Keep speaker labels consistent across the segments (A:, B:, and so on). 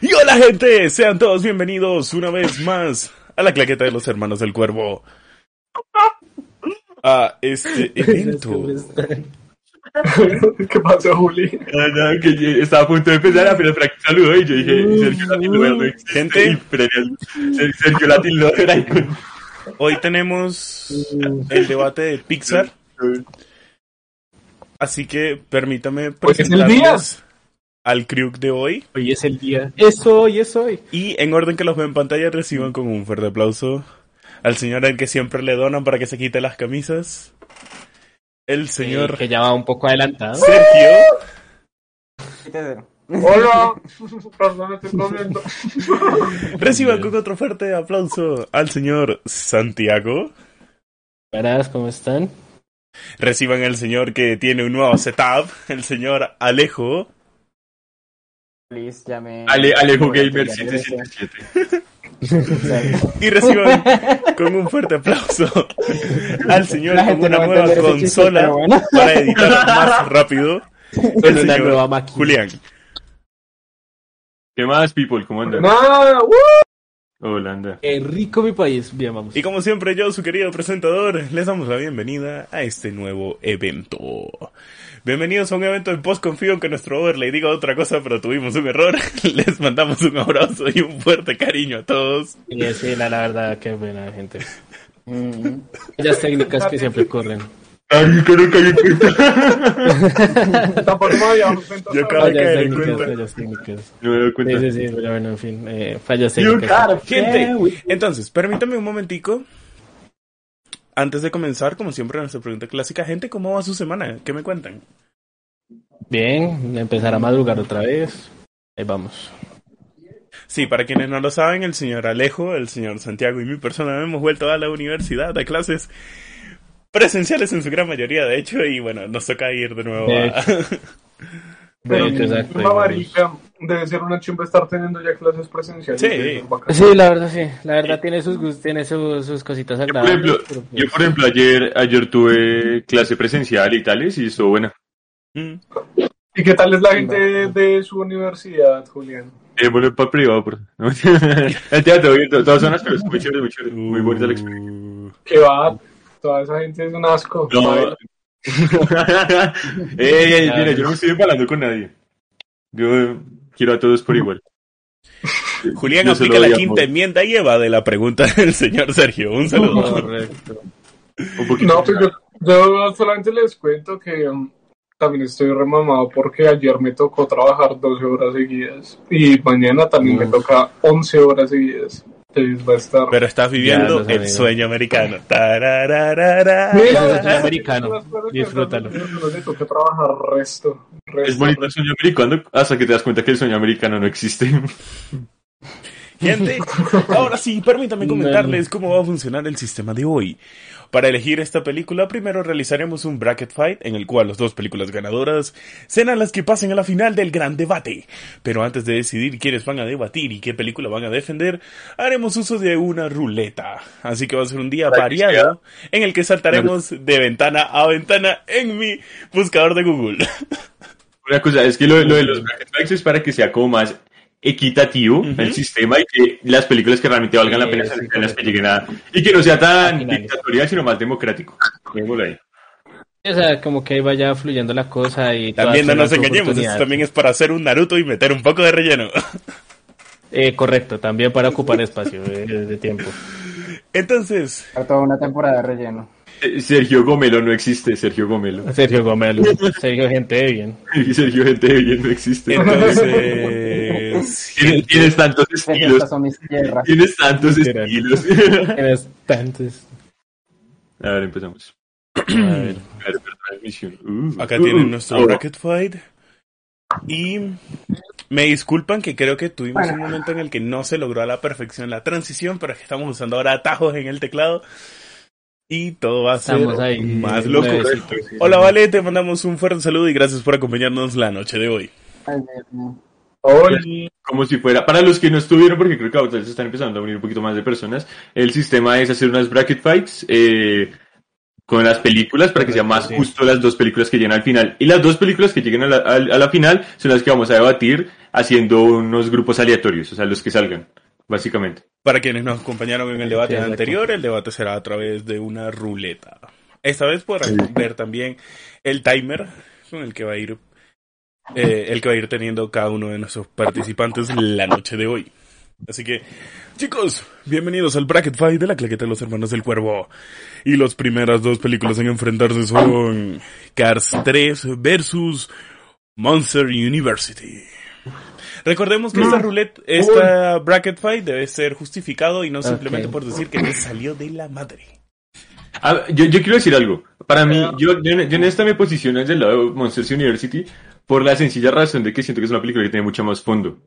A: Y hola gente, sean todos bienvenidos una vez más a la claqueta de los hermanos del cuervo. A este evento.
B: ¿Qué pasó, Juli?
C: Ah, no, que yo estaba a punto de empezar, pero Frank saludó y yo dije, Sergio Latin Lover no existe.
A: Gente.
C: Sergio Latin Lover.
A: Hoy tenemos el debate de Pixar, así que permítame
B: Hoy es el
A: presentarles al crew de hoy.
D: Hoy es el día. Es hoy, es hoy.
A: Y en orden que los ven en pantalla, reciban con un fuerte aplauso al señor al que siempre le donan para que se quite las camisas. El señor
D: Eh, que ya va un poco adelantado.
A: Sergio.
B: Hola. Perdón, estoy comiendo.
A: Reciban con otro fuerte aplauso al señor Santiago.
D: Verás, ¿cómo están?
A: Reciban al señor que tiene un nuevo setup, el señor Alejo.
E: Please, ya me...
C: Ale, Alejo Gamer
E: me-
C: 777.
A: Y reciban con un fuerte aplauso al señor con una
E: no
A: nueva
E: chiste,
A: consola
E: bueno.
A: para editar más rápido. El
D: Con una
A: señor
D: nueva máquina.
A: Julián.
C: ¿Qué más, people? ¿Cómo andan? Hola, anda.
D: Qué rico mi país. Bien, vamos.
A: Y como siempre, yo, su querido presentador, les damos la bienvenida a este nuevo evento. Bienvenidos a un evento en post confío en que nuestro overlay diga otra cosa, pero tuvimos un error. Les mandamos un abrazo y un fuerte cariño a todos.
D: Y sí, la, la verdad, qué buena gente.
E: Mm.
D: Las técnicas que siempre ocurren.
C: Ay, que no caí en cuenta.
A: Yo acabo de
D: Fallas
A: caer en
D: técnicas,
A: cuenta.
D: fallas técnicas.
C: No me doy
D: Sí,
C: cuenta.
D: sí, sí, pero bueno, en fin. Eh, fallas
C: You
D: técnicas.
A: Gente, entonces, permítame un momentico. Antes de comenzar, como siempre, nuestra pregunta clásica. Gente, ¿cómo va su semana? ¿Qué me cuentan?
D: Bien, empezar a madrugar otra vez. Ahí vamos.
A: Sí, para quienes no lo saben, el señor Alejo, el señor Santiago y mi persona hemos vuelto a la universidad a clases presenciales en su gran mayoría, de hecho, y bueno, nos toca ir de nuevo
D: De
A: a...
B: Pero,
D: De hecho, exacto,
B: debe ser una chimba estar teniendo ya clases presenciales.
A: Sí.
D: Sí, la verdad, sí. La verdad tiene sus gustos, tiene sus, sus cositas
C: Yo, por
D: agradables.
C: ejemplo,
D: pero pues-
C: yo, por ejemplo, ayer, ayer tuve clase presencial y tales y estuvo buena.
A: Mm.
B: ¿Y qué tal es la gente de, de su universidad, Julián?
C: Eh, bueno, para privado, por... No, el teatro, todas son las pero es muy chévere, muy chévere. Muy bonita la experiencia.
A: Uh,
B: Que va, toda esa gente es un asco.
C: No. Ey, ey, mira, yo no estoy empalando con nadie. Yo quiero a todos por igual.
A: Julián
C: Yo
A: aplica la quinta enmienda y Eva de la pregunta del señor Sergio. Un saludo.
D: Correcto.
C: Un poquito.
B: No, pues yo, yo solamente les cuento que um, también estoy remamado porque ayer me tocó trabajar 12 horas seguidas y mañana también me toca 11 horas seguidas. Entonces va a estar...
A: Pero estás viviendo el sueño americano. Tarararara.
D: Mira, es americano. Disfrútalo.
B: Trabajar resto. resto
C: Es bonito el sueño americano hasta que te das cuenta que el sueño americano no existe.
A: Gente, ahora sí, permítame comentarles cómo va a funcionar el sistema de hoy. Para elegir esta película, primero realizaremos un bracket fight en el cual las dos películas ganadoras serán las que pasen a la final del gran debate. Pero antes de decidir quiénes van a debatir y qué película van a defender, haremos uso de una ruleta. Así que va a ser un día variado en el que saltaremos de ventana a ventana en mi buscador de Google.
C: Una cosa, es que lo, lo de los bracket fights es para que sea como más equitativo el sistema y que las películas que realmente valgan la pena
D: sí,
C: sean las que
D: correcto.
C: lleguen a... Y que no sea tan
D: Finales.
C: dictatorial, sino más democrático. Ahí.
D: O sea, como que vaya fluyendo la cosa y
A: También no nos engañemos, esto también es para hacer un Naruto y meter un poco de relleno.
D: Eh, correcto, también para ocupar espacio eh, de tiempo.
A: Entonces,
E: Para toda una temporada de relleno.
C: Eh, Sergio Gomelo no existe, Sergio Gomelo.
D: Sergio Gomelo, Sergio gente de bien.
C: Y Sergio Gente de Bien no existe.
A: entonces,
C: Tienes, tienes tantos
E: Estas
C: estilos.
E: son mis tierras.
C: Tienes tantos
D: Literal.
C: estilos.
D: Tienes tantos.
C: A ver, empezamos.
D: A ver.
C: A ver, pero transmisión. Uh,
A: Acá
C: uh,
A: tienen nuestro
C: ahora.
A: bracket fight. Y me disculpan que creo que tuvimos un momento en el que no se logró a la perfección la transición, pero es que estamos usando ahora atajos en el teclado. Y todo va a ser
D: Estamos ahí.
A: más loco. Hola, Vale, te mandamos un fuerte saludo y gracias por acompañarnos la noche de hoy.
B: Oli.
C: Como si fuera, para los que no estuvieron, porque creo que ahora se están empezando a unir un poquito más de personas, el sistema es hacer unas bracket fights, eh, con las películas para que sea más justo las dos películas que lleguen al final. Y las dos películas que lleguen a la, a la final son las que vamos a debatir haciendo unos grupos aleatorios, o sea, los que salgan, básicamente.
A: Para quienes nos acompañaron en el debate
D: Sí,
A: anterior, el debate será a través de una ruleta. Esta vez podrán ver también el timer con el que va a ir eh, el que va a ir teniendo cada uno de nuestros participantes la noche de hoy. Así que, chicos, bienvenidos al Bracket Fight de la claqueta de los hermanos del cuervo. Y las primeras dos películas en enfrentarse son Cars 3 versus Monster University. Recordemos que esta roulette, esta bracket fight debe ser justificado y no simplemente
D: Ok.
A: por decir que te salió de la madre.
C: Ah, yo, yo quiero decir algo. Para mí, yo, yo, en- yo en esta me posiciono desde el lado de Monsters University por la sencilla razón de que siento que es una película que tiene mucho más fondo.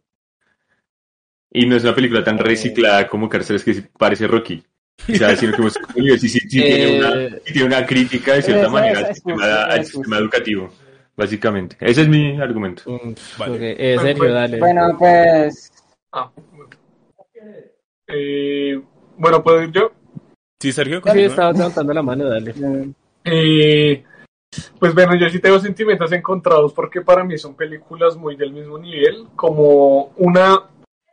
C: Y no es una película tan reciclada como Cárceles que parece Rocky. O sea, sino que Monsters University sí, sí tiene, una,
D: Eh,
C: sí tiene una crítica de cierta
E: Eso,
C: manera
E: eso
C: al
E: es
C: sistema, al sistema educativo, básicamente. Ese es mi argumento.
D: mm,
A: Vale.
D: Eh, Sergio, dale.
E: Bueno, pues.
B: Ah, bueno. Eh, bueno, ¿puedo ir yo?
A: Sí, Sergio,
D: Sí, estaba levantando la mano, dale.
E: eh,
B: pues bueno, yo sí tengo sentimientos encontrados porque para mí son películas muy del mismo nivel. Como una.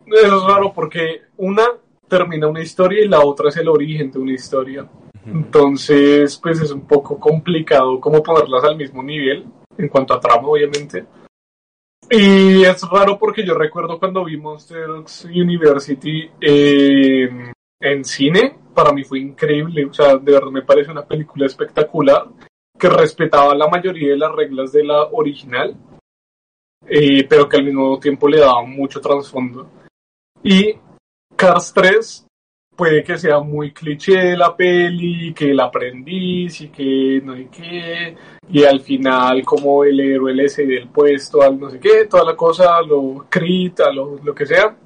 B: Es raro porque una termina una historia y la otra es el origen de una historia. Entonces, pues es un poco complicado como ponerlas al mismo nivel en cuanto a trama, obviamente. Y es raro porque yo recuerdo cuando vi Monsters University eh, en cine, para mí fue increíble. O sea, de verdad me parece una película espectacular que respetaba la mayoría de las reglas de la original, eh, pero que al mismo tiempo le daba mucho trasfondo. Y Cars 3 puede que sea muy cliché la peli, que el aprendiz y que no sé qué, y al final como el héroe le cede el puesto al no sé qué, toda la cosa, lo crit, a lo, lo que sea.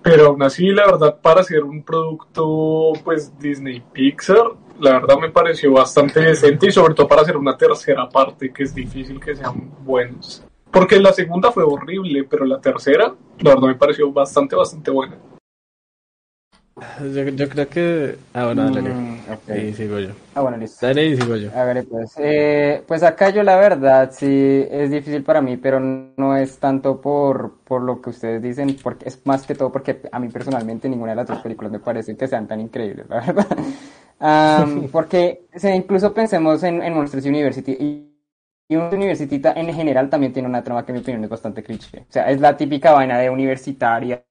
B: Pero aún así, la verdad, para ser un producto, pues, Disney Pixar, la verdad me pareció bastante decente y sobre todo para hacer una tercera parte, que es difícil que sean buenos. Porque la segunda fue horrible, pero la tercera, la verdad me pareció bastante, bastante buena.
D: Yo, yo creo que. Ah, bueno, dale.
E: mm, ok.
D: Y sigo yo.
E: Ah, bueno, listo.
D: Dale y sigo yo.
E: A ver, pues, eh, pues acá yo la verdad sí es difícil para mí, pero no es tanto por, por lo que ustedes dicen, porque es más que todo porque a mí personalmente ninguna de las dos películas me parece que sean tan increíbles, la verdad. Am, porque sea, incluso pensemos en, en Monsters University y, y Monsters University ta- en general también tiene una trama que en mi opinión es bastante cliché. O sea, es la típica vaina de universitaria,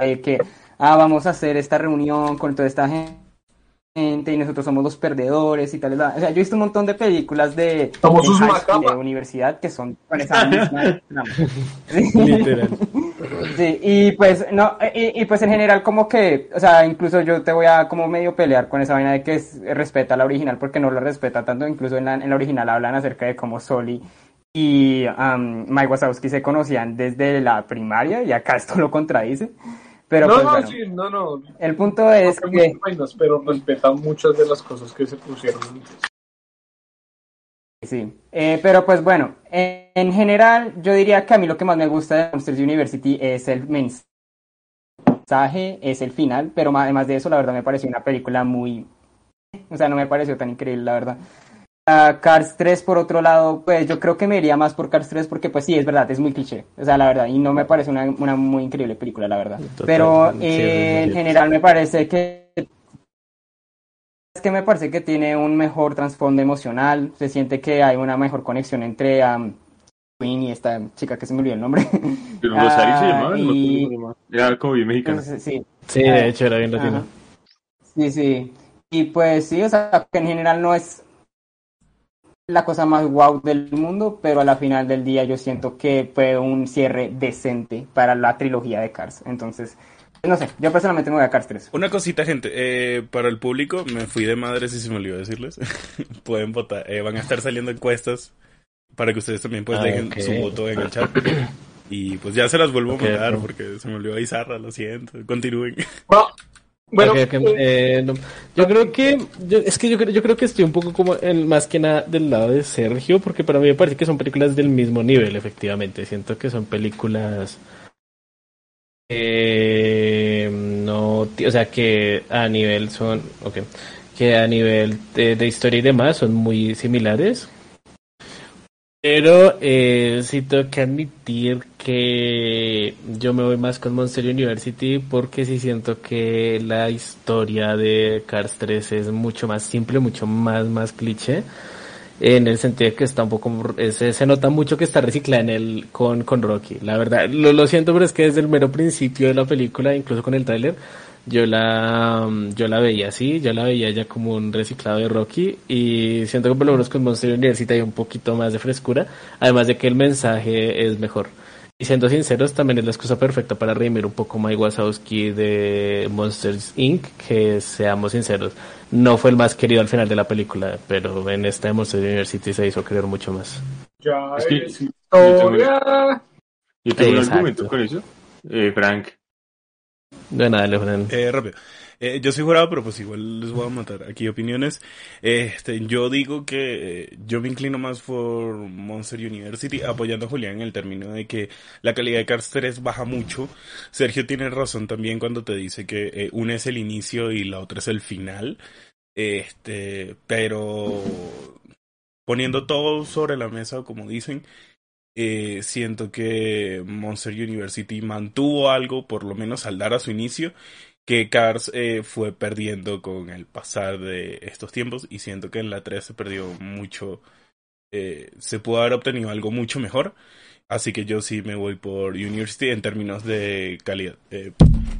E: de que, ah, vamos a hacer esta reunión con toda esta gente y nosotros somos los perdedores y tal. y tal. O sea, yo he visto un montón de películas de, de
B: sus
E: high school,
B: macabras.
E: de universidad que son con esa misma.
D: Literal.
E: Sí, y pues no, y, y pues en general como que, o sea, incluso yo te voy a como medio pelear con esa vaina de que es- respeta la original porque no la respeta tanto, incluso en la, en la original hablan acerca de cómo Soli y um, Mike Wazowski se conocían desde la primaria y acá esto lo contradice. Pero
B: no,
E: pues
B: no,
E: bueno,
B: sí, no, no.
E: el punto es
B: toca
E: que...
B: pero respetan muchas de las cosas que se pusieron antes.
E: Sí, eh, pero pues bueno, en, en general yo diría que a mí lo que más me gusta de Monsters University es el mensaje, es el final, pero además de eso la verdad me pareció una película muy, o sea, no me pareció tan increíble la verdad. Ah, Cars 3 por otro lado, pues yo creo que me iría más por Cars 3 porque pues sí, es verdad, es muy cliché, o sea, la verdad, y no me parece una, una muy increíble película, la verdad.
D: Total,
E: pero eh, en general me parece que es que me parece que tiene un mejor trasfondo emocional, se siente que hay una mejor conexión entre um, Queen y esta chica que se me olvidó el nombre.
C: Pero Rosario se
E: Ah,
C: llamaba, acuerdo
E: y-.
C: Era como bien mexicano.
E: Entonces, sí,
D: Sí, de hecho, era bien latino.
E: Ajá. Sí, sí. Y pues sí, o sea, que en general no es la cosa más guau del mundo, pero a la final del día yo siento que fue un cierre decente para la trilogía de Cars. Entonces, no sé, yo personalmente me voy a Cars 3.
A: Una cosita, gente, eh, para el público, me fui de madre si se me olvidó decirles. Pueden votar, eh, van a estar saliendo encuestas para que ustedes también pues
D: Ah,
A: dejen
D: ok.
A: su voto en el chat. Y pues ya se las vuelvo
D: Ok,
A: a mandar
D: ok.
A: porque se me olvidó avisarla, lo siento. Continúen.
B: Bueno, bueno eh,
D: eh, no. Yo creo que, yo, es que yo, creo- yo creo que estoy un poco como el, más que nada del lado de Sergio, porque para mí me parece que son películas del mismo nivel, efectivamente. Siento que son películas eh, no, o sea que a nivel son, ok, que a nivel de, historia y demás son muy similares. Pero eh, sí tengo que admitir que yo me voy más con Monster University porque sí siento que la historia de Cars 3 es mucho más simple, mucho más, más cliché en el sentido de que está un poco, se, se nota mucho que está reciclada en el, con, con Rocky. La verdad, lo, lo siento, pero es que desde el mero principio de la película, incluso con el tráiler, yo la, yo la veía así, yo la veía ya como un reciclado de Rocky y siento que por lo menos con Monster University hay un poquito más de frescura, además de que el mensaje es mejor. Y siendo sinceros, también es la excusa perfecta para redimir un poco Mike Wazowski de Monsters Inc., que seamos sinceros, no fue el más querido al final de la película, pero en esta de Monsters University se hizo querer mucho más.
B: Ya
C: Es que-
B: es historia.
C: Yo tengo un argumento con eso. Eh, Frank,
D: De nada, Leonan.
A: Eh, rápido. Eh, yo soy jurado, pero pues igual les voy a matar aquí opiniones. Este, yo digo que eh, yo me inclino más por Monster University, apoyando a Julián en el término de que la calidad de Cars 3 baja mucho. Sergio tiene razón también cuando te dice que eh, una es el inicio y la otra es el final. Este, pero poniendo todo sobre la mesa, como dicen, eh, siento que Monster University mantuvo algo, por lo menos al dar a su inicio, que Cars eh, fue perdiendo con el pasar de estos tiempos y siento que en la 3 se perdió mucho, eh, se pudo haber obtenido algo mucho mejor, así que yo sí me voy por University en términos de calidad.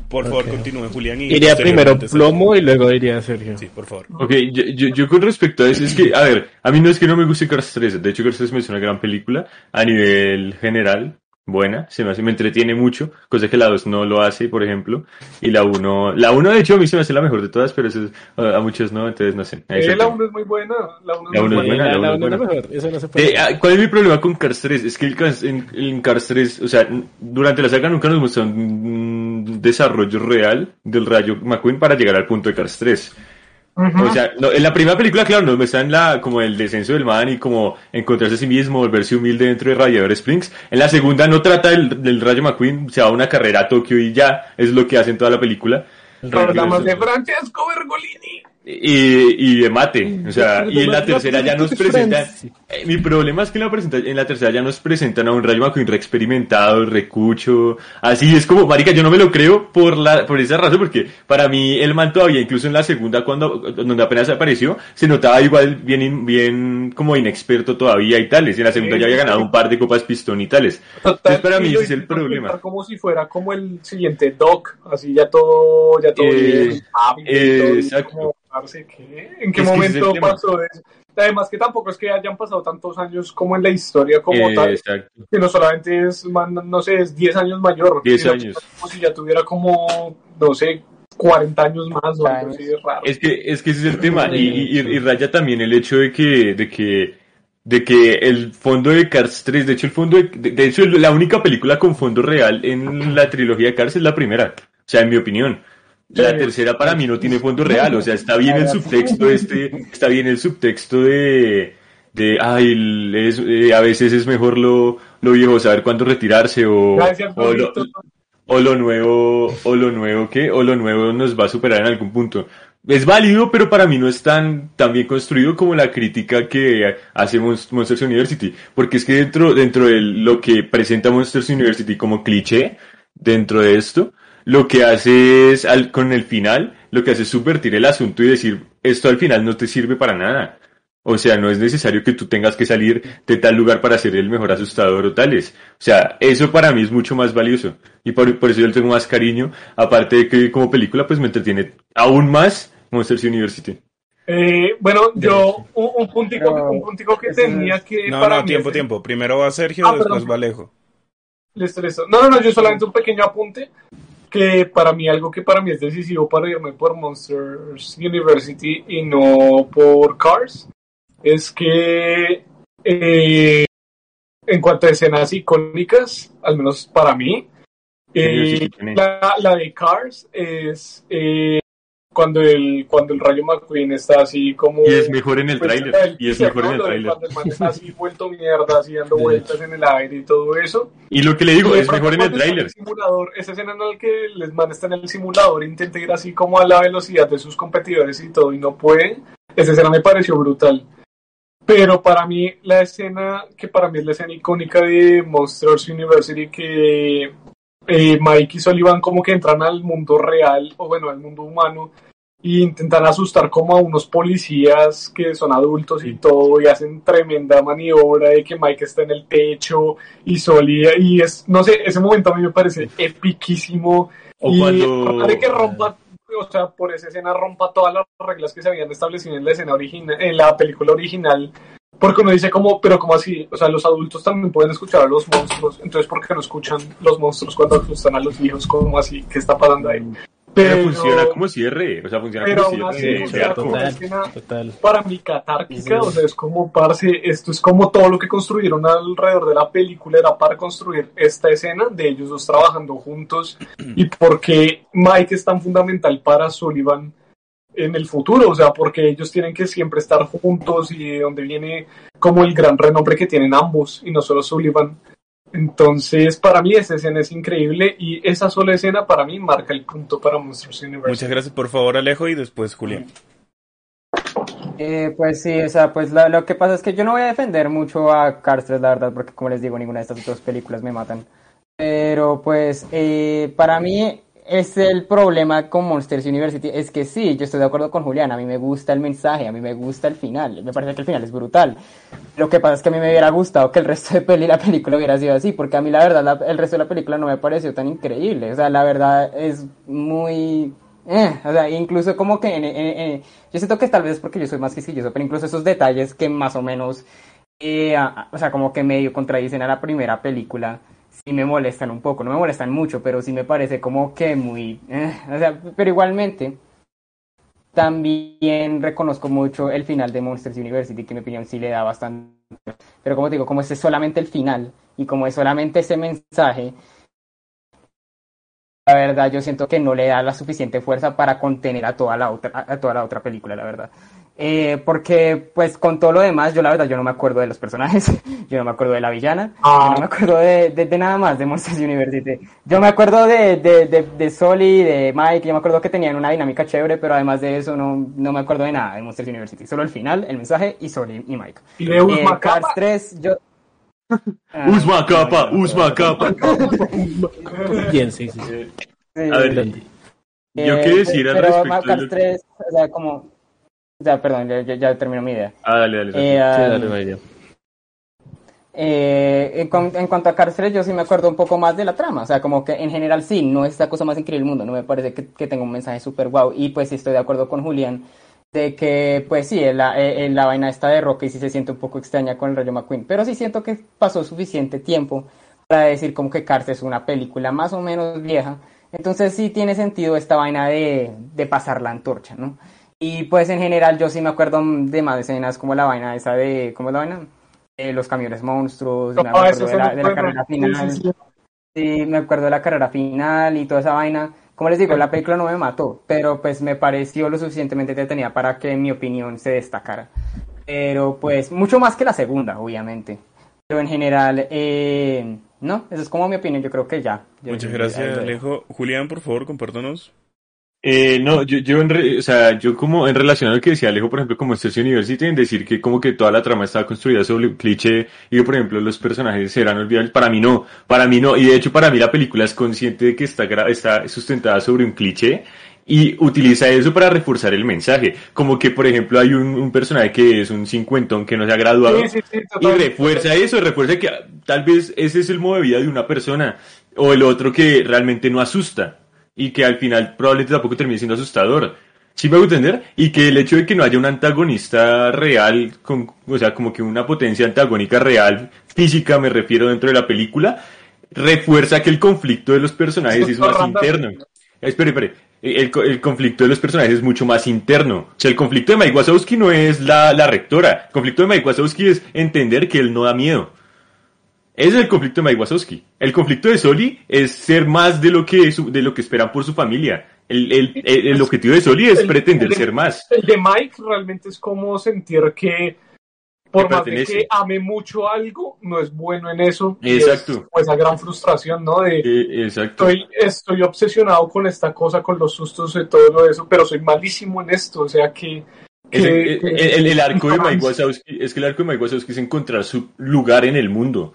A: Por favor, continúe Julián. Y
D: Iría primero. Plomo y luego iría Sergio.
A: Sí, por favor.
C: Ok, yo, yo, yo con respecto a eso es que, a ver, a mí no es que no me guste Cars 3, de hecho Cars 3 me es una gran película a nivel general, buena, se me hace, me entretiene mucho, cosa que la 2 no lo hace, por ejemplo, y la 1, la 1 de hecho a mí se me hace la mejor de todas, pero eso es- a, a muchos no, entonces no sé.
B: Eh, la
C: tema.
B: 1 es muy buena. La 1
C: La
B: es
C: es
B: buena.
C: la
D: la
C: uno es
D: mejor, eso no se puede.
C: Eh, ah, ¿Cuál es mi problema con Cars 3? Es que el en, en Cars 3, o sea, durante la saga nunca nos muestran un desarrollo real del Rayo McQueen para llegar al punto de Cars 3. O sea, no, en la primera película, claro, nos muestran la, como el descenso del man y como encontrarse a sí mismo, volverse humilde dentro de Radiador Springs. En la segunda no trata del, del Rayo McQueen, se va a una carrera a Tokio y ya, es lo que hace en toda la película.
B: Hablamos de Francesco Bergolini.
C: Y, y de mate, o sea, y en la tercera ya nos presentan, eh, mi problema es que en la, presenta- en la tercera ya nos presentan a un Rayo McQueen re experimentado, recucho, así es como, marica, yo no me lo creo por la, por esa razón, porque para mí el man todavía, incluso en la segunda, cuando, donde apenas apareció, se notaba igual bien, bien como inexperto todavía y tales, y en la segunda ya había ganado un par de copas pistón y tales. Entonces, para mí ese es el problema.
B: Como si fuera como el siguiente Doc, así ya todo, ya todo
C: Eh,
B: bien, todo,
C: exacto.
B: como, parce, ¿qué? ¿En qué
C: Es es
B: momento pasó eso? Además que tampoco es que hayan pasado tantos años como en la historia como
C: Eh,
B: tal,
C: exacto.
B: que no solamente es, man- no sé, es 10 años mayor,
C: 10
B: sino que
C: años.
B: como si ya tuviera como, no sé, 40 años más o algo así, es raro.
C: Es que, es que ese es el tema, y, y, y raya también el hecho de que, de que, de que el fondo de Cars 3, de hecho el fondo de, de, de hecho la única película con fondo real en la trilogía de Cars es la primera, o sea, en mi opinión. La tercera para mí no tiene fondo real, o sea, está bien el subtexto este, está bien el subtexto de, de, ay, es, eh, a veces es mejor lo, lo viejo, saber cuándo retirarse o, o lo,
B: Gordito.
C: o lo nuevo, o lo nuevo que, o lo nuevo nos va a superar en algún punto. Es válido, pero para mí no es tan, tan bien construido como la crítica que hace Mon- Monsters University. Porque es que dentro, dentro de lo que presenta Monsters University como cliché, dentro de esto, lo que hace es, al- con el final, lo que hace es subvertir el asunto y decir, esto al final no te sirve para nada. O sea, no es necesario que tú tengas que salir de tal lugar para ser el mejor asustador o tales. O sea, eso para mí es mucho más valioso. Y por, por eso yo le tengo más cariño. Aparte de que como película, pues me entretiene aún más Monsters University.
B: Eh, bueno, yo, un, un puntico,
E: Pero
B: un puntico que tenía
E: es-
B: que
A: No,
B: para
A: no,
B: mí
A: tiempo,
B: es-
A: tiempo. Primero va Sergio,
B: Ah,
A: después
B: perdón.
A: va Alejo.
B: Listo, listo. No, no, no, yo solamente un pequeño apunte que para mí algo que para mí es decisivo para irme por Monsters University y no por Cars es que eh, en cuanto a escenas icónicas, al menos para mí, eh, la de Cars es eh, cuando el, cuando el Rayo McQueen está así como...
C: Y es mejor en el
B: pues,
C: tráiler, y es mejor en el tráiler.
B: Cuando el man está así vuelto mierda, así dando vueltas en el aire y todo eso.
C: Y lo que le digo,
B: Y
C: es mejor en el tráiler.
B: simulador, esa escena en la que el man está en el simulador, intenta ir así como a la velocidad de sus competidores y todo, y no puede. Esa escena me pareció brutal. Pero para mí, la escena, que para mí es la escena icónica de Monsters University, que eh, Mike y Sullivan como que entran al mundo real, o bueno, al mundo humano, y intentan asustar como a unos policías que son adultos y todo, y hacen tremenda maniobra de que Mike está en el techo y Soli, y es, no sé, ese momento a mí me parece epiquísimo.
C: O
B: y
C: cuando-
B: de que rompa, o sea, por esa escena rompa todas las reglas que se habían establecido en la escena original, en la película original. Porque uno dice como, pero como así, o sea, los adultos también pueden escuchar a los monstruos, entonces ¿por qué no escuchan los monstruos cuando asustan a los hijos? como así? ¿Qué está pasando ahí?
C: Pero funciona como cierre, o sea, funciona
B: pero
C: como
B: aún así,
C: cierre.
B: o
C: de
B: sea,
D: Total, total.
B: para mí catárquica,
D: Sí.
B: o sea, es como, parce, esto es como todo lo que construyeron alrededor de la película era para construir esta escena de ellos dos trabajando juntos y porque Mike es tan fundamental para Sullivan en el futuro, o sea, porque ellos tienen que siempre estar juntos y de donde viene como el gran renombre que tienen ambos y no solo Sullivan. Entonces, para mí esa escena es increíble y esa sola escena para mí marca el punto para Monsters University.
A: Muchas gracias, por favor, Alejo, y después Julián.
E: Eh, pues sí, o sea, pues la- lo que pasa es que yo no voy a defender mucho a Cars 3, la verdad, porque como les digo, ninguna de estas dos películas me matan. Pero pues eh, para mí es el problema con Monsters University, es que sí, yo estoy de acuerdo con Julián, a mí me gusta el mensaje, a mí me gusta el final, me parece que el final es brutal. Lo que pasa es que a mí me hubiera gustado que el resto de peli, la película hubiera sido así, porque a mí la verdad el resto de la película no me pareció tan increíble, o sea, la verdad es muy... eh, o sea, incluso como que yo siento que tal vez porque yo soy más quisquilloso, pero incluso esos detalles que más o menos, eh, o sea, como que medio contradicen a la primera película, sí me molestan un poco, no me molestan mucho, pero sí me parece como que muy, eh, o sea, pero igualmente también reconozco mucho el final de Monsters University, que en mi opinión sí le da bastante, pero como digo, como ese es solamente el final y como es solamente ese mensaje, la verdad yo siento que no le da la suficiente fuerza para contener a toda la otra, a toda la otra película, la verdad. Eh, porque pues con todo lo demás, yo la verdad yo no me acuerdo de los personajes, yo no me acuerdo de la villana, yo no me acuerdo de, de- de nada más de Monsters University. Yo me acuerdo de, de, de, de Soli, de Mike, yo me acuerdo que tenían una dinámica chévere, pero además de eso no, no me acuerdo de nada de Monsters University. Solo el final, el mensaje y Soli y Mike.
B: Y de
E: Eh,
B: Uzma
E: Cars
B: Kappa.
E: 3, yo... Ah,
C: Usma capa,
E: no,
C: Usma capa.
D: Bien, sí, sí. sí.
C: Eh,
E: sí.
C: A ver,
D: Entendí.
C: yo
E: Eh,
C: qué decir al
E: pero
C: respecto
E: Cars
C: lo que-
E: 3, o sea, como... Sea, perdón, ya, ya, ya termino mi idea.
C: Ah, dale, dale. dale.
E: Eh,
D: Sí, dale, María.
E: Eh, en, en cuanto a Cárceles, yo sí me acuerdo un poco más de la trama. O sea, como que en general sí, no es la cosa más increíble del mundo. No me parece que, que tenga un mensaje súper guau. Y pues sí estoy de acuerdo con Julián de que, pues sí, la, eh, la vaina esta de Rocky sí se siente un poco extraña con el Rayo McQueen. Pero sí siento que pasó suficiente tiempo para decir como que Cars es una película más o menos vieja. Entonces sí tiene sentido esta vaina de, de pasar la antorcha, ¿no? Y pues en general yo sí me acuerdo de más escenas como la vaina esa de, ¿cómo es la vaina? Eh, los camiones monstruos, me acuerdo
B: eso
E: de la, de carrera final.
B: sí, sí.
E: Sí, me acuerdo de la carrera final y toda esa vaina. Como les digo, la película no me mató, pero pues me pareció lo suficientemente entretenida para que mi opinión se destacara. Pero pues mucho más que la segunda, obviamente. Pero en general, eh, no, eso es como mi opinión, yo creo que ya. Yo-
A: Muchas gracias. Alejo. Julián, por favor, compártanos.
C: Eh, no, yo, yo, en re- o sea, yo como en relación a lo que decía Alejo, por ejemplo, como Monsters University, en decir que como que toda la trama estaba construida sobre un cliché y que, por ejemplo, los personajes eran olvidables. Para mí no, para mí no. Y de hecho, para mí la película es consciente de que está, está sustentada sobre un cliché y utiliza eso para reforzar el mensaje. Como que, por ejemplo, hay un, un personaje que es un cincuentón que no se ha graduado.
B: Sí, sí, sí,
C: Y refuerza eso, refuerza que tal vez ese es el modo de vida de una persona, o el otro que realmente no asusta, y que al final probablemente tampoco termine siendo asustador. ¿Sí me hago entender? Y que el hecho de que no haya un antagonista real, con, o sea, como que una potencia antagónica real, física me refiero dentro de la película, refuerza que el conflicto de los personajes es más interno. Espere, espere. El, el conflicto de los personajes es mucho más interno. O sea, el conflicto de Mike Wazowski no es la, la rectora. El conflicto de Mike Wazowski es entender que él no da miedo. Ese es el conflicto de Mike Wazowski. El conflicto de Soli es ser más de lo que, su- de lo que esperan por su familia. El, el, el, objetivo de Soli es pretender ser más.
B: El de Mike realmente es como sentir que por más de que ame mucho algo, no es bueno en eso.
C: Exacto.
B: pues esa gran frustración, ¿no? De,
C: eh, exacto.
B: Estoy, estoy obsesionado con esta cosa, con los sustos y todo eso, pero soy malísimo en esto, o sea que...
C: el, el, arco de Mike Wazowski, es que el arco de Mike Wazowski es encontrar su lugar en el mundo.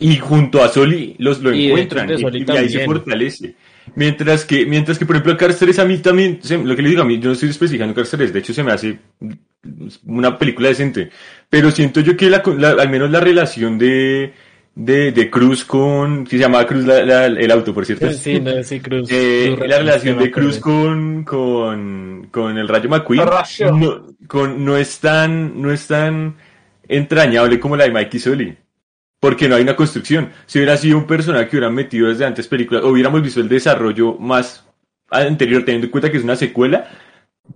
C: Y junto a Soli los lo encuentran y, ahí se fortalece. Mientras que, mientras que por ejemplo, Cars 3 a mí también, lo que le digo a mí, yo no estoy especificando Cars 3, de hecho se me hace una película decente, pero siento yo que la, al menos la relación de, de, de Cruz con, que se llamaba Cruz el auto, por cierto.
D: Sí, no, sí, Cruz.
C: Eh, la relación de Cruz con, con, con el Rayo McQueen no, con, no es tan, no es tan entrañable como la de Mikey Sully porque no hay una construcción. Si hubiera sido un personaje que hubieran metido desde antes películas, hubiéramos visto el desarrollo más anterior, teniendo en cuenta que es una secuela,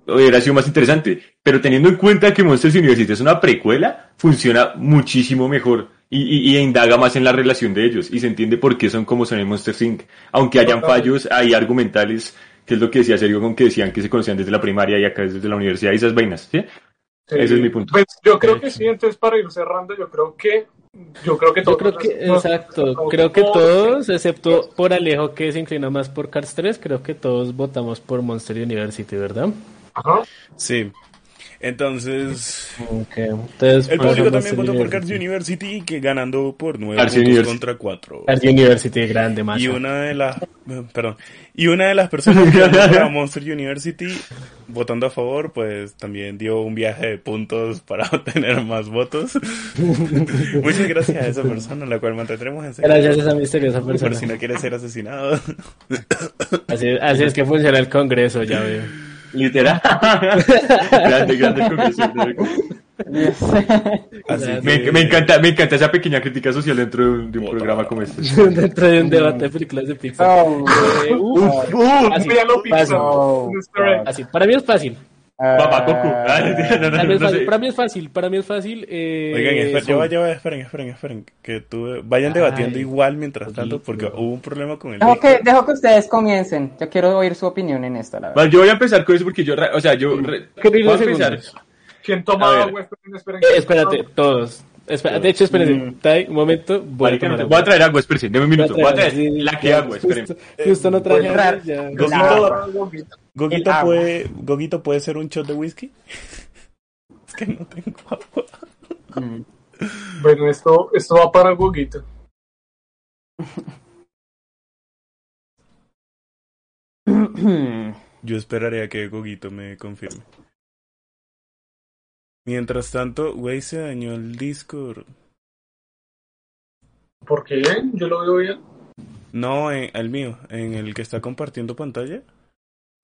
C: hubiera sido más interesante. Pero teniendo en cuenta que Monsters University es una precuela, funciona muchísimo mejor y, indaga más en la relación de ellos y se entiende por qué son como son en Monsters Inc. Aunque hayan fallos hay argumentales, que es lo que decía Sergio con que decían que se conocían desde la primaria y acá desde la universidad y esas vainas, ¿sí? Ese es mi punto.
B: Pues yo creo que sí, entonces para ir cerrando, yo creo que yo creo que
D: todos. creo que, exacto. Creo que todos, excepto por Alejo que se inclinó más por Cars 3, creo que todos votamos por Monster University, ¿verdad?
B: Ajá.
A: Sí. Entonces,
D: Entonces
A: el público también votó por Cars University, que ganando por nueve puntos contra cuatro.
D: Cars University grande, más.
A: Y una de las, perdón, y una de las personas que ganó Monster University votando a favor, pues también dio un viaje de puntos para obtener más votos. Muchas gracias a esa persona, la cual mantendremos en
D: Gracias a esa misteriosa persona.
A: Por si no quiere ser asesinado.
D: así, así es que funciona el Congreso, ya veo.
C: Literal. grande, grande me, me, encanta, me encanta esa pequeña crítica social dentro de un, programa como este.
D: dentro de un debate de películas de Pixar.
B: Oh, eh, uh, así,
D: para mí es fácil.
C: Papá Coco.
D: Para mí es fácil, para mí es fácil. Eh,
A: Oigan, esperen, ya esperen, esperen, esperen. Que tú, vayan debatiendo igual mientras tanto, porque hubo un problema con el.
E: Dejo que, dejo que ustedes comiencen. Yo quiero oír su opinión en esto, la verdad.
C: yo voy a empezar con eso porque yo, o sea, yo.
B: voy a empezar. ¿Quién toma agua? Esperen, esperen.
D: Eh, espérate, todos. Espera, de hecho, espérense, mm. un momento.
C: Voy, a, voy a traer agua, espérense, déme un minuto. Voy a traer la que agua, espérense.
D: Justo no traje
A: agua. Gogito, puede, Gogito puede ser un shot de whisky. es que no tengo agua.
B: Mm. Bueno, esto, esto va para Gogito.
A: Yo esperaré a que Gogito me confirme. Mientras tanto, güey, se dañó el Discord.
B: ¿Por qué? Yo lo veo bien.
A: No, en el mío, en el que está compartiendo pantalla.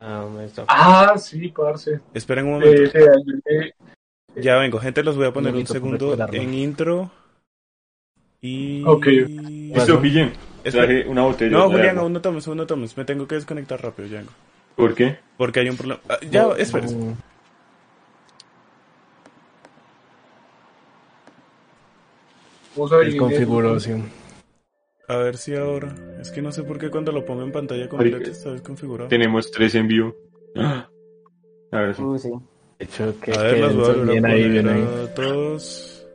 B: Ah, ah sí, parce.
A: Esperen un momento. Ya vengo, gente, los voy a poner un segundo en intro. Y.
B: Ok.
C: Eso, pillen. Traje una botella.
A: No, Julián, aún no tomes, aún no tomes. Me tengo que desconectar rápido, ya vengo.
C: ¿Por qué?
A: Porque hay un problema. Ah, ya, espera.
D: configuración.
A: A ver si ahora. Es que no sé por qué cuando lo pongo en pantalla completa está desconfigurado.
C: Tenemos tres en vivo. A ver,
E: uh, sí.
D: Hecho que
A: a ver, las voy a bien ahí, bien ahí. todos.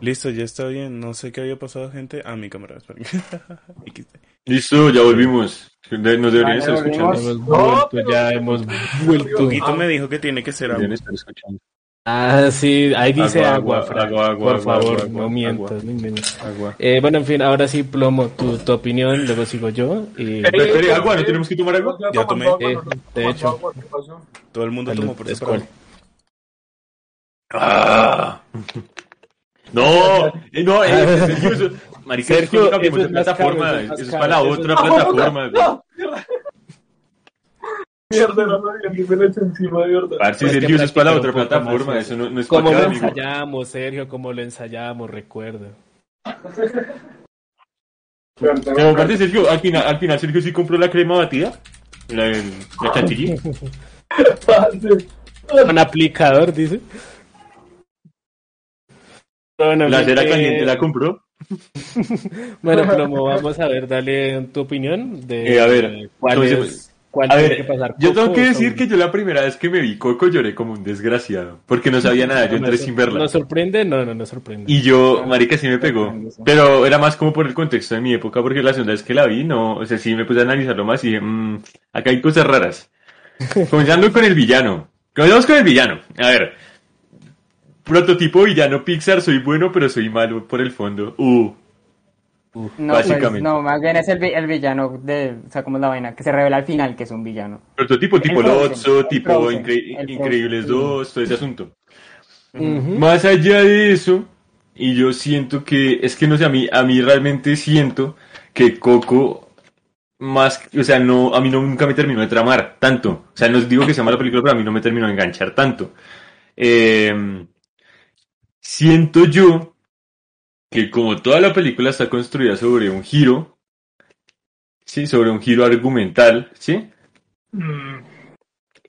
A: Listo, ya está bien. No sé qué había pasado, gente. Ah, mi cámara,
C: Listo, ya volvimos. Nos deberían estar escuchando.
D: ya hemos vuelto.
A: Poquito me dijo que tiene que ser
C: algo. escuchando.
D: Ah, sí, ahí dice agua, agua, por favor, no mientas, no Eh, bueno, en fin, ahora sí, Plomo, tu, tu opinión, luego sigo yo. Y...
C: Espera, agua, ¿no tenemos que tomar agua?
A: Ya tomé.
D: Eh, de hecho.
A: Todo el mundo tomó por separado.
C: Ah. No, eh, no, eh. Sergio, Marica, Sergio, eso es plataforma, eso es para la otra plataforma.
B: Mierda, no me hecho encima, de verdad.
C: Parce, Sergio, eso es para la otra plataforma, eso no, no es
D: Como lo ensayamos, Sergio, como lo ensayamos, recuerdo.
C: Pero aparte, Sergio, al final, al final Sergio sí compró la crema batida, la, la chantilly.
D: Un aplicador, dice.
C: Bueno, la cera caliente la compró.
D: bueno, Plomo, vamos a ver, dale tu opinión de
C: eh, a ver,
D: cuál es ¿Cuál
C: A ver,
D: que pasar?
C: yo
D: ¿Coco
C: tengo que decir que yo la primera vez que me vi Coco lloré como un desgraciado, porque no sabía nada, yo
D: No,
C: entré
D: no,
C: sin verla.
D: ¿Nos sorprende? No, no nos sorprende.
C: Y yo, marica, sí me pegó. Pero era más como por el contexto de mi época, porque la segunda vez que la vi, no, o sea, sí me puse a analizarlo más y dije, "Mm, acá hay cosas raras. Comenzando con el villano. Comenzamos con el villano. A ver. Prototipo villano Pixar, soy bueno, pero soy malo por el fondo. Uh.
E: No, pues,
C: Básicamente.
E: no, más bien es el, vi- el villano de, o sea, como es la vaina, que se revela al final que es un villano.
C: Prototipo tipo Lotso, tipo
E: Frozen,
C: Incre- Increíbles
E: Frozen.
C: 2, todo ese asunto. Más allá de eso, y yo siento que, es que no sé, a mí, a mí realmente siento que Coco, más, o sea, no, a mí no, nunca me terminó de tramar tanto. O sea, no digo que sea mala película, pero a mí no me terminó de enganchar tanto. Eh, siento yo que como toda la película está construida sobre un giro, sí, sobre un giro argumental, sí,
B: Mm,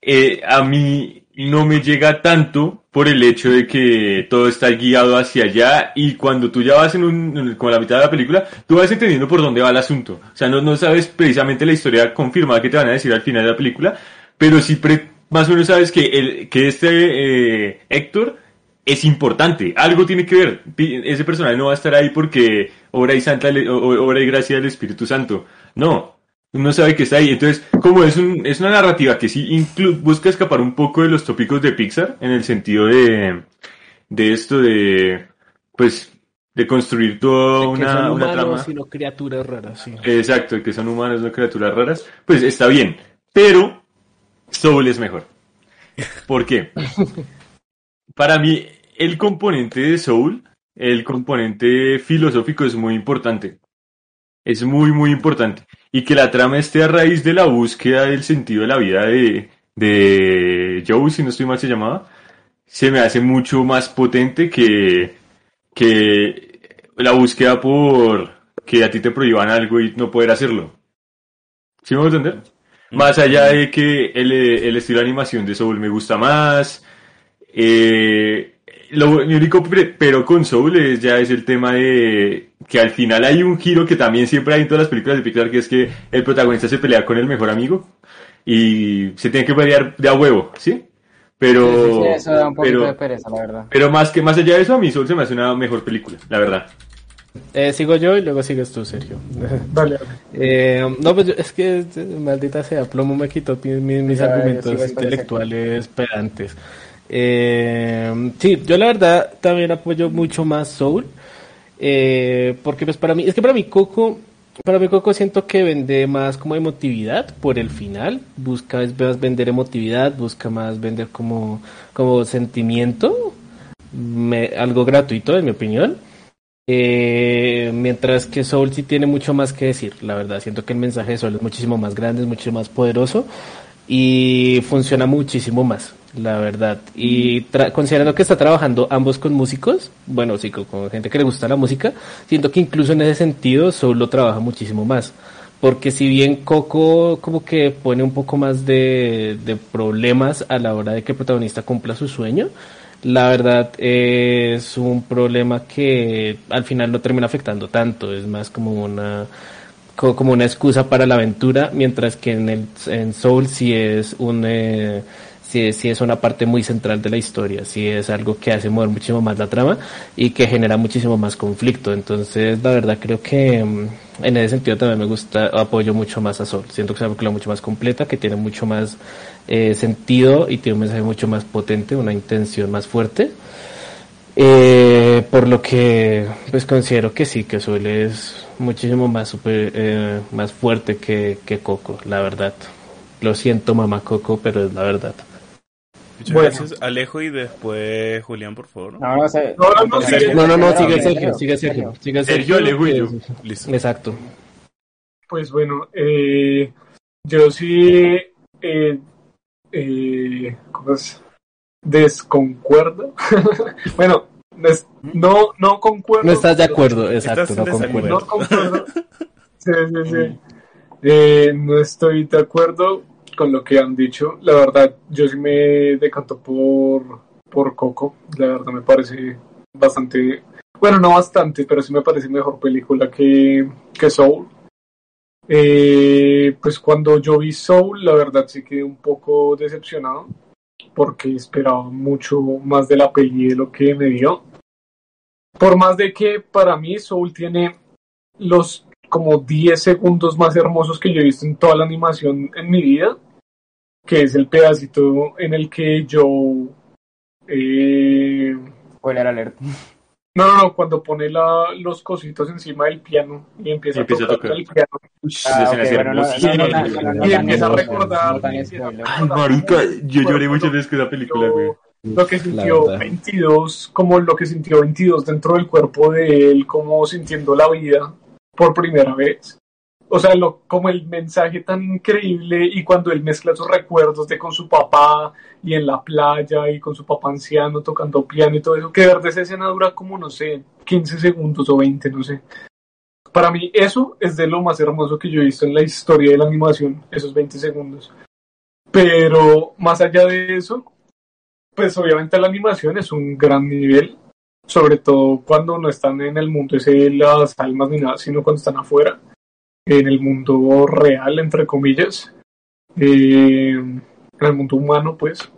C: eh, a mí no me llega tanto por el hecho de que todo está guiado hacia allá y cuando tú ya vas en un, como la mitad de la película, tú vas entendiendo por dónde va el asunto. O sea, no, no sabes precisamente la historia confirmada que te van a decir al final de la película, pero sí pre- más o menos sabes que, el, que este eh, Héctor es importante, algo tiene que ver. Ese personaje no va a estar ahí porque obra y, santa, obra y gracia del Espíritu Santo. No, uno sabe que está ahí. Entonces, como es, un, es una narrativa que sí inclu- busca escapar un poco de los tópicos de Pixar, en el sentido de, de esto de, pues, de construir toda
D: De que
C: una,
D: son
C: una
D: humanos,
C: trama.
D: sino criaturas raras, sí.
C: Exacto, que son humanos, no criaturas raras. Pues está bien. Pero Soul es mejor. ¿Por qué? Para mí, el componente de Soul, el componente filosófico es muy importante. Es muy, muy importante. Y que la trama esté a raíz de la búsqueda del sentido de la vida de, de Joe, si no estoy mal se llamaba, se me hace mucho más potente que, que la búsqueda por que a ti te prohíban algo y no poder hacerlo. ¿Sí me voy a entender? Más allá de que el, el estilo de animación de Soul me gusta más. eh, lo, mi único pero con Soul es, ya es el tema de que al final hay un giro que también siempre hay en todas las películas de Pixar, que es que el protagonista se pelea con el mejor amigo y se tiene que pelear de a huevo, ¿sí? Pero,
E: Sí, sí, sí, eso da un poquito
C: pero,
E: de pereza, la verdad.
C: pero más que más allá de eso, a mí Soul se me hace una mejor película, la verdad.
D: Eh, sigo yo y luego sigues tú, Sergio.
B: Dale, dale.
D: Eh, no, pues yo- es que maldita sea, Plomo me quitó mi- mi- mis
E: Ya,
D: argumentos intelectuales pedantes. Eh, sí, yo la verdad también apoyo mucho más Soul, eh, porque pues para mí, es que para mí Coco, para mí Coco siento que vende más como emotividad por el final, busca más vender emotividad, busca más vender como, como sentimiento, me- algo gratuito en mi opinión. Eh, mientras que Soul sí tiene mucho más que decir, la verdad. Siento que el mensaje de Soul es muchísimo más grande, es mucho más poderoso y funciona muchísimo más, la verdad. Y tra- considerando que está trabajando ambos con músicos, bueno, sí, con, gente que le gusta la música, siento que incluso en ese sentido Soul lo trabaja muchísimo más. Porque si bien Coco como que pone un poco más de, de problemas a la hora de que el protagonista cumpla su sueño, la verdad es un problema que al final no termina afectando tanto, es más como una co- como una excusa para la aventura, mientras que en el en Soul sí es un eh, sí, sí es una parte muy central de la historia, sí es algo que hace mover muchísimo más la trama y que genera muchísimo más conflicto. Entonces, la verdad creo que mm, en ese sentido también me gusta, apoyo mucho más a Soul. Siento que es una película mucho más completa, que tiene mucho más eh, sentido y tiene un mensaje mucho más potente, una intención más fuerte. Eh, por lo que pues considero que sí, que Soul es muchísimo más super, eh, más fuerte que, que Coco, la verdad. Lo siento mamá Coco, pero es la verdad.
A: Muchas
B: Bueno.
A: gracias, Alejo, y después Julián, por favor.
E: No, no sé.
B: No, no, no, sigue.
D: No, no, no,
E: Sergio,
D: sigue
E: Sergio,
D: Sergio, sigue Sergio, sigue
C: Sergio, Alejo y yo.
D: que-
A: Listo.
D: Exacto.
B: Pues bueno, eh, yo sí, eh, eh, ¿cómo es? Desconcuerdo. bueno, des- no, no concuerdo.
D: No estás de acuerdo, exacto, no concuerdo.
B: No concuerdo. Sí, sí, sí. Eh, no estoy de acuerdo con lo que han dicho. La verdad, yo sí me decanto por, por Coco. La verdad me parece bastante, bueno, no bastante, pero sí me parece mejor película que, que Soul. Eh, pues cuando yo vi Soul, la verdad sí quedé un poco decepcionado porque esperaba mucho más de la peli de lo que me dio. Por más de que para mí Soul tiene los como 10 segundos más hermosos que yo he visto en toda la animación en mi vida, que es el pedacito en el que yo... Eh...
E: Spoiler alert.
B: No, no, no, cuando pone la, los cositos encima del piano y empieza,
C: Y empieza
B: a tocar
C: a tocar.
B: el piano.
E: Ah, bueno, no, no, no,
B: Y empieza a recordar.
C: Ay, marica, yo lloré muchas veces con esa película, güey.
B: Lo que sintió
D: verdad.
B: 22, como lo que sintió 22 dentro del cuerpo de él, como sintiendo la vida por primera vez. O sea, lo, como el mensaje tan increíble y cuando él mezcla sus recuerdos de con su papá y en la playa y con su papá anciano tocando piano y todo eso, que de esa escena dura como, no sé, 15 segundos o 20, no sé. Para mí eso es de lo más hermoso que yo he visto en la historia de la animación, esos 20 segundos. Pero más allá de eso, pues obviamente la animación es un gran nivel, sobre todo cuando no están en el mundo ese de las almas ni nada, sino cuando están afuera, en el mundo real, entre comillas, eh, en el mundo humano, pues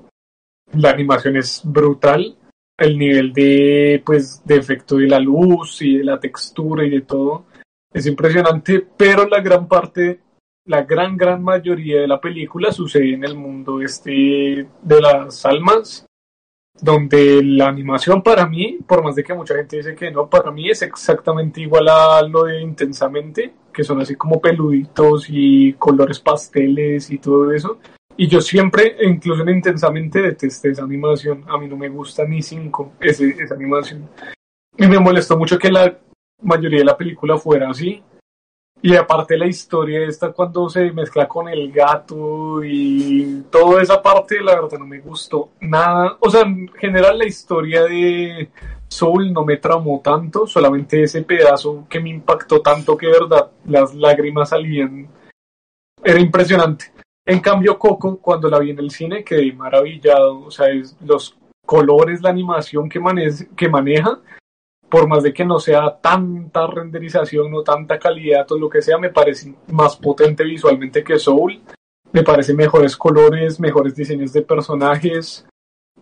B: la animación es brutal, el nivel de, pues, de efecto de la luz y de la textura y de todo es impresionante, pero la gran parte la gran, gran mayoría de la película sucede en el mundo este de las almas, donde la animación para mí, por más de que mucha gente dice que no, para mí es exactamente igual a lo de Intensamente, que son así como peluditos y colores pasteles y todo eso. Y yo siempre, incluso en Intensamente, detesté esa animación. A mí no me gusta ni cinco ese, esa animación. Y me molestó mucho que la mayoría de la película fuera así. Y aparte la historia esta cuando se mezcla con el gato y toda esa parte, la verdad no me gustó nada. O sea, en general la historia de Soul no me tramó tanto, solamente ese pedazo que me impactó tanto que verdad las lágrimas salían. Era impresionante. En cambio, Coco, cuando la vi en el cine, quedé maravillado. O sea, es los colores, la animación que, mane- que maneja, por más de que no sea tanta renderización o tanta calidad o lo que sea, me parece más potente visualmente que Soul. Me parece mejores colores, mejores diseños de personajes,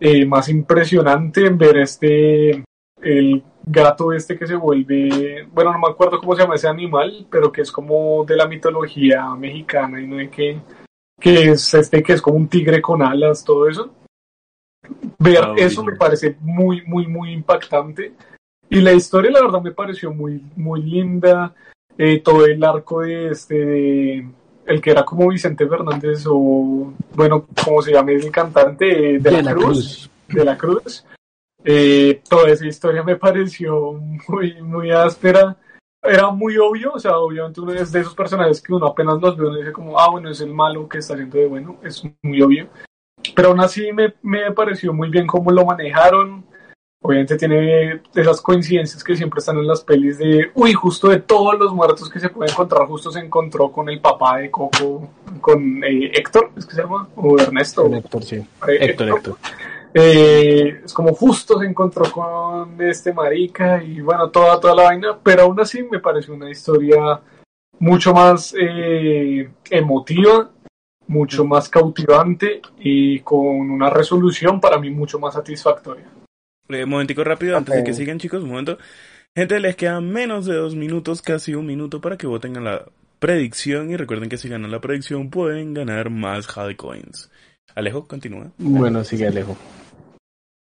B: eh, más impresionante ver este, el gato este que se vuelve, bueno, no me acuerdo cómo se llama ese animal, pero que es como de la mitología mexicana y no de qué, que es este que es como un tigre con alas, todo eso. Ver
C: Ah,
B: eso me parece muy, muy, muy impactante. Y la historia, la verdad, me pareció muy, muy linda. Eh, todo el arco de este, de- el que era como Vicente Fernández o, bueno, como se llama el cantante eh, de, la, Cruz, de la Cruz. Eh, toda esa historia me pareció muy, muy áspera. Era muy obvio, o sea, obviamente uno es de esos personajes que uno apenas los ve, uno dice como, ah, bueno, es el malo que está haciendo de bueno, es muy obvio. Pero aún así me, me pareció muy bien cómo lo manejaron. Obviamente tiene esas coincidencias que siempre están en las pelis de, uy, justo de todos los muertos que se puede encontrar, justo se encontró con el papá de Coco, con eh, Héctor, ¿es que se llama? O Ernesto.
D: Héctor, sí.
B: Eh,
D: Héctor, Héctor.
B: Eh, es como justo se encontró con este marica y bueno, toda, toda la vaina, pero aún así me pareció una historia mucho más eh, emotiva, mucho más cautivante y con una resolución para mí mucho más satisfactoria.
A: Eh, momentico rápido, antes de que sigan chicos, un momento. Gente, les quedan menos de dos minutos, casi un minuto para que voten en la predicción y recuerden que si ganan la predicción pueden ganar más Jade Coins. Alejo, continúa.
D: Bueno, sigue Alejo.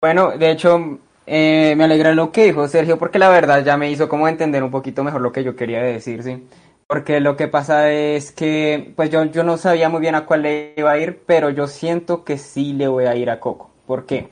E: Bueno, de hecho, eh, me alegra lo que dijo Sergio, porque la verdad ya me hizo como entender un poquito mejor lo que yo quería decir, ¿sí? Porque lo que pasa es que, pues yo, yo no sabía muy bien a cuál le iba a ir, pero yo siento que sí le voy a ir a Coco. ¿Por qué?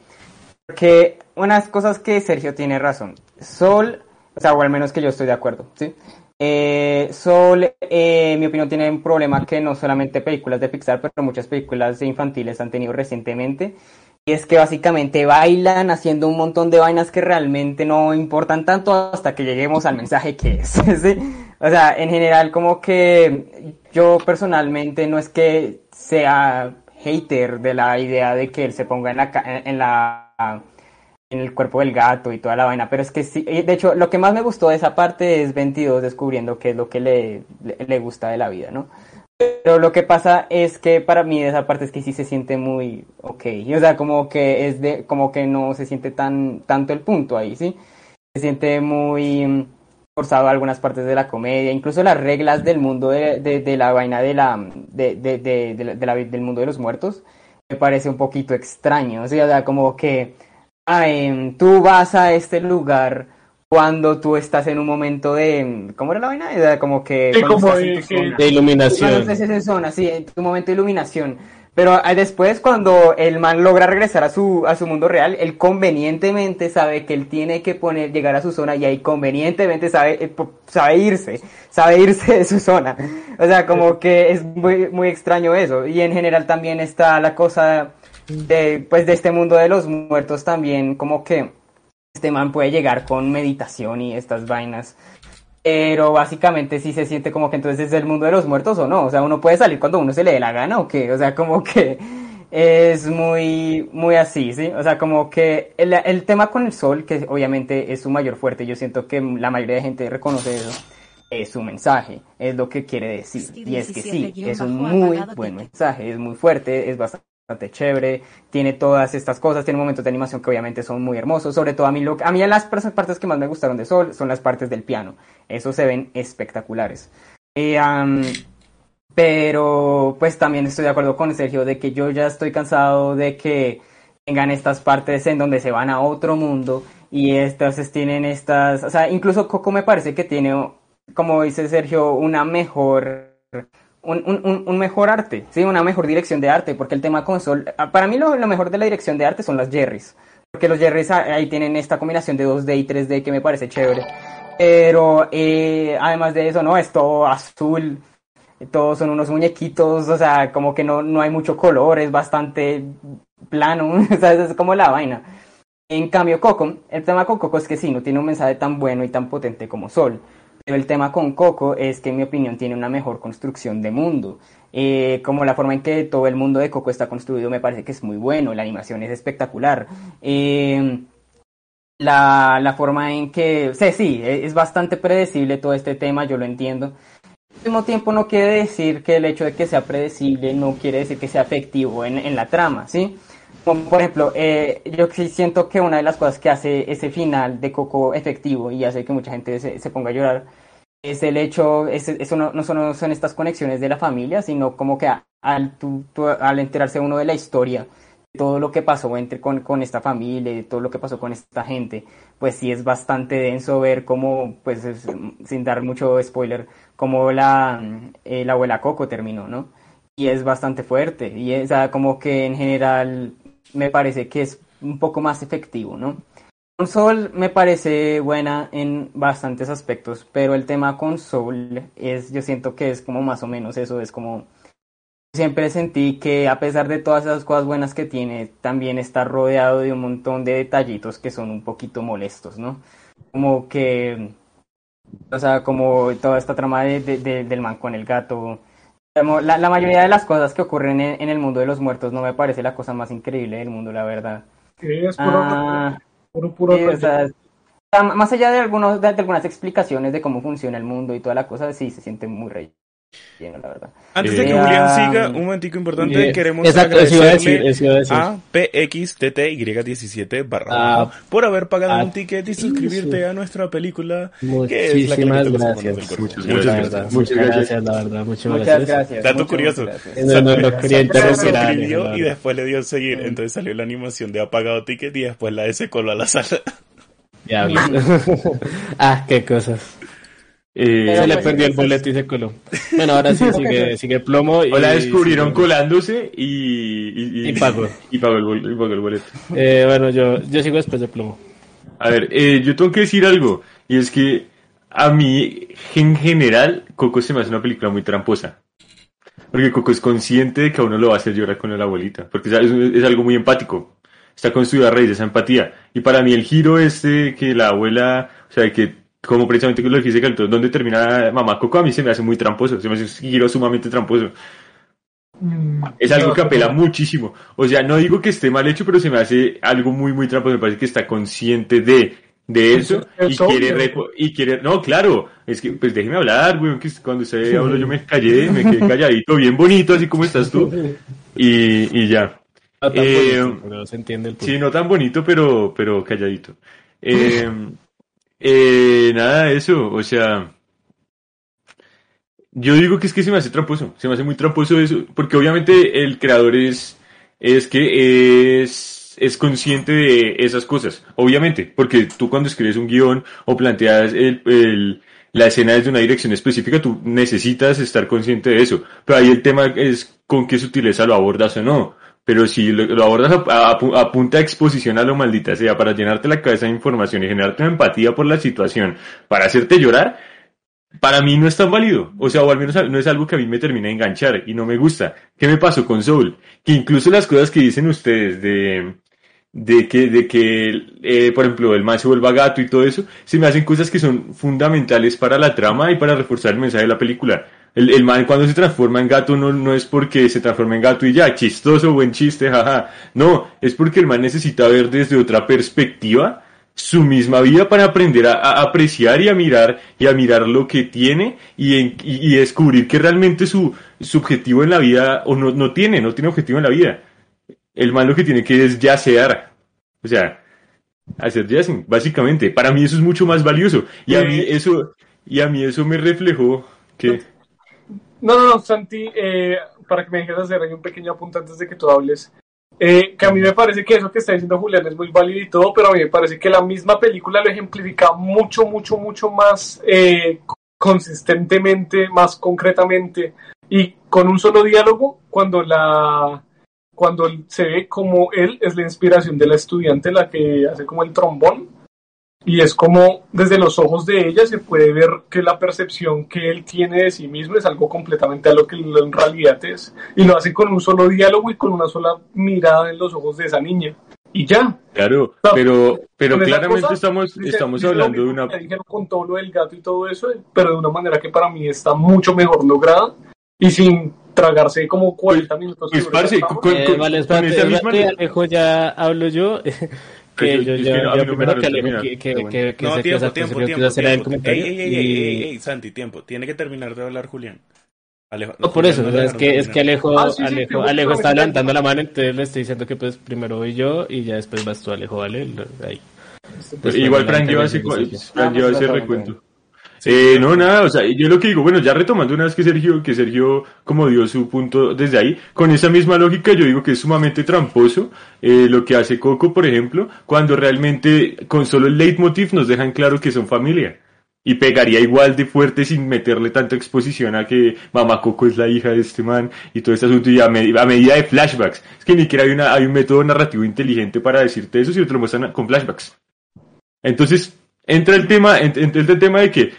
E: Porque unas cosas que Sergio tiene razón. Sol, o sea, o al menos que yo estoy de acuerdo, ¿sí? Eh, Sol, eh, en mi opinión, tiene un problema que no solamente películas de Pixar, pero muchas películas infantiles han tenido recientemente. Y es que básicamente bailan haciendo un montón de vainas que realmente no importan tanto hasta que lleguemos al mensaje que es. O sea, en general como que yo personalmente no es que sea hater de la idea de que él se ponga en la, en la en el cuerpo del gato y toda la vaina, pero es que sí, de hecho, lo que más me gustó de esa parte es 22 descubriendo qué es lo que le, le, gusta de la vida, ¿no? Pero lo que pasa es que para mí esa parte es que sí se siente muy ok, o sea, como que es de, como que no se siente tan, tanto el punto ahí, ¿sí? Se siente muy forzado algunas partes de la comedia, incluso las reglas del mundo de, de, la vaina de la, de, de, la, del mundo de los muertos, me parece un poquito extraño, o sea, como que Tú vas a este lugar cuando tú estás en un momento de ¿cómo era la vaina? como que
D: de, iluminación.
E: zona, sí, en tu momento de iluminación. Pero ah, después cuando el man logra regresar a su a su mundo real, él convenientemente sabe que él tiene que poner llegar a su zona y ahí convenientemente sabe eh, sabe irse, sabe irse de su zona. O sea, como que es muy muy extraño eso y en general también está la cosa de, pues, de este mundo de los muertos también, como que este man puede llegar con meditación y estas vainas. Pero básicamente sí se siente como que entonces es el mundo de los muertos o no. O sea, uno puede salir cuando uno se le dé la gana o qué. O sea, como que es muy, muy así, ¿sí? O sea, como que el, el tema con el sol, que obviamente es su mayor fuerte, yo siento que la mayoría de gente reconoce eso, es su mensaje, es lo que quiere decir. Y es que sí, es un muy buen mensaje, es muy fuerte, es bastante chévere, tiene todas estas cosas, tiene momentos de animación que obviamente son muy hermosos, sobre todo a mí, lo, a mí las partes que más me gustaron de Sol son las partes del piano, esos se ven espectaculares. Eh, pero pues también estoy de acuerdo con Sergio de que yo ya estoy cansado de que tengan estas partes en donde se van a otro mundo y entonces tienen estas, o sea, incluso Coco me parece que tiene, como dice Sergio, una mejor un, un, un, mejor arte, ¿sí? una mejor dirección de arte, porque el tema console, ah, para mí lo, lo, mejor de la dirección de arte son las Jerrys, porque los Jerrys ah, ahí tienen esta combinación de 2D y 3D que me parece chévere, pero eh, además de eso, no, es todo azul, todos son unos muñequitos, o sea, como que no, no hay mucho color, es bastante plano, o es como la vaina. En cambio, Coco, el tema con Coco es que sí, no tiene un mensaje tan bueno y tan potente como Sol el tema con Coco es que en mi opinión tiene una mejor construcción de mundo. Eh, como la forma en que todo el mundo de Coco está construido me parece que es muy bueno, la animación es espectacular. Eh, la, la, forma en que, sí, sí, es bastante predecible todo este tema, yo lo entiendo. Al mismo tiempo no quiere decir que el hecho de que sea predecible no quiere decir que sea efectivo en, en la trama, ¿sí? Como por ejemplo, eh, yo sí siento que una de las cosas que hace ese final de Coco efectivo y hace que mucha gente se, se ponga a llorar es el hecho, es, eso no, no, son, son, estas conexiones de la familia, sino como que al, al enterarse uno de la historia, todo lo que pasó entre, con, con, esta familia, todo lo que pasó con esta gente, pues sí es bastante denso ver cómo, pues sin dar mucho spoiler, cómo la, eh, la abuela Coco terminó, ¿no? Y es bastante fuerte, y es como que en general me parece que es un poco más efectivo, ¿no? Con Soul me parece buena en bastantes aspectos, pero el tema con Soul es, yo siento que es como más o menos eso, es como siempre sentí que a pesar de todas esas cosas buenas que tiene, también está rodeado de un montón de detallitos que son un poquito molestos, ¿no? Como que, o sea, como toda esta trama de, del man con el gato. La, la, mayoría de las cosas que ocurren en, el mundo de los muertos no me parece la cosa más increíble del mundo, la verdad.
B: es ah,
E: más allá de, algunos, de, algunas explicaciones de cómo funciona el mundo y toda la cosa, sí, se siente muy rey.
A: Antes de que Julián siga, un momentico importante, queremos agradecerle a PXTTY17 barra ah, por haber pagado un ticket y suscribirte a nuestra película
D: que es la gracias. Muchas, gracias. Muchas gracias, la verdad. Muchas, gracias.
A: Dato curioso. Se suscribió y después le dio seguir. Entonces salió la animación de apagado ticket y después la de se coló a la sala.
D: Ya, ah, qué cosas. Eh, se le perdió el boleto y se coló. Bueno, ahora sí sigue, sigue plomo.
C: Y, o la descubrieron colándose y,
D: y, pagó.
C: Y pagó el, boleto.
D: Eh, bueno, yo, yo sigo después de plomo.
C: A ver, eh, yo tengo que decir algo. Y es que a mí, en general, Coco se me hace una película muy tramposa. Porque Coco es consciente de que a uno lo va a hacer llorar con la abuelita. Porque es, es algo muy empático. Está construido a raíz de esa empatía. Y para mí el giro este que la abuela, o sea, que como precisamente con lo que ¿dónde termina Mamá Coco? A mí se me hace muy tramposo, se me hace un giro sumamente tramposo.
B: Mm,
C: Es algo
B: no,
C: que apela
B: no.
C: muchísimo. O sea, no digo que esté mal hecho, pero se me hace algo muy, muy tramposo. Me parece que está consciente de, de eso y quiere, y quiere, no, claro, es que, pues déjeme hablar, güey, que cuando usted habló yo me callé, me quedé calladito, bien bonito, así como estás tú, y, y ya.
D: No
C: Eh,
D: bonito, pero se entiende el.
C: Sí, no tan bonito, pero, pero calladito. Eh, eh, nada eso, o sea, yo digo que es que se me hace tramposo, se me hace muy tramposo eso, porque obviamente el creador es, es que es, es consciente de esas cosas, obviamente, porque tú cuando escribes un guion o planteas el, el- la escena desde una dirección específica, tú necesitas estar consciente de eso, pero ahí el tema es con qué sutileza lo abordas o no. Pero si lo, abordas a punta de exposición a lo maldita sea, para llenarte la cabeza de información y generarte una empatía por la situación, para hacerte llorar, para mí no es tan válido. O sea, o al menos no es algo que a mí me termina de enganchar y no me gusta. ¿Qué me pasó con Soul? Que incluso las cosas que dicen ustedes de, de que, de que eh, por ejemplo, el man se vuelva gato y todo eso, se me hacen cosas que son fundamentales para la trama y para reforzar el mensaje de la película. El, el man cuando se transforma en gato no, no es porque se transforma en gato y ya, chistoso, buen chiste, jaja. No, es porque el man necesita ver desde otra perspectiva su misma vida para aprender a, a apreciar y a mirar y a mirar lo que tiene y, en- y, y descubrir que realmente su, su objetivo en la vida o no, no tiene, no tiene objetivo en la vida. El man lo que tiene que es yacear. O sea, hacer jazzing, básicamente. Para mí eso es mucho más valioso. Y a mí eso, y a mí eso me reflejó que,
B: No, no, no, Santi, eh, para que me dejes hacer ahí un pequeño apunte antes de que tú hables. Eh, que a mí me parece que eso que está diciendo Julián es muy válido y todo, pero a mí me parece que la misma película lo ejemplifica mucho, mucho, mucho más eh, consistentemente, más concretamente y con un solo diálogo cuando la cuando se ve como él es la inspiración de la estudiante la que hace como el trombón y es como desde los ojos de ella se puede ver que la percepción que él tiene de sí mismo es algo completamente a lo que en realidad es. Y lo hace con un solo diálogo y con una sola mirada en los ojos de esa niña. Y ya.
C: claro,
B: No,
C: pero, pero
B: con esa
C: claramente
B: cosa,
C: estamos,
B: Dice-
C: estamos
B: dice
C: hablando de una,
B: con todo lo del gato y todo eso, pero de una manera que para mí está mucho mejor lograda y sin tragarse como 40 minutos.
C: pues, parce,
B: la
C: con-
D: Eh,
C: con-
D: vale,
C: con
D: espérate,
C: esa
D: espérate,
C: misma-
D: Alejo, ya hablo yo. que
C: Yo- que no,
A: tiempo, tiempo, tiempo. Ey, ey, ey,
D: y-
A: ey, ey, Santi, tiempo. Tiene que terminar de hablar Julián. Alejo,
D: No, por eso,
A: no
D: es que, es que. Alejo,
B: Ah, sí, sí,
D: Alejo, Alejo
B: que
D: está levantando la mano, entonces le estoy diciendo que pues primero voy yo y ya después vas tú, Alejo, ¿vale? Ahí.
C: Igual Fran lleva ese,
E: Ah,
C: ese recuento. Eh, no, nada, o sea, yo lo que digo, bueno, ya retomando una vez que Sergio, que Sergio como dio su punto desde ahí, con esa misma lógica yo digo que es sumamente tramposo eh, lo que hace Coco, por ejemplo, cuando realmente con solo el leitmotiv nos dejan claro que son familia. Y pegaría igual de fuerte sin meterle tanta exposición a que mamá Coco es la hija de este man y todo este asunto y a, me- a medida de flashbacks. Es que ni siquiera hay, una, hay un método narrativo inteligente para decirte eso si te lo muestran con flashbacks. Entonces, entra el tema, ent- entra el tema de que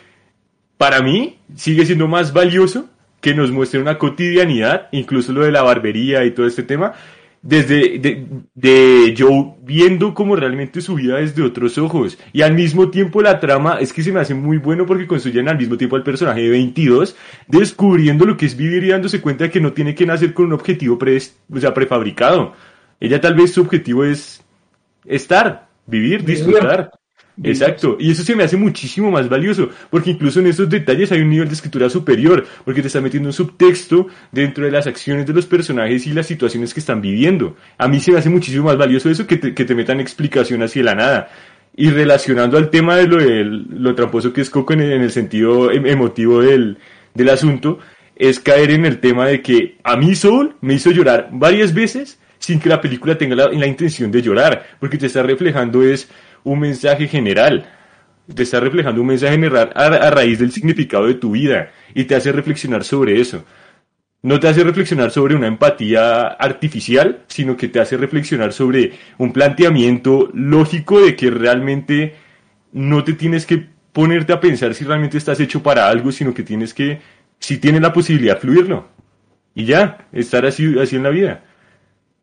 C: para mí sigue siendo más valioso que nos muestre una cotidianidad, incluso lo de la barbería y todo este tema, desde de, de yo viendo como realmente su vida desde otros ojos. Y al mismo tiempo la trama es que se me hace muy bueno porque construyen al mismo tiempo al personaje de 22, descubriendo lo que es vivir y dándose cuenta de que no tiene que nacer con un objetivo pre, o sea, prefabricado. Ella tal vez su objetivo es estar, vivir, disfrutar. Exacto, y eso se me hace muchísimo más valioso, porque incluso en esos detalles hay un nivel de escritura superior, porque te está metiendo un subtexto dentro de las acciones de los personajes y las situaciones que están viviendo. A mí se me hace muchísimo más valioso eso que te, que te metan explicación hacia la nada. Y relacionando al tema de lo, del- lo tramposo que es Coco en el, en el sentido em- emotivo del, del asunto, es caer en el tema de que a mí Soul me hizo llorar varias veces sin que la película tenga la, la intención de llorar, porque te está reflejando es un mensaje general, te está reflejando un mensaje general a, raíz del significado de tu vida y te hace reflexionar sobre eso. No te hace reflexionar sobre una empatía artificial, sino que te hace reflexionar sobre un planteamiento lógico de que realmente no te tienes que ponerte a pensar si realmente estás hecho para algo, sino que tienes que, si tienes la posibilidad, fluirlo. Y ya, estar así en la vida.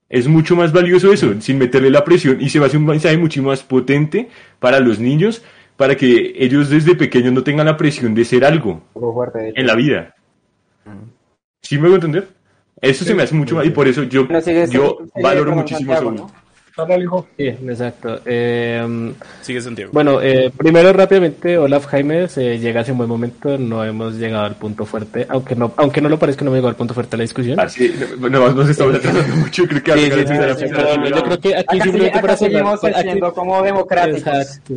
C: Es mucho más valioso eso, sin meterle la presión, y se va a hacer un mensaje mucho más potente para los niños, para que ellos desde pequeños no tengan la presión de ser algo en la vida. ¿Sí me voy a entender? Eso se me hace mucho más, y por eso yo,
E: No,
C: yo valoro muchísimo
E: Santiago,
C: Soul.
E: ¿no?
B: Dale, hijo.
D: Sí, exacto. Eh,
A: Sigue Santiago.
D: bueno, eh, primero rápidamente, Olaf Jaime se llega hace un buen momento, no hemos llegado al punto fuerte, aunque no, aunque no lo parezca, no hemos llegado al punto fuerte de la discusión.
C: Ah, sí, no, no, nos estamos atrasando mucho, creo que
D: Sí, sí, sí,
C: película.
D: yo creo que aquí
E: Acá, sí-
D: simplemente
E: acá
D: para cerrar,
E: seguimos
D: aquí-
E: siendo como democráticos.
D: Exacto.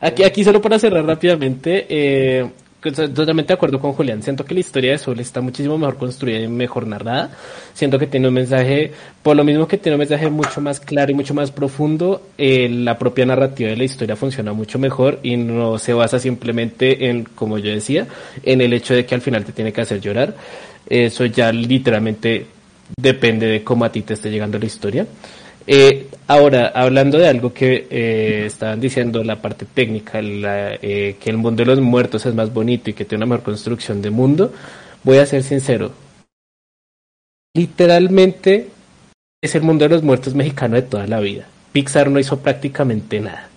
D: Aquí, aquí solo para cerrar rápidamente, eh, totalmente de acuerdo con Julián. Siento que la historia de Sol está muchísimo mejor construida y mejor narrada. Siento que tiene un mensaje, por lo mismo que tiene un mensaje mucho más claro y mucho más profundo, eh, la propia narrativa de la historia funciona mucho mejor y no se basa simplemente en, como yo decía, en el hecho de que al final te tiene que hacer llorar. Eso ya literalmente depende de cómo a ti te esté llegando la historia. Eh, ahora, hablando de algo que eh, estaban diciendo, la parte técnica, la, eh, que el mundo de los muertos es más bonito y que tiene una mejor construcción de mundo, voy a ser sincero. Literalmente es el mundo de los muertos mexicano de toda la vida. Pixar no hizo prácticamente nada.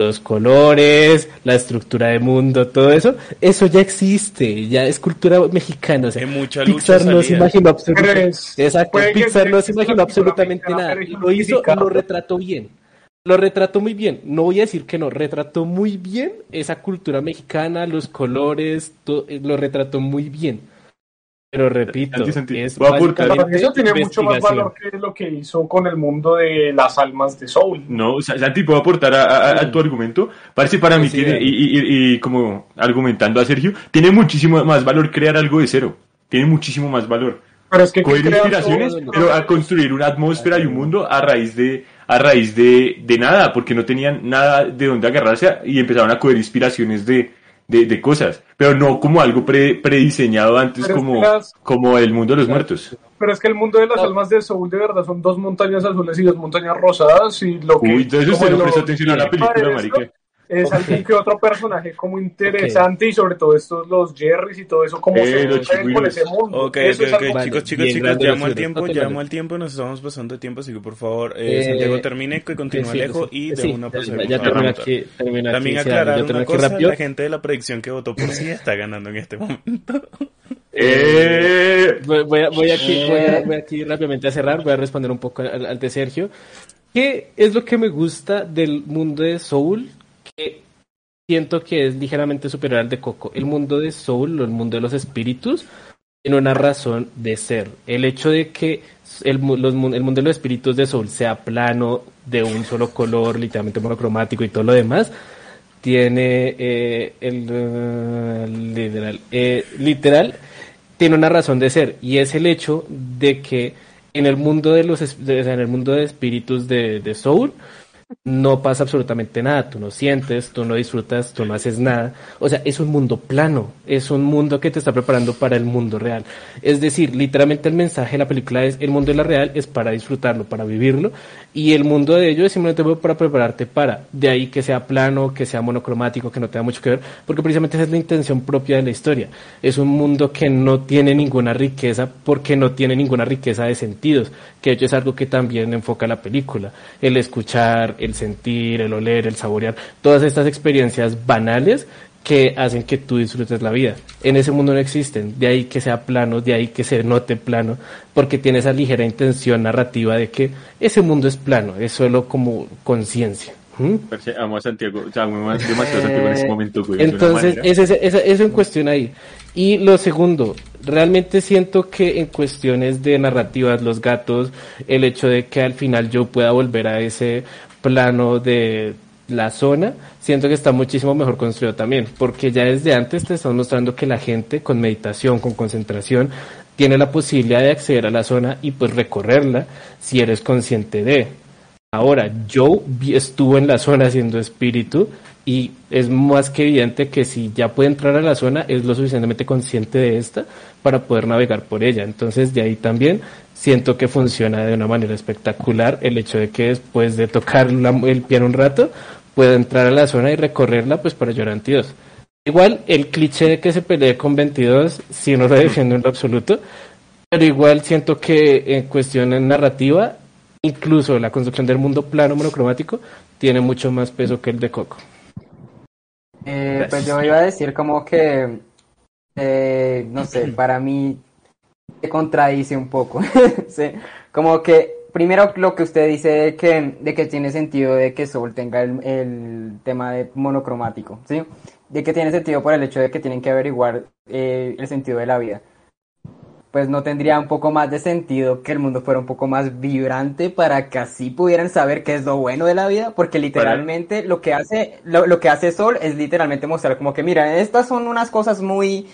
D: Los colores, la estructura de mundo, todo eso, eso ya existe, ya es cultura mexicana. O sea,
A: mucha
D: Pixar no se imaginó absolutamente. Exacto, Pixar no se imaginó absolutamente nada. lo hizo, lo retrató bien. Lo retrató muy bien. No voy a decir que no, retrató muy bien esa cultura mexicana, los colores, eh, lo retrató muy bien. Pero repito,
C: Santi, Santi,
D: es
B: Eso tiene mucho más valor que lo que hizo con el mundo de las almas de Soul.
C: No, o sea, Santi, puedo aportar a, a- a tu argumento. Parece para mí
D: Sí,
C: tiene, y, y- y- y como argumentando a Sergio, tiene muchísimo más valor crear algo de cero. Tiene muchísimo más valor.
B: Pero es que
C: Coger inspiraciones,
B: todo-
C: pero a construir una atmósfera y un mundo a raíz de a raíz de, de nada, porque no tenían nada de donde agarrarse y empezaron a coger inspiraciones de, de, de cosas, pero no como algo pre, prediseñado antes
B: Pero
C: como,
B: las-
C: como el mundo de los muertos.
B: Pero es que el mundo de las almas de Soul de verdad son dos montañas azules y dos montañas rosadas y lo que...
C: Uy, entonces usted no
B: lo-
C: prestó atención a la película, marica.
B: Es algún que otro personaje como interesante y sobre todo estos los Jerrys y todo eso como
C: Eh,
B: se
C: los
B: mueven con ese mundo.
A: Ok,
B: Eso
A: ok,
B: es
A: ok,
B: algo-
D: Vale,
A: chicos, chicos,
D: bien
A: chicos, llamo al tiempo,
D: No
A: llamo
D: vale.
A: al tiempo, nos estamos pasando de tiempo, así que por favor, eh,
D: Eh,
A: Santiago termine, que continúa
D: Sí,
A: Alejo
D: sí,
A: y de
D: sí,
A: una
D: ya-
A: procedemos
D: ya
A: a
D: termino
A: preguntar.
D: aquí, termino
A: También
D: aquí,
A: aclarar
D: ya
A: una cosa,
D: rápido.
A: la gente de la predicción que votó por sí está ganando en este momento.
C: Eh,
D: Voy, voy a- voy aquí, voy, a- voy aquí rápidamente a cerrar, voy a responder un poco al, al de Sergio. ¿Qué es lo que me gusta del mundo de Soul? Siento que es ligeramente superior al de Coco. El mundo de Soul, el mundo de los espíritus, tiene una razón de ser. El hecho de que el, el mundo de los espíritus de Soul sea plano, de un solo color, literalmente monocromático y todo lo demás, tiene eh, el eh, literal, eh, literal tiene una razón de ser y es el hecho de que en el mundo de los en el mundo de espíritus de, de Soul no pasa absolutamente nada, tú no sientes, tú no disfrutas, tú no haces nada. O sea, es un mundo plano, es un mundo que te está preparando para el mundo real. Es decir, literalmente el mensaje de la película es, el mundo de la real es para disfrutarlo, para vivirlo, y el mundo de ello es simplemente para prepararte para. De ahí que sea plano, que sea monocromático, que no tenga mucho que ver, porque precisamente esa es la intención propia de la historia. Es un mundo que no tiene ninguna riqueza porque no tiene ninguna riqueza de sentidos, que de hecho es algo que también enfoca la película. El escuchar, el sentir, el oler, el saborear, todas estas experiencias banales que hacen que tú disfrutes la vida. En ese mundo no existen, de ahí que sea plano, de ahí que se note plano, porque tiene esa ligera intención narrativa de que ese mundo es plano, es solo como conciencia. ¿Mm?
C: amo a Santiago, o sea, amo a- Santiago en momento, güey. de una
D: Entonces, es ese- eso en cuestión ahí. Y lo segundo, realmente siento que en cuestiones de narrativas, los gatos, el hecho de que al final yo pueda volver a ese plano de la zona, siento que está muchísimo mejor construido también, porque ya desde antes te están mostrando que la gente con meditación, con concentración, tiene la posibilidad de acceder a la zona y pues recorrerla si eres consciente de. Ahora, Joe vi- estuvo en la zona siendo espíritu y es más que evidente que si ya puede entrar a la zona es lo suficientemente consciente de esta para poder navegar por ella. Entonces, de ahí también siento que funciona de una manera espectacular el hecho de que después de tocar la- el piano un rato pueda entrar a la zona y recorrerla pues para llorar 22. Igual el cliché de que se pelee con 22, si no lo defiendo en lo absoluto, pero igual siento que en cuestión en narrativa, incluso la construcción del mundo plano monocromático tiene mucho más peso que el de Coco.
E: Eh, pues yo iba a decir como que, eh, no sé, para mí se contradice un poco. sí. Como que, primero lo que usted dice de que, de que tiene sentido de que Soul tenga el, el tema de monocromático, ¿sí? De que tiene sentido por el hecho de que tienen que averiguar eh, el sentido de la vida. Pues no tendría un poco más de sentido que el mundo fuera un poco más vibrante para que así pudieran saber qué es lo bueno de la vida, porque literalmente lo que hace lo, lo que hace Sol es literalmente mostrar como que mira, estas son unas cosas muy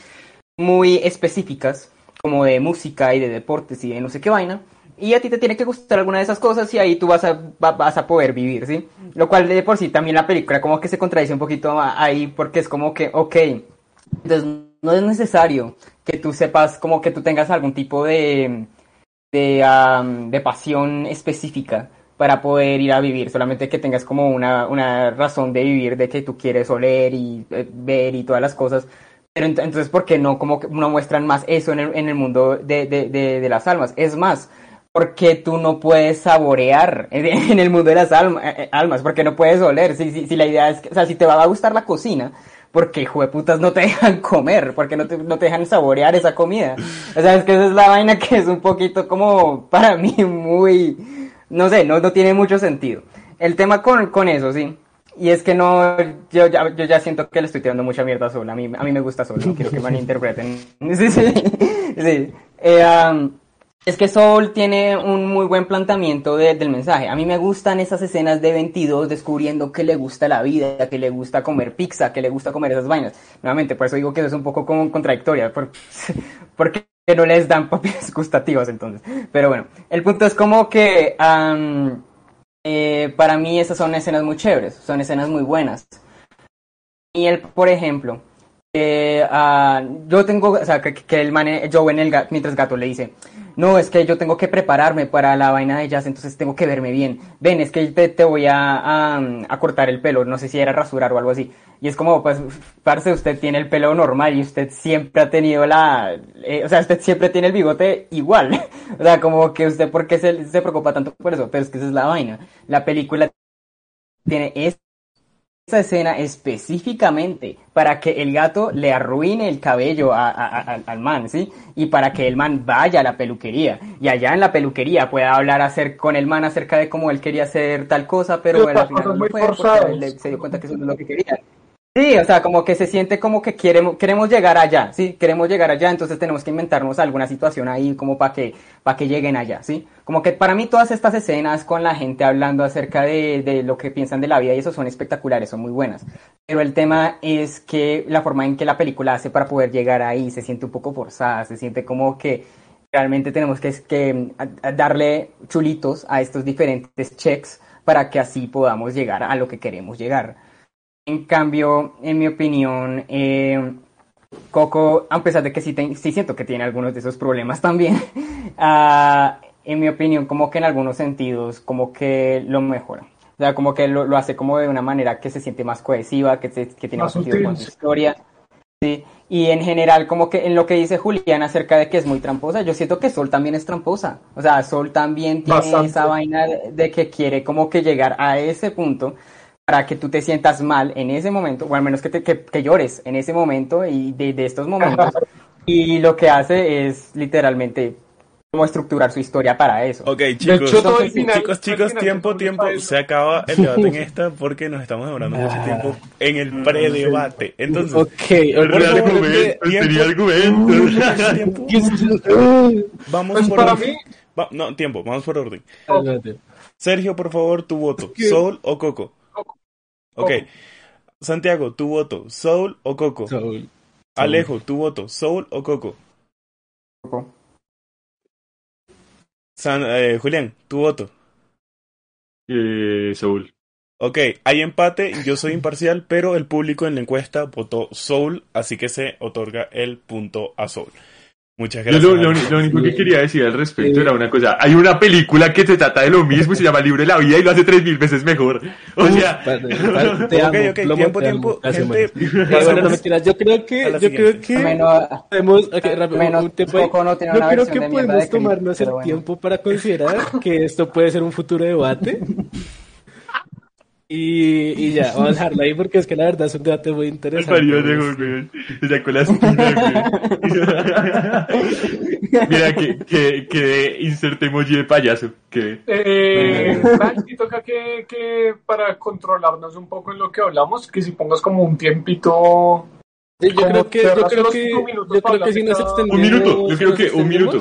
E: muy específicas como de música y de deportes y de no sé qué vaina. Y a ti te tiene que gustar alguna de esas cosas y ahí tú vas a, va- vas a poder vivir, ¿sí? Lo cual de por sí también la película como que se contradice un poquito ahí porque es como que, ok, entonces no es necesario que tú sepas como que tú tengas algún tipo de, de, am, de pasión específica para poder ir a vivir, solamente que tengas como una, una razón de vivir, de que tú quieres oler y eh, ver y todas las cosas. Pero ent- entonces, ¿por qué no como que no muestran más eso en el, mundo de, de, de, de las almas? Es más, porque tú no puedes saborear en en el mundo de las alma- eh, eh, almas, porque no puedes oler. Si, si, si la idea es, que, o sea, si te va a gustar la cocina, porque jueputas no te dejan comer, porque no te, no te dejan saborear esa comida. O sea, es que esa es la vaina que es un poquito como, para mí, muy, no sé, no, no tiene mucho sentido. El tema con, con eso, sí. Y es que no, yo ya, yo ya siento que le estoy tirando mucha mierda a Sol. A mí, a mí me gusta Sol, no quiero que malinterpreten. Sí, sí, sí. Eh, um, es que Soul tiene un muy buen planteamiento de- del mensaje. A mí me gustan esas escenas de 22 descubriendo que le gusta la vida, que le gusta comer pizza, que le gusta comer esas vainas. Nuevamente, por eso digo que eso es un poco como contradictoria, por- porque no les dan papilas gustativas entonces. Pero bueno, el punto es como que eh, para mí esas son escenas muy chéveres, son escenas muy buenas. Y él, por ejemplo, eh, ah, yo tengo, o sea, que, el man, Joe en el ga- mientras gato le dice, no, es que yo tengo que prepararme para la vaina de jazz, entonces tengo que verme bien. Ven, es que te, te voy a, a, cortar el pelo, no sé si era rasurar o algo así. Y es como, pues, parce, usted tiene el pelo normal y usted siempre ha tenido la, eh, o sea, usted siempre tiene el bigote igual. o sea, como que usted, ¿por qué se, se preocupa tanto por eso? Pero es que esa es la vaina. La película tiene es- esa escena específicamente para que el gato le arruine el cabello a- a- a- al man, ¿sí? Y para que el man vaya a la peluquería y allá en la peluquería pueda hablar hacer, con el man acerca de cómo él quería hacer tal cosa, pero al final no fue porque él se dio cuenta que eso no es lo que quería. Sí, o sea, como que se siente como que queremos, queremos llegar allá, ¿sí? Queremos llegar allá, entonces tenemos que inventarnos alguna situación ahí como para que, para que lleguen allá, ¿sí? Como que para mí todas estas escenas con la gente hablando acerca de, de lo que piensan de la vida y eso son espectaculares, son muy buenas. Pero el tema es que la forma en que la película hace para poder llegar ahí se siente un poco forzada, se siente como que realmente tenemos que, que darle chulitos a estos diferentes checks para que así podamos llegar a lo que queremos llegar. En cambio, en mi opinión, eh, Coco, a pesar de que sí, te- sí siento que tiene algunos de esos problemas también, ah, en mi opinión, como que en algunos sentidos, como que lo mejora. O sea, como que lo, lo hace como de una manera que se siente más cohesiva, que, se- que tiene
B: Más
E: sentido con su historia. Sí, y en general, como que en lo que dice Julián acerca de que es muy tramposa, yo siento que Sol también es tramposa. O sea, Sol también tiene
B: Bastante.
E: esa vaina de, de que quiere como que llegar a ese punto para que tú te sientas mal en ese momento, o al menos que, te, que, que llores en ese momento y de, de estos momentos. y lo que hace es literalmente como estructurar su historia para eso.
A: Ok, chicos,
B: hecho, todo el final-
A: chicos, chicos,
B: final
A: tiempo, tiempo, se acaba el debate en esta porque nos estamos demorando mucho
D: Ah.
A: tiempo en el predebate. Entonces,
D: Ok,
C: El
A: Por favor,
C: argumento,
A: tiempo. tiempo. vamos
B: Pues
A: por
B: para
A: orden.
B: mí,
A: Va- no, tiempo, vamos por orden. Sergio, por favor, tu voto.
B: ¿Qué?
A: ¿Soul o Coco?
B: Coco.
A: Ok.
B: Coco.
A: Santiago, tu voto. ¿Soul o Coco?
D: Soul.
A: Alejo, tu voto. ¿Soul o Coco? San- eh, Julián, tu voto.
C: Eh, Soul.
A: Ok, hay empate, yo soy imparcial, pero el público en la encuesta votó Soul, así que se otorga el punto a Soul. Muchas
C: Yo
A: gracias.
C: lo, lo- lo único que quería decir al respecto era una cosa. Hay una película que se trata de lo mismo y se llama Libre la Vida y lo hace tres mil veces mejor. O sea,
D: Padre, padre, te
A: Ok,
D: amo,
A: ok,
D: Plomo,
A: tiempo,
D: te
A: tiempo,
D: amo. Gracias,
A: gente.
D: man. Eh, bueno, no mentiras, yo creo que, yo creo que
E: Menos,
D: podemos, rápido,
E: menos no tiene
D: Yo
E: una
D: creo que podemos
E: de
D: tomarnos el
E: bueno.
D: tiempo para considerar que esto puede ser un futuro debate. Y, y ya, vamos a dejarlo ahí porque es que la verdad es un debate muy
C: El
D: interesante.
C: parió de güey. Se sacó la espina, güey. Mira, que, que, que inserte emoji de payaso. Que...
B: Eh, y toca que, que para controlarnos un poco en lo que hablamos, que si pongas como un tiempito.
D: Sí, yo creo que, yo creo que, yo creo que si nos extendemos.
C: Un minuto, yo creo que un minuto.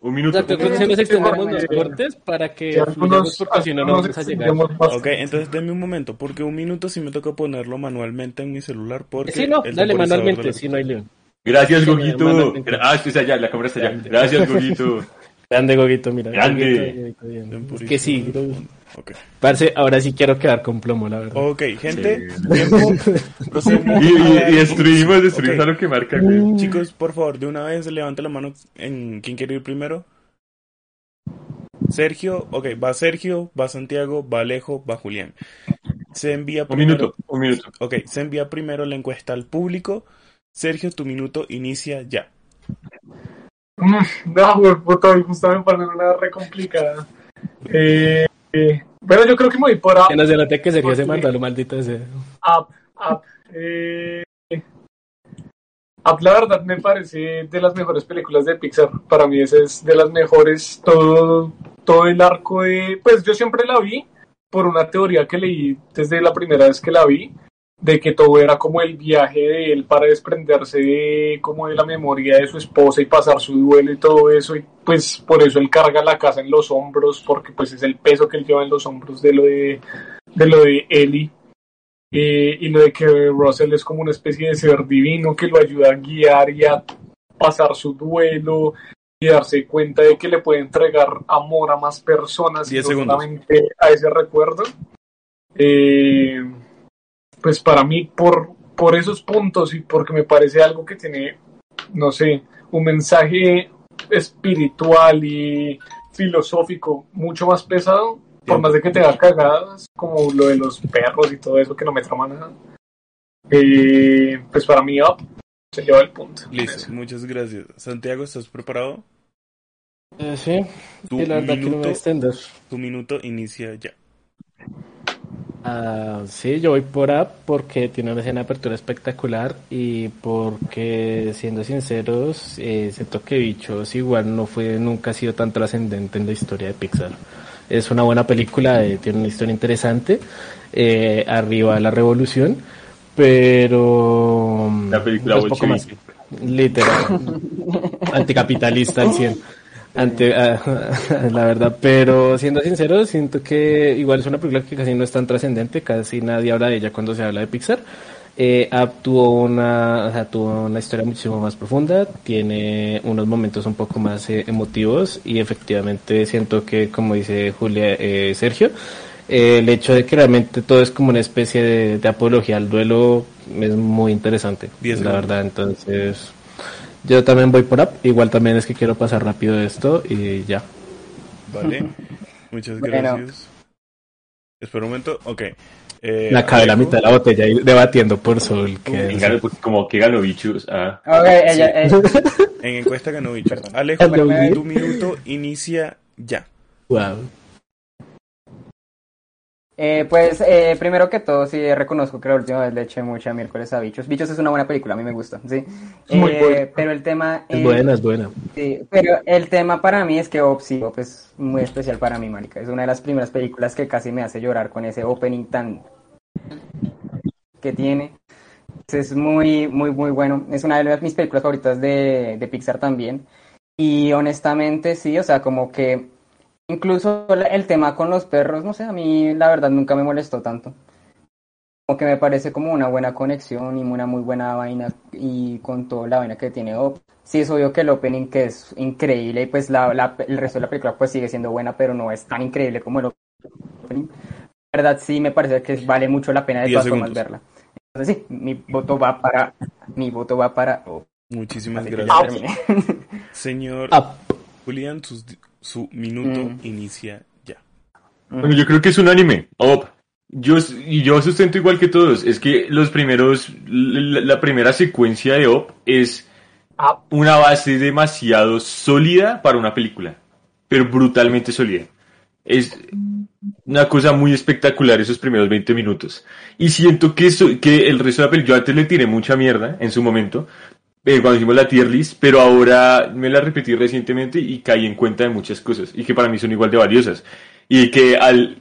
C: Un minuto.
D: Exacto, creo que si nos extendemos los cortes para que
B: algunos,
D: porque si no, no vamos a llegar.
A: Ok, entonces denme un momento, porque un minuto sí me toca ponerlo manualmente en mi celular. Porque
D: Sí, no, dale manualmente, sí, no hay lío.
C: Gracias, Goguito. Ah, es que está allá, la cámara está allá. Gracias, Goguito.
D: Grande, Goguito, mira.
C: Grande.
D: Que sí,
A: Ok,
D: parce, ahora sí quiero quedar con plomo, la verdad.
A: Ok, gente, tiempo,
C: Y, y, y destruimos, destruimos
A: Ok.
C: a lo que marca, güey.
A: Chicos, por favor, de una vez levante la mano en quién quiere ir primero. Sergio, ok, va Sergio, va Santiago, va Alejo, va Julián. Se envía
C: Un
A: primero,
C: minuto, un minuto.
A: ok, se envía primero la encuesta al público. Sergio, tu minuto inicia ya.
B: Mm, No, güey, puta, me gusta me parece una re complicada. Eh, eh, bueno, yo creo que me voy por
D: Que
B: Up,
D: no se note que Sergio se mandó a lo maldito ese.
B: Up, Up. Eh, Up, la verdad, me parece de las mejores películas de Pixar. Para mí, esa es de las mejores. Todo, todo el arco de. Pues yo siempre la vi por una teoría que leí desde la primera vez que la vi, de que todo era como el viaje de él para desprenderse de, como de la memoria de su esposa y pasar su duelo y todo eso. Y pues por eso él carga la casa en los hombros, porque pues es el peso que él lleva en los hombros de lo de, de lo de Ellie. Eh, y lo de que Russell es como una especie de ser divino que lo ayuda a guiar y a pasar su duelo y darse cuenta de que le puede entregar amor a más personas y no solamente a ese recuerdo. Eh, pues para mí, por, por esos puntos y porque me parece algo que tiene, no sé, un mensaje espiritual y filosófico mucho más pesado, por más de que te da cagadas, como lo de los perros y todo eso que no me trama nada. Eh, pues para mí, Up se lleva el punto.
A: Listo, muchas gracias. Santiago, ¿estás preparado?
D: Eh, sí,
A: Tu
D: sí, la verdad que no me voy
A: minuto,
D: a extender.
A: tu minuto inicia ya.
D: Ah, sí, yo voy por Up porque tiene una escena de apertura espectacular y porque, siendo sinceros, eh, siento que Bichos igual no fue, nunca ha sido tan trascendente en la historia de Pixar. Es una buena película, eh, tiene una historia interesante, eh, arriba la revolución, pero...
C: La película
D: pues, poco más. Literal. Anticapitalista al 100. Ante, ah, la verdad, pero siendo sincero, siento que igual es una película que casi no es tan trascendente, casi nadie habla de ella cuando se habla de Pixar. Eh, Up tuvo una, o sea, tuvo una historia muchísimo más profunda, tiene unos momentos un poco más eh, emotivos y efectivamente siento que, como dice Julia, eh, Sergio, eh, el hecho de que realmente todo es como una especie de, de apología al duelo es muy interesante, la verdad. Entonces, yo también voy por Up, igual también es que quiero pasar rápido esto y ya.
A: Vale, muchas
E: Bueno.
A: gracias. Espera un momento, ok. Eh,
D: Me acabé la mitad de la botella y debatiendo por sol. Que
C: ¿Quién ganó? Pues, como que ganó bichos. Ah.
E: Ok, ella, ella-
A: En encuesta ganó bichos. Alejo, tu minuto inicia ya.
D: wow.
E: Eh, pues eh, primero que todo sí reconozco que la última vez le eché mucha miércoles a Bichos. Bichos es una buena película, a mí me gusta, sí.
B: Muy
E: Eh,
B: buena.
E: Pero el tema
D: Es
E: eh,
D: buena, es buena.
E: sí, pero el tema para mí es que Op sí, Op es muy especial para mí, marica. Es una de las primeras películas que casi me hace llorar con ese opening tan que tiene. Es muy, muy, muy bueno. Es una de mis películas favoritas de, de Pixar también. Y honestamente, sí, o sea, como que incluso el tema con los perros, no sé, a mí la verdad nunca me molestó tanto. Como que me parece como una buena conexión y una muy buena vaina y con toda la vaina que tiene Op. Sí, es obvio que el opening que es increíble y pues la, la- el resto de la película pues sigue siendo buena, pero no es tan increíble como el opening. La verdad sí me parece que vale mucho la pena de todas formas verla. Entonces sí, mi voto va para, mi voto va para Op.
A: Muchísimas
E: Así
A: gracias. Señor
D: Up.
A: Julián, sus- su minuto
E: Mm.
A: inicia ya.
C: Bueno, yo creo que es un anime. Op. Yo, y yo sustento igual que todos. Es que los primeros, la, la primera secuencia de Op es
B: Up.
C: una base demasiado sólida para una película. Pero brutalmente sólida. Es, una cosa muy espectacular esos primeros 20 minutos. Y siento que, eso, que el resto de la película, yo antes le tiré mucha mierda en su momento, eh, cuando hicimos la tier list, pero ahora me la repetí recientemente y caí en cuenta de muchas cosas y que para mí son igual de valiosas. Y que al,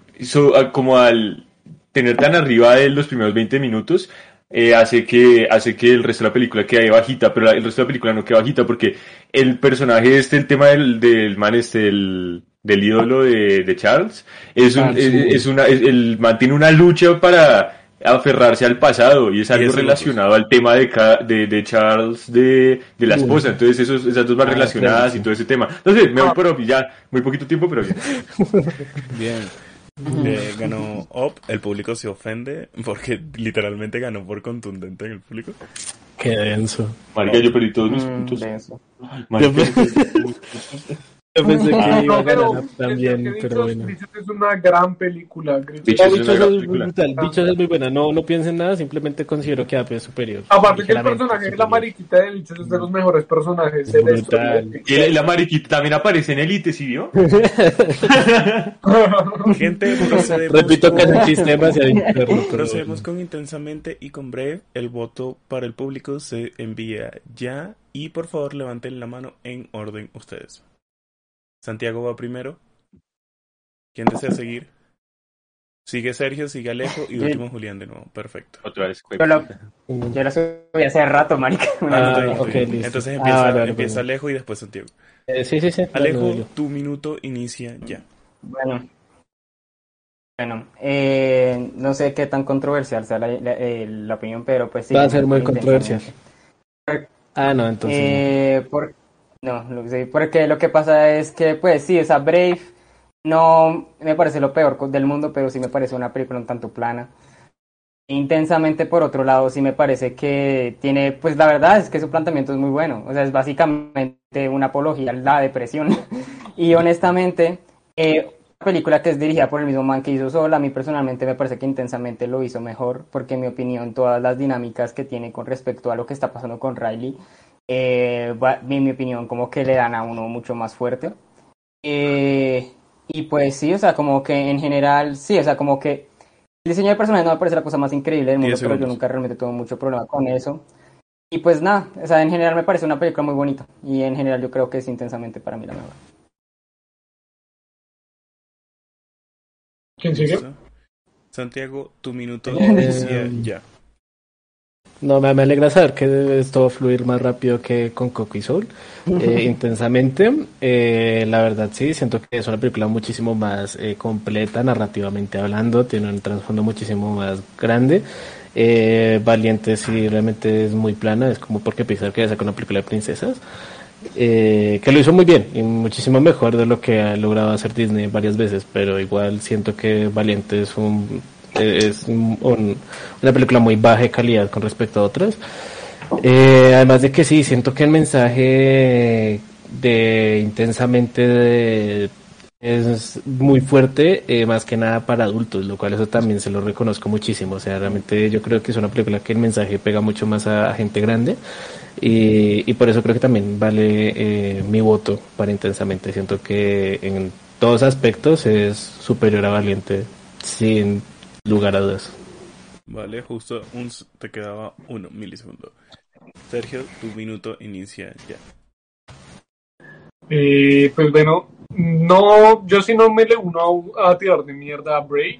C: como al tener tan arriba de los primeros 20 minutos, eh, hace, que, hace que el resto de la película quede bajita, pero el resto de la película no quede bajita porque el personaje este, el tema del, del man este, el, del ídolo de, de Charles, es, un, es, una, él mantiene una lucha para aferrarse al pasado y es algo relacionado al tema de, de, de Charles de, de, la esposa. Entonces, esos, esas dos van ah, relacionadas y todo ese tema. Entonces, me voy por ya, muy poquito tiempo, pero bien.
A: bien. Eh, ganó Op, el público se ofende porque literalmente ganó por contundente en el público.
D: Qué denso.
C: Marica, yo perdí todos mis mm, puntos.
B: Yo pensé que ah, iba a ganar también, pero bueno. Bichos es una gran película.
D: Bichos, es, es, brutal. Bichos es muy buena. No, no piensen nada, simplemente considero que Ape es superior.
B: Aparte que el personaje de la mariquita de Bichos es de los mejores personajes
C: Y la mariquita también aparece en Elite, ¿sí vio?
A: Gente, procedemos
D: Repito que es un chiste demasiado interno.
A: Procedemos con Intensamente y con Brave. El voto para el público se envía ya. Y por favor levanten la mano en orden ustedes. Santiago va primero. ¿Quién desea seguir? Sigue Sergio, sigue Alejo y último Julián de nuevo. Perfecto.
C: Otra vez.
E: Yo lo, yo lo subí hace rato, marica.
A: Ah, Entonces empieza, ah, empieza Alejo y después Santiago.
D: Eh, sí, sí, sí.
A: Alejo, tu minuto inicia ya.
E: Bueno. Bueno, eh, no sé qué tan controversial sea la, eh, la, opinión, pero pues sí.
D: Va a ser muy controversial. Ah, no, entonces.
E: Eh, por, no, porque lo que pasa es que, pues sí, esa Brave no me parece lo peor del mundo, pero sí me parece una película un tanto plana. Intensamente, por otro lado, sí me parece que tiene, pues la verdad es que su planteamiento es muy bueno. O sea, es básicamente una apología a la depresión. y honestamente, eh, película que es dirigida por el mismo man que hizo Sola, a mí personalmente me parece que intensamente lo hizo mejor, porque en mi opinión todas las dinámicas que tiene con respecto a lo que está pasando con Riley eh, en mi opinión, como que le dan a uno mucho más fuerte. Eh, y pues sí, o sea, como que en general, sí, o sea, como que el diseño de personajes no me parece la cosa más increíble del mundo, pero yo nunca realmente tuve mucho problema con eso. Y pues nada, o sea, en general me parece una película muy bonita. Y en general yo creo que es intensamente para mí la mejor.
B: ¿Quién sigue?
A: Santiago, tu minuto ya.
D: No, me, alegra saber que esto va a fluir más rápido que con Coco y Soul, eh, intensamente. Eh, la verdad sí, siento que es una película muchísimo más eh, completa, narrativamente hablando, tiene un trasfondo muchísimo más grande. Valiente sí, realmente es muy plana, es como porque pensar que sacar una película de princesas. que lo hizo muy bien y muchísimo mejor de lo que ha logrado hacer Disney varias veces, pero igual siento que Valiente es un es una película muy baja de calidad con respecto a otras. Eh, además de que sí, siento que el mensaje de intensamente es muy fuerte, eh, más que nada para adultos, lo cual eso también se lo reconozco muchísimo. O sea, realmente yo creo que es una película que el mensaje pega mucho más a, gente grande y, por eso creo que también vale eh, mi voto para intensamente. Siento que en todos aspectos es superior a Valiente, sin lugar a dudas.
A: Vale, justo un, te quedaba uno milisegundo. Sergio, tu minuto inicia ya.
B: Eh, pues bueno, no, yo sí no me le uno a, tirar de mierda a Brave,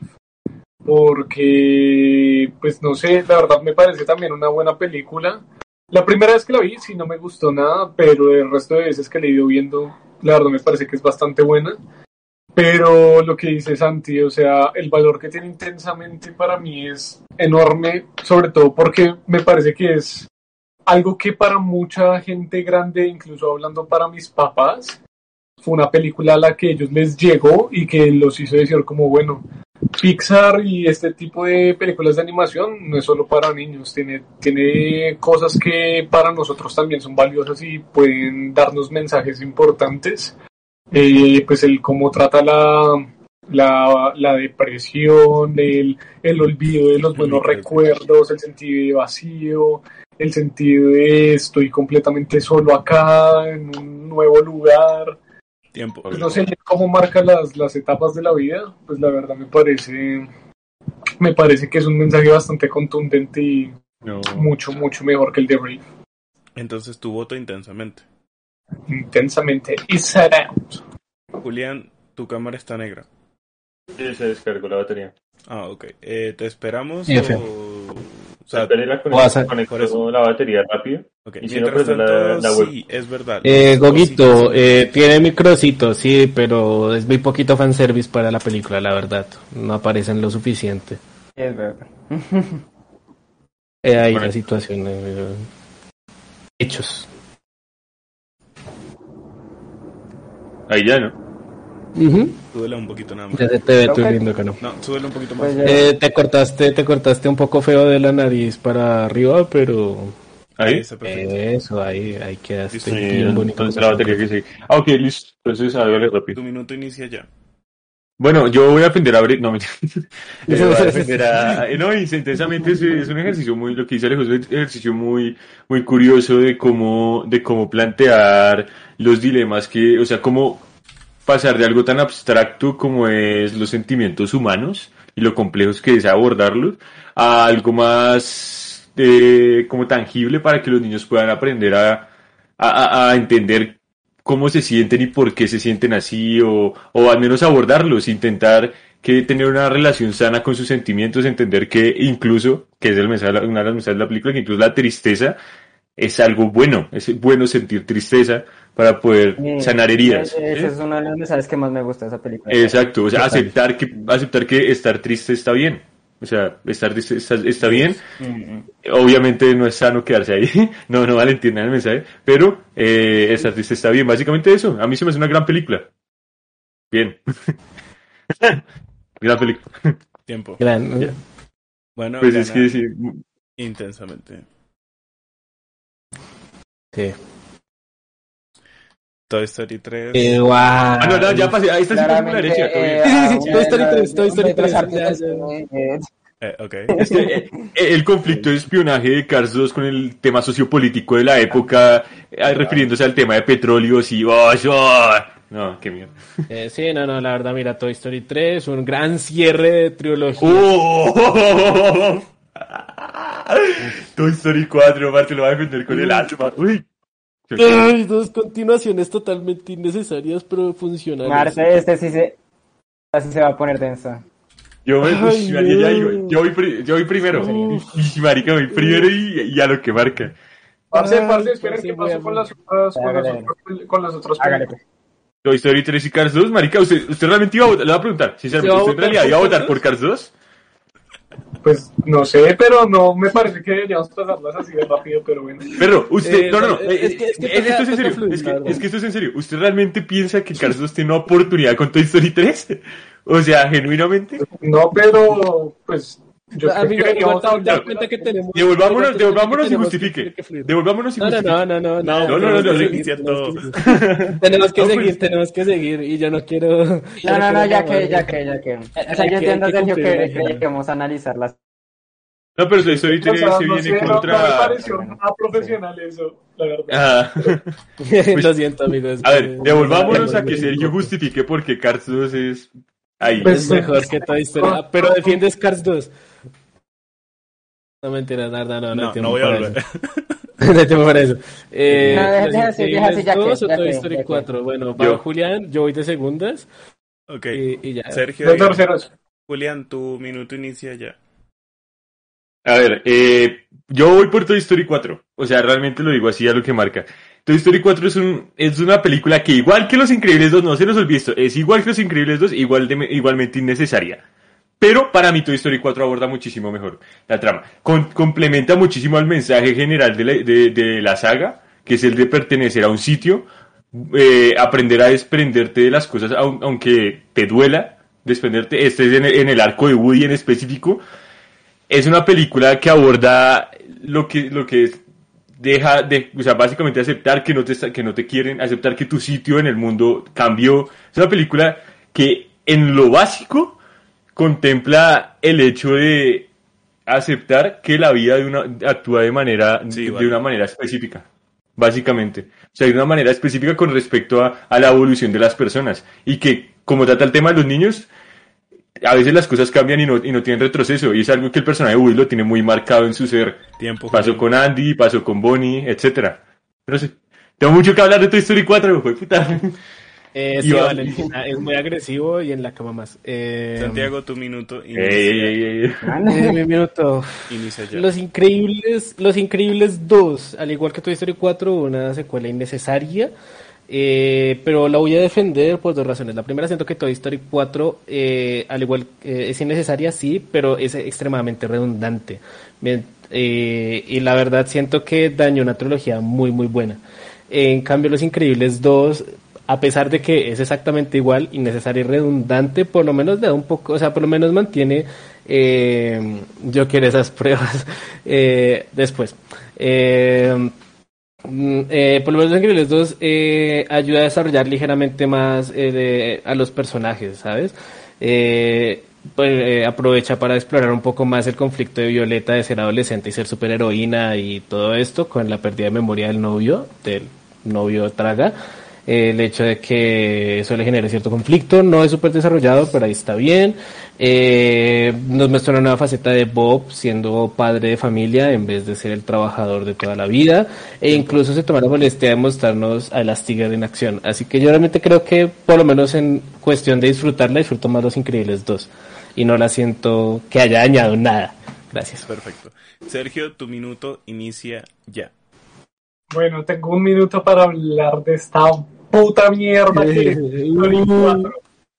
B: porque, pues no sé, la verdad me parece también una buena película. La primera vez que la vi sí no me gustó nada, pero el resto de veces que la he ido viendo, la verdad me parece que es bastante buena. Pero lo que dice Santi, o sea, el valor que tiene intensamente para mí es enorme, sobre todo porque me parece que es algo que para mucha gente grande, incluso hablando para mis papás, fue una película a la que ellos les llegó y que los hizo decir como, bueno, Pixar y este tipo de películas de animación no es solo para niños, tiene, tiene cosas que para nosotros también son valiosas y pueden darnos mensajes importantes eh, pues el cómo trata la, la, la depresión, el, el, olvido de los buenos recuerdos, el sentido de vacío, el sentido de estoy completamente solo acá, en un nuevo lugar.
A: Tiempo.
B: Pues no sé cómo marca las, las etapas de la vida, pues la verdad me parece me parece que es un mensaje bastante contundente y
C: No.
B: mucho, mucho mejor que el de Brave.
A: Entonces tu voto intensamente.
B: Intensamente. Y set out.
A: Julián, tu cámara está negra.
C: Sí, se descargó la batería.
A: Ah, ok. Eh, ¿Te esperamos
D: F.
A: o...? o sea,
C: la la batería rápido. y si no, pues, la- la web.
A: sí, es verdad.
D: Eh, Goguito, eh, tiene microcito, sí, pero es muy poquito fanservice para la película, la verdad. No aparecen lo suficiente.
E: Es verdad.
D: Eh, ahí
C: Bueno.
D: la situación. eh, hechos.
C: Ahí ya, ¿no?
D: Ujú.
A: Súbele un poquito nada más.
D: Ya se te ve tu
E: Ok.
D: lindo que no.
A: No, súbele un poquito más.
E: Pues
D: Eh, te cortaste, te cortaste un poco feo de la nariz para arriba, pero
C: Ahí.
D: Eso, ahí, ahí quedaste
A: Listo.
C: Sí,
D: bien bonito.
C: entonces la batería que sí. Ah, ok, listo. Entonces, hágale rápido.
A: Tu minuto inicia ya.
C: Bueno, yo voy a defender a Bre- No, mentira. Eh, voy a defender a... eh, No, y intensamente es, es un ejercicio muy... Lo que dice Alejo es un ejercicio muy, muy curioso de cómo, de cómo plantear los dilemas que... O sea, cómo pasar de algo tan abstracto como es los sentimientos humanos y lo complejos que es abordarlos a algo más eh, como tangible para que los niños puedan aprender a, a- a entender cómo se sienten y por qué se sienten así, o, o al menos abordarlos, intentar que tener una relación sana con sus sentimientos, entender que incluso, que es el mensaje, una de las mensajes de la película, que incluso la tristeza es algo bueno, es bueno sentir tristeza para poder
E: Sí,
C: sanar heridas. ¿sí?
E: es uno de los mensajes que más me gusta de esa película.
C: Exacto, o sea, aceptar que, aceptar que estar triste está bien. O sea, estar está, está bien.
E: Mm,
C: Obviamente no es sano quedarse ahí. No, no vale entender el mensaje. Pero eh, estar triste está bien. Básicamente eso. A mí se me hace una gran película. Bien. gran película.
A: Tiempo.
D: Gran-.
A: Bueno,
C: Pues es que sí.
A: intensamente.
D: sí.
A: Toy Story 3.
D: Eh, guau.
C: Ah, no, no, ya pasé. Ahí está sí
E: Claramente,
C: bien.
E: eh,
D: Sí, sí, sí,
E: una
D: Toy Story
E: de
D: 3,
E: las-
D: Toy Story
E: de las
D: 3,
E: artistas,
D: ya, ya.
E: eh,
A: ok.
C: Es que, eh, el conflicto de espionaje de Cars 2 con el tema sociopolítico de la época, eh, refiriéndose al tema de petróleos y... oh, oh. No, qué miedo.
D: Eh, sí, no, no, la verdad, mira, Toy Story 3, un gran cierre de trilogía.
C: ¡Oh! Toy Story 4, Marte lo va a defender con el alma. Uy.
D: Ay, dos continuaciones totalmente innecesarias, pero funcionales.
E: Marte, este sí se, así se va a poner denso.
C: Yo, me,
D: Ay,
C: ya digo, yo, voy, pri- yo voy primero. Y marica, voy primero y, y a lo que marca.
B: Parce, parce, esperen
D: sí,
B: qué
D: voy a
B: pasó con las otras, otras, con las otras
E: Hágale,
B: películas.
C: Toy Story 3 y Cars 2, marica, usted, usted realmente iba a votar, le voy a preguntar, sinceramente,
D: ¿Se va a
C: ¿usted en realidad iba a votar
D: 2?
C: por Cars 2?
B: Pues no sé, pero no me parece que deberíamos pasarlas así de rápido, pero bueno.
C: Pero usted,
D: Eh,
C: no, no, no,
D: no, es que- es que toca-
C: esto es en serio,
D: fluir,
C: es que,
D: verdad.
C: es que esto es en serio. ¿Usted realmente piensa que Cars 2 tiene una oportunidad con Toy Story 3? O sea, genuinamente.
B: No, pero pues yo deberíamos
D: igual te das
B: hablar.
D: cuenta que tenemos...
C: Devolvámonos, devolvámonos y justifique. Devolvámonos y
D: No, no,
C: justifique.
D: no, no, no,
A: No,
C: no, no, no, no.
D: Tenemos que
C: No,
D: seguir,
C: pues-
D: tenemos que seguir, y yo no quiero...
E: No, no, no, ya que, ya que, ya que. O sea, yo entiendo, Sergio, que
D: que-
E: queríamos analizar las
C: No, pero Toy Story 3
B: O sea,
C: se
B: no
C: viene
B: sé, no- no me
C: contra...
B: pareció nada profesional eso, la verdad.
C: Ah,
D: Lo siento, amigos.
C: a ver, devolvámonos a que Sergio justifique por qué Cars 2 es ahí.
B: Pues-
D: mejor que Toy Story. Ah, pero defiendes Cars 2. No mentiras, nada, no, no,
A: No, no
D: tiempo
A: voy a
D: para
A: volver.
D: eso. no tiempo para eso. Eh,
E: No, deja-
D: ¿los
E: deja así, deja así,
D: Increíbles
E: ya que,
D: 2 o
E: ya
D: Toy Story
E: ya que.
D: 4? Bueno, va
C: Yo.
D: Julián, yo voy de segundas.
A: Ok.
D: Y, y ya.
A: Sergio.
B: Los.
A: Julián, tu minuto inicia ya.
C: A ver, eh, yo voy por Toy Story 4. O sea, realmente lo digo así a lo que marca. Toy Story 4 es, un, es una película que igual que Los Increíbles 2, no se nos olvide esto, es igual que Los Increíbles 2, igual de, igualmente innecesaria. Pero para mí Toy Story 4 aborda muchísimo mejor la trama. Con- complementa muchísimo al mensaje general de la, de, de la saga, que es el de pertenecer a un sitio, eh, aprender a desprenderte de las cosas, aun- aunque te duela desprenderte. Este es en el, en el arco de Woody en específico. Es una película que aborda lo que, lo que es deja de, o sea, básicamente aceptar que no te que no te quieren, aceptar que tu sitio en el mundo cambió. Es una película que en lo básico contempla el hecho de aceptar que la vida de una actúa de manera
A: Sí,
C: de
A: vale.
C: una manera específica. básicamente. O sea, de una manera específica con respecto a, a la evolución de las personas. Y que, como trata el tema de los niños, a veces las cosas cambian y no, y no tienen retroceso. Y es algo que el personaje de Woody lo tiene muy marcado en su ser.
A: Tiempo.
C: Pasó con Andy, pasó con Bonnie, etcétera. No sé. Tengo mucho que hablar de Toy Story 4, fue puta.
D: Eh, sí, Valentina, es muy agresivo y en la cama más. Eh,
A: Santiago, tu minuto.
C: Ey, ey, ey, ey.
D: eh, mi minuto.
A: Inicia ya.
D: Los Increíbles, Los Increíbles 2, al igual que Toy Story 4, una secuela innecesaria. eh, pero la voy a defender por dos razones. La primera, siento que Toy Story 4, eh, al igual eh, es innecesaria, sí, pero es extremadamente redundante. Bien, eh, y la verdad, siento que dañó una trilogía muy, muy buena. En cambio, Los Increíbles 2, a pesar de que es exactamente igual, innecesaria y redundante, por lo menos da un poco, o sea, por lo menos mantiene, eh, yo quiero esas pruebas eh, después. Eh, mm, por lo menos Los Increíbles 2 eh, ayuda a desarrollar ligeramente más a los personajes, ¿sabes? Pues, aprovecha para explorar un poco más el conflicto de Violeta de ser adolescente y ser superheroína y todo esto con la pérdida de memoria del novio, del novio Traga. Eh, el hecho de que eso le genere cierto conflicto no es súper desarrollado, pero ahí está bien. Eh, nos muestra una nueva faceta de Bob siendo padre de familia en vez de ser el trabajador de toda la vida. E incluso se toma la molestia de mostrarnos a Elastigirl en acción. Así que yo realmente creo que, por lo menos en cuestión de disfrutarla, disfruto más Los Increíbles 2. Y no la siento que haya dañado nada. Gracias.
A: Perfecto. Sergio, tu minuto inicia ya.
B: Bueno, tengo un minuto para hablar de esta puta mierda que es Toy Story 4.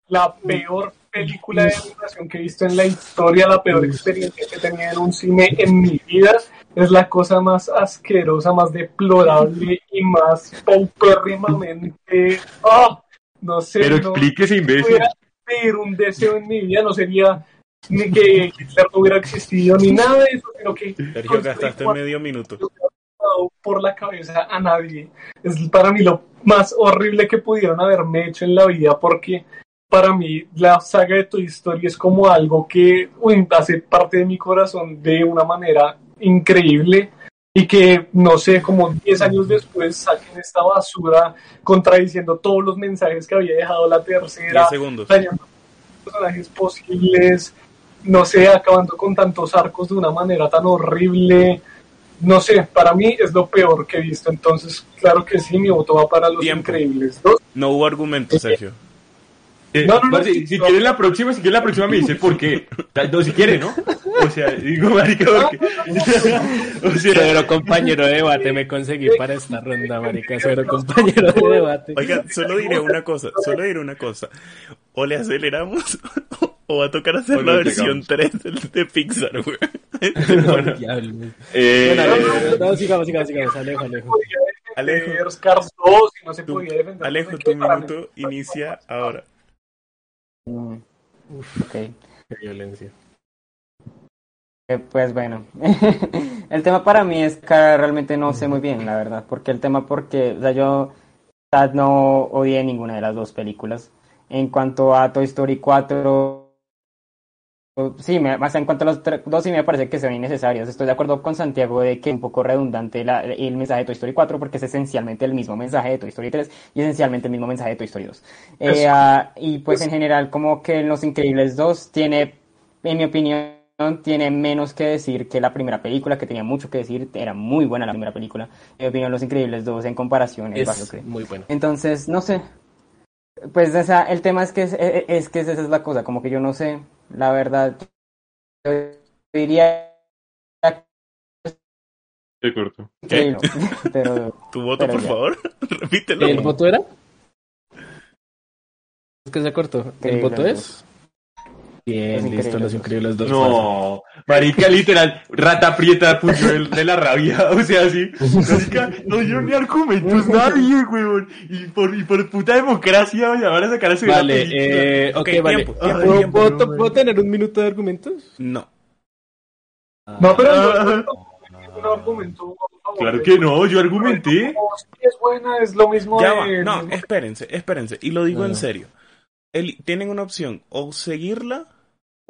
B: La peor película de animación que he visto en la historia, la peor experiencia que he tenido en un cine en mi vida. Es la cosa más asquerosa, más deplorable y más paupérrimamente. ¡Ah! no sé.
C: Pero
B: no
C: explíquese, imbécil.
B: pudiera pedir un deseo en mi vida, no sería ni que Hitler no hubiera existido ni nada de eso, sino que
A: Sergio, gastaste
B: 4
A: medio minuto.
B: pasado por la cabeza a nadie. Es para mí lo más horrible que pudieron haberme hecho en la vida porque para mí la saga de Toy Story es como algo que uy, hace parte de mi corazón de una manera increíble y que no sé, como 10 años después saquen esta basura contradiciendo todos los mensajes que había dejado la tercera,
A: 10 segundos.
B: dañando personajes posibles, no sé, acabando con tantos arcos de una manera tan horrible. No sé, para mí es lo peor que he visto. Entonces, claro que sí, mi voto va para los
A: Tiempo.
B: increíbles. Dos,
A: No hubo argumento, Sergio.
C: Eh,
B: No, no, no,
C: si, si la próxima, si quiere la próxima me dice por qué. No, si quiere, ¿no? O sea, digo, marica, porque... o sea,
D: compañero de debate me conseguí para esta ronda, marica. Compañero de debate.
A: Oigan, solo diré una cosa, solo diré una cosa. O le aceleramos o va a tocar hacer la versión 3 de, de Pixar, güey.
C: bueno,
D: Diablo.
C: eh,
D: Bueno, no, sigamos, sigamos, sigamos. Alejo, Alejo.
A: Alejo.
B: defender Cars 2 y no se
A: Tu-
B: podía defender.
A: Alejo, tu minuto inicia ahora.
E: Mm, ok.
D: Qué violencia.
E: Eh, Pues bueno, el tema para mí es que realmente no sé muy bien, la verdad, porque el tema porque, o sea, yo no odié ninguna de las dos películas. En cuanto a Toy Story 4, sí, me, o sea, en cuanto a los dos sí me parece que son innecesarios. Estoy de acuerdo con Santiago de que es un poco redundante la- el mensaje de Toy Story 4 porque es esencialmente el mismo mensaje de Toy Story 3 y esencialmente el mismo mensaje de Toy Story 2. Eh,
B: Eso.
E: ah, y pues en general como que Los Increíbles 2 tiene, en mi opinión, tiene menos que decir que la primera película, que tenía mucho que decir, era muy buena la primera película. En mi opinión, Los Increíbles 2 en comparación es,
D: Es muy bueno.
E: Entonces, no sé. Pues o sea, el tema es que es, es- es que esa es la cosa, como que yo no sé, la verdad, yo diría
C: te corto.
E: que no, pero
A: ¿Tu voto,
E: Pero
A: por
E: ya.
A: favor? Repítelo.
D: ¿El voto era? Es que se cortó. ¿El voto es? Bien,
E: Los
D: listo, los
E: dos.
D: increíbles dos.
C: No, marica, literal, rata prieta puño de, la rabia, o sea, así, marica, no dio ni argumentos nadie, weón, y por, y por puta democracia, oye, van a sacar a la
D: Vale, eh, ok,
A: Ok,
D: vale.
A: tiempo, tiempo,
D: ¿Puedo,
A: tiempo,
D: puedo- tener un minuto de argumentos?
A: No.
B: No, pero
C: Ah.
B: no, no, no argumento
C: Claro que no, yo argumenté.
B: Sí, es buena, es lo mismo
A: Ya va.
B: de-
A: No, espérense, espérense. Y lo digo
D: No,
A: en serio. El- tienen una opción, o seguirla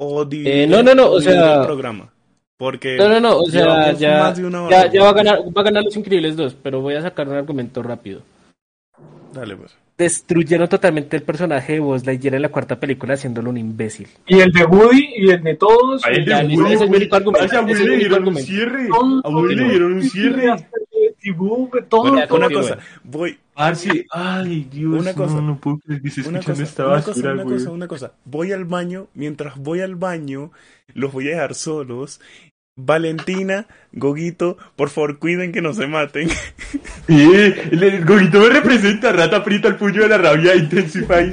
A: o dividir,
D: Eh, no, no, no,
A: o
D: sea-
A: el programa. Porque
D: No, no, no, o sea, ya, ya, ya va, a ganar, va a ganar Los Increíbles 2, pero voy a sacar un argumento rápido.
A: Dale, pues.
D: Destruyeron totalmente el personaje de Buzz Lightyear en la cuarta película haciéndolo un imbécil.
B: Y el de Woody y el de todos.
C: A él
D: Ya,
C: de Woody,
D: ese es mi único argumento,
C: a Woody le dieron un cierre. A Woody le dieron un cierre.
B: Todo,
D: Ya,
B: todo.
A: Una cosa, voy,
C: Parce, ay, Dios,
A: Una cosa.
C: no, no puedo creer que esté
A: una cosa,
C: esta
A: una
C: basura,
A: cosa, una
C: güey.
A: cosa, una cosa. Voy al baño, mientras voy al baño, los voy a dejar solos. Valentina, Goguito, por favor, cuiden que no se maten.
C: Sí, gogito me representa, rata aprieta el puño de la rabia Intensify.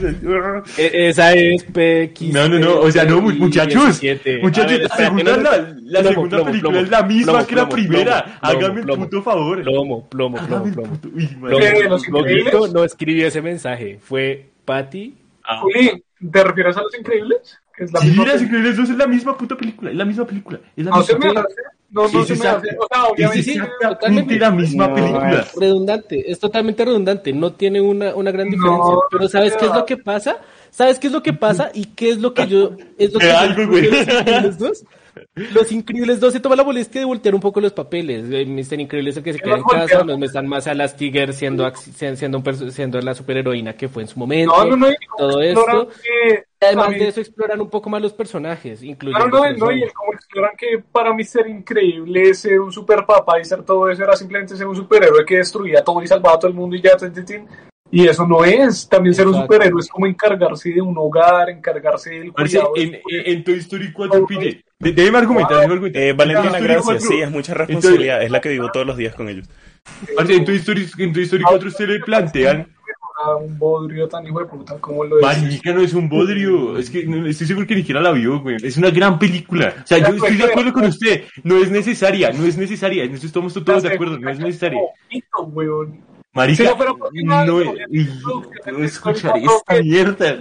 D: E- esa es PX.
C: No, no, no, o sea, no, muchachos,
D: 17.
C: muchachos,
D: ver,
C: segunda,
D: no,
C: la,
D: no.
C: la
D: Plomo,
C: segunda
D: plomo,
C: película
D: plomo,
C: es la misma
D: plomo,
C: que la primera.
D: plomo,
C: Hágame el puto favor.
D: Plomo, plomo, plomo,
C: Hágame
D: plomo.
C: puto. Uy,
D: Plomo.
C: madre.
B: ¿De los
D: Goguito no escribió ese mensaje, fue Patty.
C: Ah.
B: Juli, ¿te refieres a Los Increíbles? Que es la
C: Sí,
B: misma
C: Las
B: película.
C: Increíbles 2 es la misma puta película, es la misma película. Es la
B: No se
C: misma
B: me
C: película.
B: hace. No, no
C: Es
B: se me hace. O sea,
C: Es
B: obviamente.
C: exactamente la misma
E: No,
C: película.
D: Redundante, es totalmente redundante, no tiene una, una gran
B: No,
D: diferencia. pero ¿sabes qué es lo que pasa? ¿Sabes qué es lo que pasa? ¿Y qué es lo que yo... Es lo que
C: algo, güey.
D: que Los Increíbles 2? Los Increíbles 2 se toma la molestia de voltear un poco los papeles. Eh, Mr. Increíble es el que se
B: ¿Qué
D: queda en casa, nos muestran más a las Tiger siendo, siendo, un siendo la superheroína que fue en su momento.
B: No, no, no.
D: todo esto.
B: que
D: Además
B: mí-
D: de eso exploran un poco más los personajes, incluyendo...
B: Claro, no, no, y como exploran que para mí ser increíble ser un super papá y ser todo eso era simplemente ser un superhéroe que destruía todo y salvaba a todo el mundo y ya, y eso no es, también ser un superhéroe es como encargarse de un hogar, encargarse del
C: Parce,
B: cuidado.
C: en, en, en Toy Story 4, pille. Déjeme argumentar, déjeme argumentar.
A: Eh, Valentina, gracias.
C: 4,
A: Sí, es mucha responsabilidad. Es la que vivo todos los días con ellos.
C: en Toy Story, en Toy Story 4 usted le plantean
B: un bodrio tan hijo de puta como lo es.
C: Marica no es un bodrio, es que no, estoy seguro que ni siquiera la vio, güey. Es una gran película. O sea, yo estoy de acuerdo con usted. No es necesaria, no es necesaria. En eso estamos todos de acuerdo, no es necesaria. Marica,
B: Sí, no, pero ¿por qué no?
C: no, escucharé esta mierda.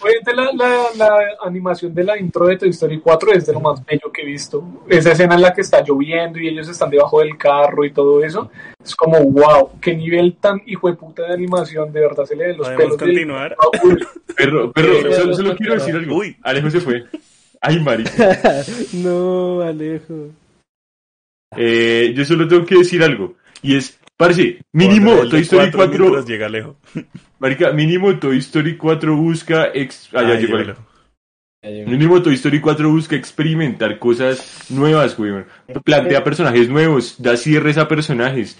B: Obviamente la, la, la animación de la intro de Toy Story 4 es de lo más bello que he visto. Esa escena en la que está lloviendo y ellos están debajo del carro y todo eso. Es como, wow, qué nivel tan hijo de puta de animación. De verdad se le ven los
A: ¿Podemos
B: pelos. del-
A: continuar?
B: Uy,
C: Perro, perro,
D: Sí,
C: solo, solo quiero decir algo.
A: Uy.
C: Alejo se fue. Ay, marica.
D: no, Alejo.
C: Eh, yo solo tengo que decir algo. Y es, parce, mínimo Toy Story
A: cuatro
C: 4.
A: mientras llega lejos.
C: Marica, mínimo Toy Story 4 busca. Ex... Ah, ya llegó. Mínimo Toy Story 4 busca experimentar cosas nuevas, güey. Plantea personajes nuevos, da cierres a personajes.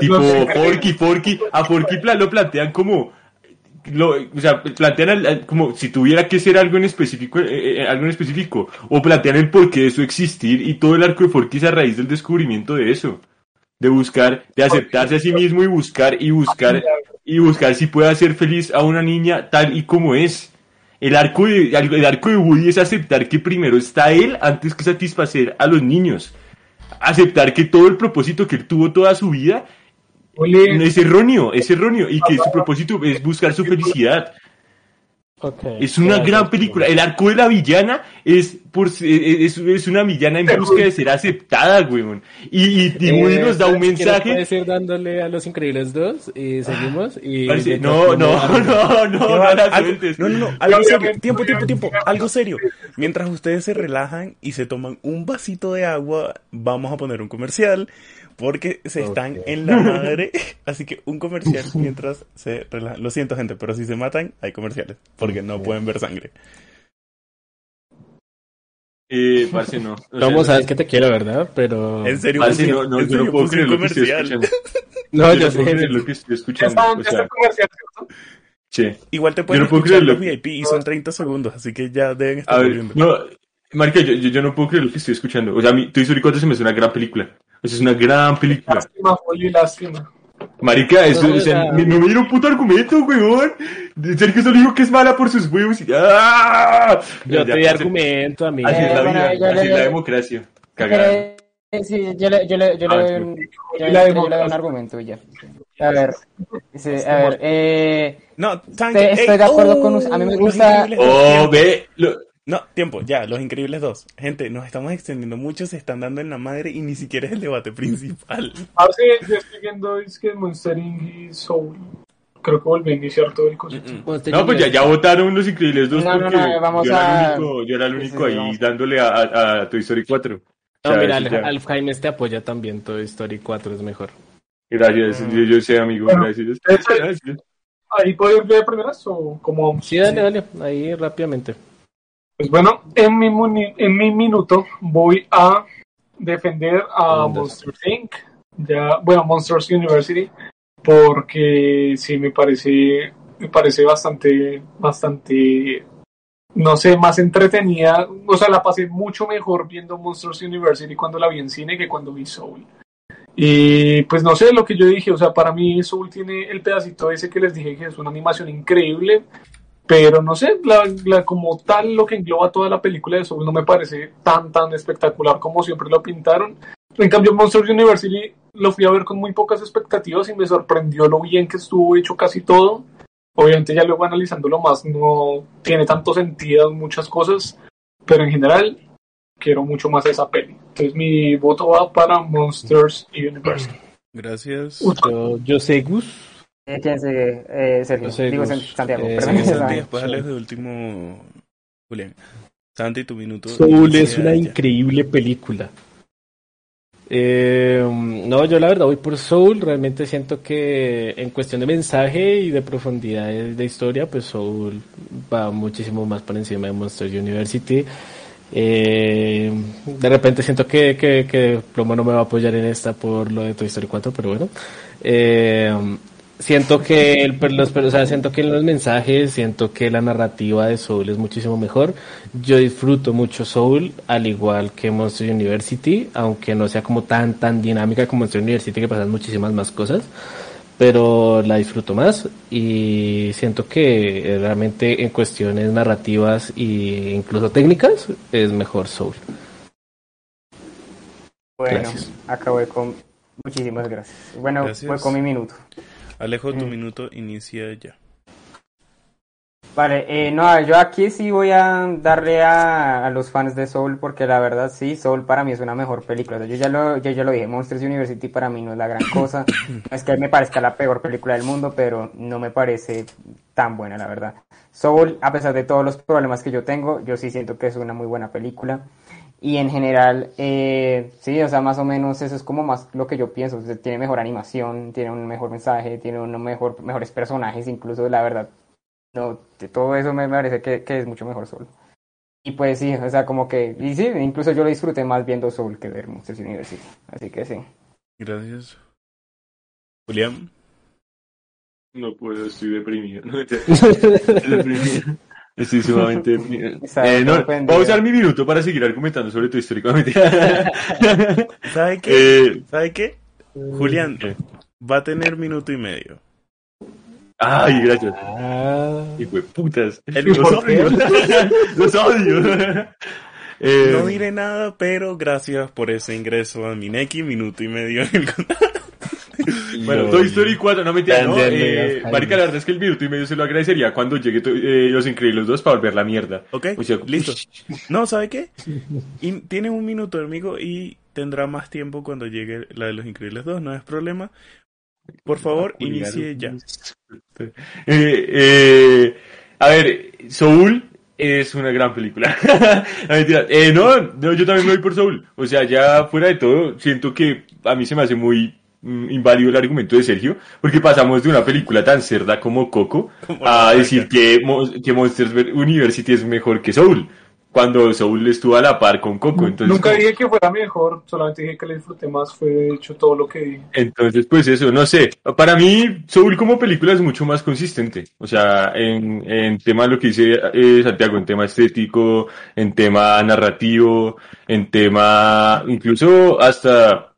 C: Tipo
B: no sé.
C: Forky, Forky. A Forky pla- lo plantean como. Lo, o sea, plantean al- como si tuviera que ser algo en específico, eh, eh, algo en específico, o plantean el porqué de su existir y todo el arco de Forky es a raíz del descubrimiento de eso, de buscar, de aceptarse a sí mismo y buscar y buscar y buscar si puede hacer feliz a una niña tal y como es. El arco de, el arco de Woody es aceptar que primero está él antes que satisfacer a los niños. Aceptar que todo el propósito que él tuvo toda su vida es erróneo, es erróneo y que su propósito es buscar su felicidad.
D: Okay.
C: Es una gran película. El arco de la villana es por es, es una villana en busca de ser aceptada, weón. Y, y, y Woody
D: Eh,
C: nos da un
D: ¿sabes qué nos
C: mensaje.
D: puedes ir dándole a Los Increíbles 2 y seguimos y
C: Parece-
D: mientras
C: No, no,
D: como-
C: no, no, no,
A: Algo-
C: la
A: algo-
C: sueltes.
A: no, no, no, algo serio. Tiempo, tiempo, tiempo. Algo serio. Mientras ustedes se relajan y se toman un vasito de agua, vamos a poner un comercial porque se están en la madre. Así que un comercial mientras se relajan. Lo siento, gente, pero si se matan, hay comerciales porque no pueden ver sangre.
C: Eh, parce, no. O sea,
D: Tomo,
C: no-
D: sabes que te quiero, ¿verdad? Pero...
A: En serio,
C: parce, no, no,
A: en
C: yo no puedo creer lo que estoy
A: comercial.
C: escuchando.
D: No,
C: Yo
D: yo
C: no puedo
D: sé.
C: creer lo que estoy
B: ya
C: escuchando.
B: está,
C: O
B: ya está
C: sea,
B: el comercial, ¿cierto?
C: che.
A: Igual te
C: Yo
A: pueden
C: no puedo
A: escuchar los
C: creerlo.
A: VIP y son 30 segundos, así que ya deben
C: A
A: estar
C: ver,
A: volviendo.
C: no, Marica, yo, yo, yo no puedo creer lo que estoy escuchando. O sea, a mí Toy Story 4 se me hace una gran película. O sea, es una gran película.
B: Lástima, Oli, lástima.
C: Marica, eso,
D: No,
C: o sea, me- no me dieron puto argumento, weón. Sergio solo dijo que es mala por sus huevos y ¡Ah!
D: Yo te di argumento, amigo.
C: Así es la vida,
E: yo
C: así es la democracia. Cagada.
E: Sí, yo le, yo le, yo le
C: Ah,
E: doy un, yo, le doy un argumento ya. A ver, sí, a ver, eh,
A: No,
E: Estoy- de acuerdo
A: oh,
E: con us- a mí me gusta-
C: Oh, ve. Lo,
A: No, tiempo, ya, Los Increíbles 2. Gente, nos estamos extendiendo mucho, se están dando en la madre y ni siquiera es el debate principal.
B: Ah, sí, yo estoy viendo es que Monster Inc. y Soul. Creo que volví a iniciar todo el coso.
D: Monster
C: no, pues ya, ya votaron los increíbles dos
E: No, no,
C: porque
E: no, vamos
C: yo, era
E: a-
C: el único, yo era el único
E: sí,
C: ahí
E: vamos.
C: dándole a, a, a Toy Story 4.
D: No, mira, Alf Jaime te apoya también. Toy Story 4 es mejor.
C: Gracias, mm. yo, sé, amigo. gracias.
B: ¿Ahí puedo ir de primeras o como.?
D: Sí, dale, dale. Ahí rápidamente.
B: Pues bueno, en mi, en mi minuto voy a defender a Monsters Inc. Ya, bueno, Monsters University, porque sí me parece, me parece bastante, bastante, no sé, más entretenida. O sea, la pasé mucho mejor viendo Monsters University cuando la vi en cine que cuando vi Soul. Y pues no sé lo que yo dije, o sea, para mí Soul tiene el pedacito ese que les dije que es una animación increíble, pero no sé, la, como tal, lo que engloba toda la película de Soul no me parece tan, tan espectacular como siempre lo pintaron. En cambio, Monsters University lo fui a ver con muy pocas expectativas y me sorprendió lo bien que estuvo hecho casi todo. Obviamente ya luego analizándolo más no tiene tanto sentido muchas cosas, pero en general quiero mucho más esa peli. Entonces mi voto va para Monsters University.
A: Gracias.
D: Yo, sé Gus.
E: Eh, ¿Quién sigue? Eh, Sergio. Digo Santiago. Eh, Santi,
A: después de último Julián. Santi, tu minuto.
D: Soul es una increíble película. Eh, no, yo la verdad voy por Soul. Realmente siento que en cuestión de mensaje y de profundidad de, historia, pues Soul va muchísimo más por encima de Monster University. Eh, de repente siento que, que, que Plomo no me va a apoyar en esta por lo de Toy Story 4, pero bueno. Eh, siento que el, los, o sea, siento que en los mensajes, siento que la narrativa de Soul es muchísimo mejor. Yo disfruto mucho Soul, al igual que Monster University, aunque no sea como tan tan dinámica como Monster University que pasan muchísimas más cosas, pero la disfruto más y siento que realmente en cuestiones narrativas e incluso técnicas es mejor Soul.
E: Bueno, acabo con muchísimas gracias. Bueno, fue con mi minuto.
A: Alejo, tu mm. minuto inicia ya.
E: Vale, eh, no, yo aquí sí voy a darle a, los fans de Soul porque la verdad sí, Soul para mí es una mejor película. yo ya lo, yo ya lo dije, Monsters University para mí no es la gran cosa. es que me parezca la peor película del mundo, pero no me parece tan buena, la verdad. Soul, a pesar de todos los problemas que yo tengo, yo sí siento que es una muy buena película. Y en general, eh, sí, o sea, más o menos eso es como más lo que yo pienso. tiene mejor animación, tiene un mejor mensaje, tiene unos mejor, mejores personajes, incluso la verdad. No, de todo eso me parece que, que, es mucho mejor Soul. Y pues sí, o sea, como que, y sí, incluso yo lo disfruté más viendo Soul que ver Monsters University. Así que sí.
A: Gracias. William.
C: No puedo, estoy deprimido. estoy deprimido. Estoy sumamente. Eh, no, voy a usar mi minuto para seguir argumentando sobre tu histórico.
A: ¿Sabe qué? Eh, ¿Sabe qué? Julián va a tener minuto y medio.
C: Ay, gracias. Ah. Hijo de putas. los odio. los odio.
A: Eh, no diré nada, pero gracias por ese ingreso a mi Neki, minuto y medio en el
C: bueno, Toy Story 4, no me entiendo. No, eh, marica, la verdad es que el minuto y medio se lo agradecería cuando llegue eh, Los Increíbles 2 para volver la mierda.
A: Ok, listo. No, ¿sabe qué? Y tiene un minuto, amigo, y tendrá más tiempo cuando llegue la de Los Increíbles 2, no es problema. Por favor, inicie ya.
C: Eh, eh, a ver, Soul es una gran película. eh, no, no, yo también me voy por Soul. O sea, ya fuera de todo, siento que a mí se me hace muy inválido el argumento de Sergio, porque pasamos de una película tan cerda como Coco a decir que, que Monsters University es mejor que Soul, cuando Soul estuvo a la par con Coco. Entonces,
B: Nunca dije que fuera mejor, solamente dije que le disfruté más, fue hecho todo lo que dije.
C: Entonces, pues eso, no sé. Para mí, Soul como película es mucho más consistente. O sea, en, en tema de lo que dice eh, Santiago, en tema estético, en tema narrativo, en tema incluso hasta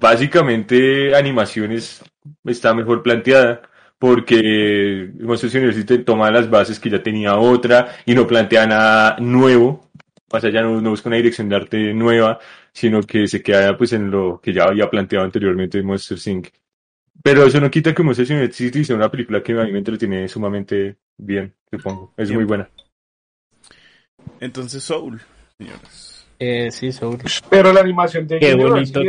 C: básicamente animaciones está mejor planteada porque Monsters University toma las bases que ya tenía otra y no plantea nada nuevo, o sea, ya no, busca una dirección de arte nueva, sino que se queda pues en lo que ya había planteado anteriormente Monster Inc. Pero eso no quita que Monsters University sea una película que a mí me entretiene sumamente bien, supongo. Es muy buena.
A: Entonces Soul, señores.
D: Eh, sí, Soul.
B: Pero la animación de
D: Qué bonito,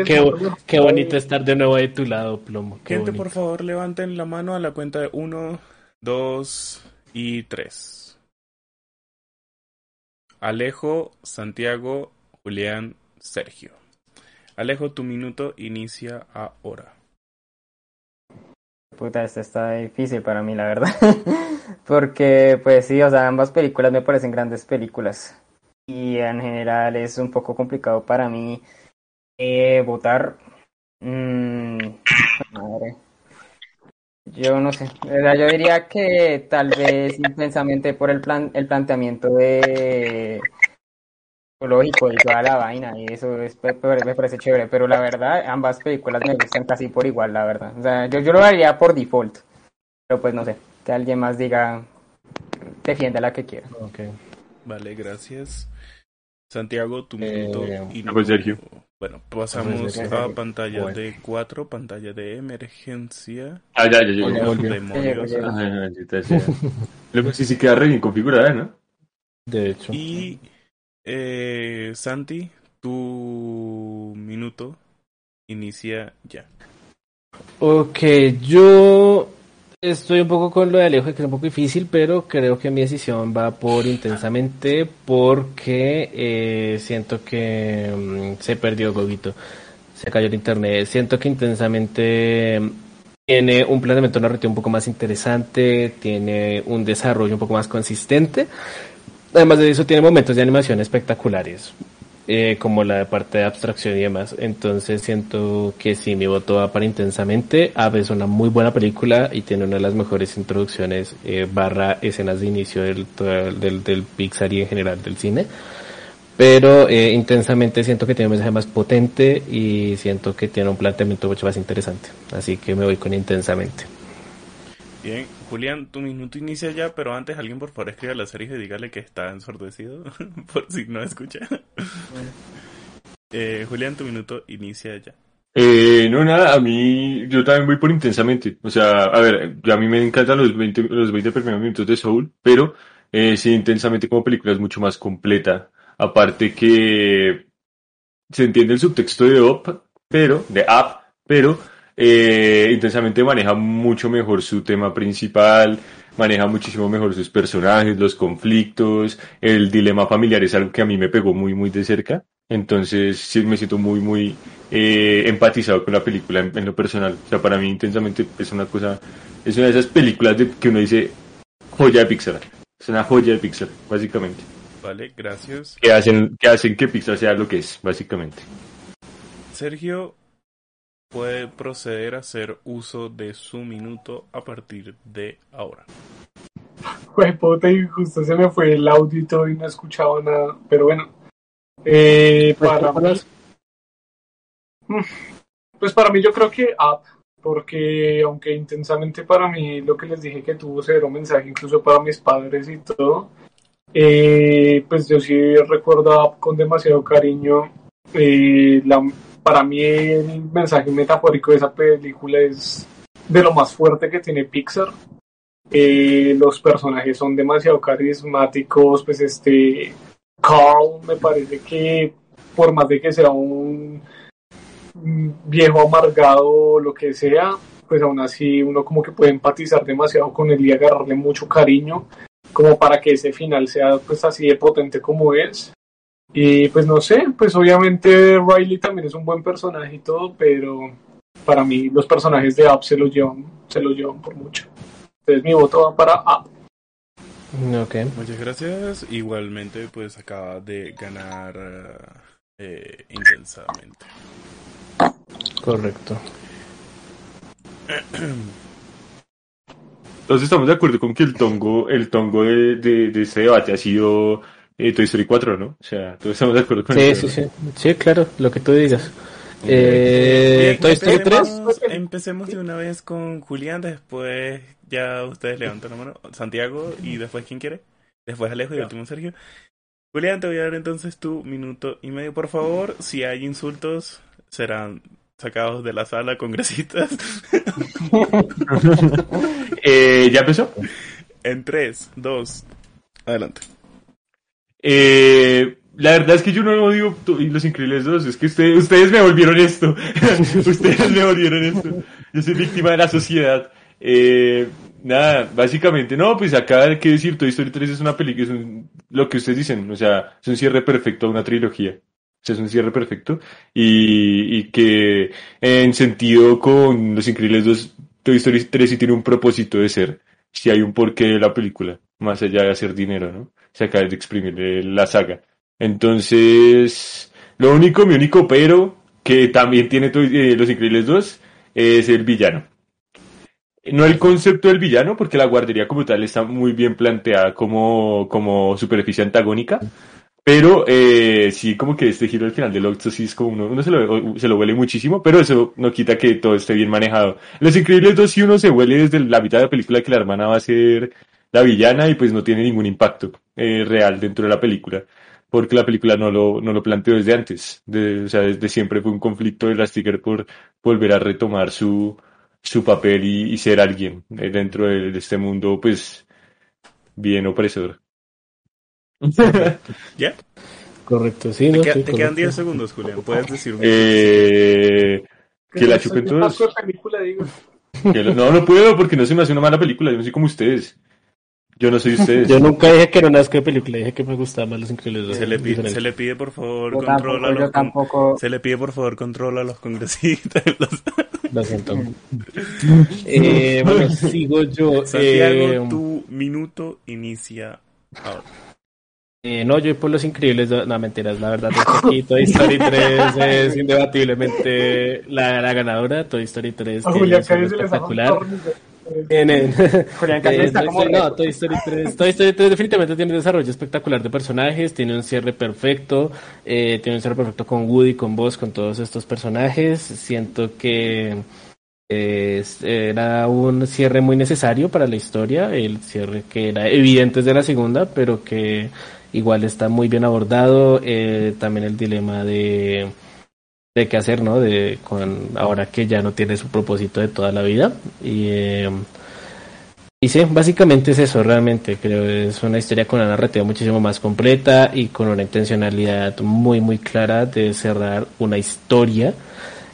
D: qué, bonito estar de nuevo de tu lado, Plomo.
A: Gente, por favor, levanten la mano a la cuenta de 1, 2 y 3. Alejo, Santiago, Julián, Sergio. Alejo, tu minuto inicia ahora.
E: Puta, esta está difícil para mí, la verdad. Porque, pues sí, o sea, ambas películas me parecen grandes películas. Y en general es un poco complicado para mí eh, votar. Mm. Yo no sé. Yo diría que tal vez intensamente por el plan, el planteamiento de lógico y toda la vaina y eso es, me parece chévere, pero la verdad ambas películas me gustan casi por igual, la verdad. O sea, yo, yo lo haría por default, pero pues no sé, que alguien más diga, defienda la que quiera.
A: Okay. Vale, gracias. Santiago, tu eh, minuto y
C: pues, Sergio.
A: Bueno, pasamos a pantalla de cuatro, pantalla de emergencia.
C: Ah, ya, ya, ya. ya. sí, sí queda re bien configurada, ¿no?
D: De hecho.
A: Y eh, Santi, tu minuto inicia ya.
D: Ok, yo estoy un poco con lo de Alejo, que es un poco difícil, pero creo que mi decisión va por intensamente porque eh, siento que mm, se perdió Gogito, se cayó el internet. Siento que intensamente mm, tiene un planteamiento narrativo un poco más interesante, tiene un desarrollo un poco más consistente Además de eso, tiene momentos de animación espectaculares, eh, como la parte de abstracción y demás. Entonces siento que sí, mi voto va para intensamente. Ave es una muy buena película y tiene una de las mejores introducciones eh, barra escenas de inicio del, del, del, Pixar y en general del cine. Pero eh, intensamente siento que tiene un mensaje más potente y siento que tiene un planteamiento mucho más interesante. Así que me voy con intensamente.
A: Bien, Julián, tu minuto inicia ya, pero antes alguien por favor escriba la serie y dígale que está ensordecido, por si no escucha. Eh, Julián, tu minuto inicia ya.
C: Eh, no, nada, a mí, yo también voy por intensamente. O sea, a ver, a mí me encantan los 20, los 20 primeros minutos de Soul, pero eh, sí, intensamente como película es mucho más completa. Aparte que se entiende el subtexto de Up, pero, de Up, pero eh, intensamente maneja mucho mejor su tema principal, maneja muchísimo mejor sus personajes, los conflictos, el dilema familiar es algo que a mí me pegó muy, muy de cerca. Entonces, sí me siento muy, muy eh, empatizado con la película en, lo personal. O sea, para mí intensamente es una cosa, es una de esas películas de, que uno dice joya de Pixar. Es una joya de Pixar, básicamente.
A: Vale, gracias.
C: Que hacen, que hacen que Pixar sea lo que es, básicamente.
A: Sergio, puede proceder a hacer uso de su minuto a partir de ahora.
B: Pues puta, y justo se me fue el audio y todo y no he escuchado nada, pero bueno. Eh, pues, para mí, mm, pues para mí yo creo que App, porque aunque intensamente para mí lo que les dije que tuvo cero mensaje incluso para mis padres y todo, eh, pues yo sí recuerdo App con demasiado cariño. Eh, la, para mí el mensaje metafórico de esa película es de lo más fuerte que tiene Pixar. Eh, los personajes son demasiado carismáticos, pues este Carl me parece que por más de que sea un viejo amargado o lo que sea, pues aún así uno como que puede empatizar demasiado con él y agarrarle mucho cariño como para que ese final sea pues así de potente como es. Y pues no sé, pues obviamente Riley también es un buen personaje y todo, pero para mí los personajes de App se los llevan, se los llevan por mucho. Entonces mi voto va para App.
A: Okay. Muchas gracias. Igualmente, pues acaba de ganar eh, intensamente.
D: Correcto.
C: Entonces estamos de acuerdo con que el tongo, el tongo de, de, de este debate ha sido eh, Toy Story 4, ¿no? O sea, todos estamos de acuerdo con
D: eso. Sí, sí, sí. Sí, claro, lo que tú digas. Eh, Toy Story 3.
A: Empecemos de una vez con Julián, después ya ustedes levantan la mano. Santiago y después ¿quién quiere? Después Alejo y el último Sergio. Julián, te voy a dar entonces tu minuto y medio, por favor. Si hay insultos, serán sacados de la sala, congresistas.
C: eh, ¿Ya empezó?
A: En 3, 2, adelante.
C: Eh, la verdad es que yo no lo digo Los Increíbles dos es que ustedes, ustedes me volvieron esto. ustedes me volvieron esto. Yo soy víctima de la sociedad. Eh, nada, básicamente, no, pues acá hay que decir, Toy Story 3 es una película, es lo que ustedes dicen, o sea, es un cierre perfecto a una trilogía. sea, es un cierre perfecto. Y, y que en sentido con Los Increíbles 2, Toy Story 3 sí tiene un propósito de ser. Si hay un porqué de la película, más allá de hacer dinero, ¿no? Se acaba de exprimir la saga. Entonces, lo único, mi único pero, que también tiene eh, Los Increíbles 2, es el villano. No el concepto del villano, porque la guardería como tal está muy bien planteada como, como superficie antagónica, pero eh, sí, como que este giro al final del Oxo sí es como uno, uno se, lo, se lo huele muchísimo, pero eso no quita que todo esté bien manejado. Los Increíbles 2 sí uno se huele desde la mitad de la película que la hermana va a ser la villana y pues no tiene ningún impacto eh, real dentro de la película porque la película no lo, no lo planteó desde antes. o sea, desde siempre fue un conflicto de la por volver a retomar su, su papel y, ser alguien eh, dentro de, este mundo, pues, bien opresor.
A: ¿Ya?
D: Correcto, sí.
A: Te, no, te quedan 10 segundos, Julián. Puedes decir.
C: Eh, que la chupen todos. no, no puedo porque no se me hace una mala película. Yo no soy como ustedes. Yo no soy ustedes.
D: Yo nunca dije que era una asco de película, dije que me gustaba más Los Increíbles.
A: Se le pide, se le pide por favor control a los tampoco... Se le pide por favor control a los congresistas.
D: Lo siento. eh, bueno, sigo yo.
A: Santiago, eh, tu minuto inicia ahora.
D: Eh, no, yo por Los Increíbles, no, mentiras, la verdad es que aquí Toy Story 3 es indebatiblemente la, la ganadora. Toy Story 3 que es espectacular. Eh, no, Toy Story 3. Toy Story 3 definitivamente tiene un desarrollo espectacular de personajes, tiene un cierre perfecto, eh, tiene un cierre perfecto con Woody, con Buzz, con todos estos personajes. Siento que era un cierre muy necesario para la historia, el cierre que era evidente desde la segunda, pero que igual está muy bien abordado. Eh, también el dilema de de qué hacer, ¿no? De con ahora que ya no tiene su propósito de toda la vida y eh, y sí, básicamente es eso, realmente creo es una historia con una narrativa muchísimo más completa y con una intencionalidad muy muy clara de cerrar una historia.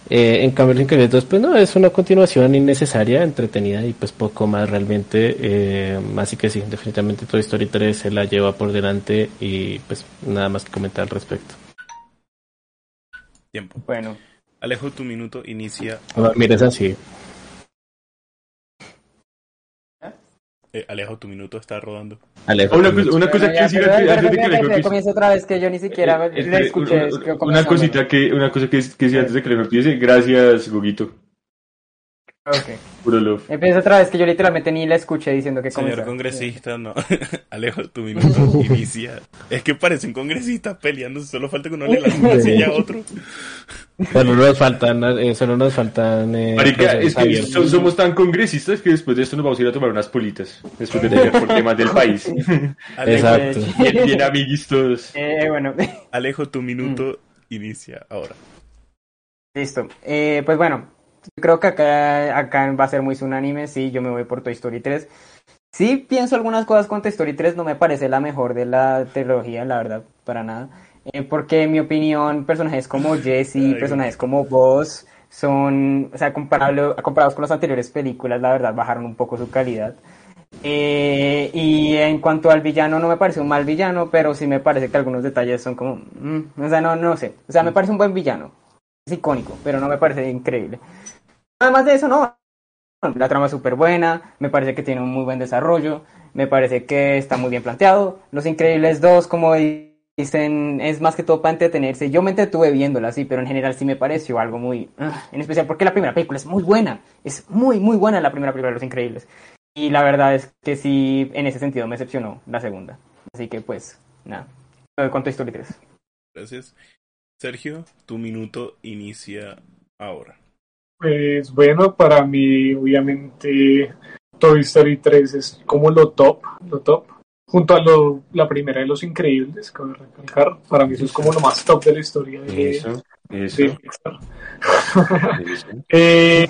D: Eh, en cambio, Los 2, pues no, es una continuación innecesaria, entretenida y pues poco más realmente. Eh, así que sí, definitivamente Toy Story 3 se la lleva por delante y pues nada más que comentar al respecto.
A: Tiempo.
E: Bueno.
A: Alejo, tu minuto inicia.
D: mira, es así.
A: Eh, Alejo, tu minuto está rodando.
C: Alejo, una, cosa, una cosa que decir antes,
E: de que Alejo comience otra vez que yo ni siquiera eh, le escuché.
C: Una, cosita que, una cosa que, que decir antes de que le empiece. Gracias, Guguito.
E: Ok. Puro love. Empieza otra vez que yo literalmente ni la escuché diciendo que
A: Señor congresista, no. Alejo, tu minuto inicia. Es que parecen congresistas peleando, solo falta que uno le lance y a otro.
D: Solo nos faltan, eh, solo nos faltan. Eh,
C: Marica, es que somos tan congresistas que después de esto nos vamos a ir a tomar unas politas. Después de tener por temas del país.
D: Exacto.
C: Bien, bien amiguis todos.
E: Eh, bueno.
A: Alejo, tu minuto inicia ahora.
E: Listo. Eh, pues bueno, creo que acá, acá va a ser muy unánime, sí, yo me voy por Toy Story 3. Sí pienso algunas cosas con Toy Story 3, no me parece la mejor de la trilogía, la verdad, para nada. Eh, porque en mi opinión, personajes como Jesse, personajes como Buzz, son, o sea, comparable, comparados con las anteriores películas, la verdad, bajaron un poco su calidad. Eh, y en cuanto al villano, no me parece un mal villano, pero sí me parece que algunos detalles son como, mm, o sea, no, no sé, o sea, me parece un buen villano, es icónico, pero no me parece increíble. Además de eso, no. La trama es súper buena, me parece que tiene un muy buen desarrollo, me parece que está muy bien planteado. Los Increíbles 2, como dicen, es más que todo para entretenerse. Yo me entretuve viéndola, sí, pero en general sí me pareció algo muy... Ah, en especial porque la primera película es muy buena, es muy, muy buena la primera película de Los Increíbles. Y la verdad es que sí, en ese sentido me decepcionó la segunda. Así que pues, nada, con tu historia 3.
A: Gracias. Sergio, tu minuto inicia ahora.
B: Pues bueno, para mí obviamente Toy Story 3 es como lo top, lo top. Junto a lo, la primera de Los Increíbles, cabe recalcar, para mí eso es como lo más top de la historia
C: eso, eso.
B: Eh,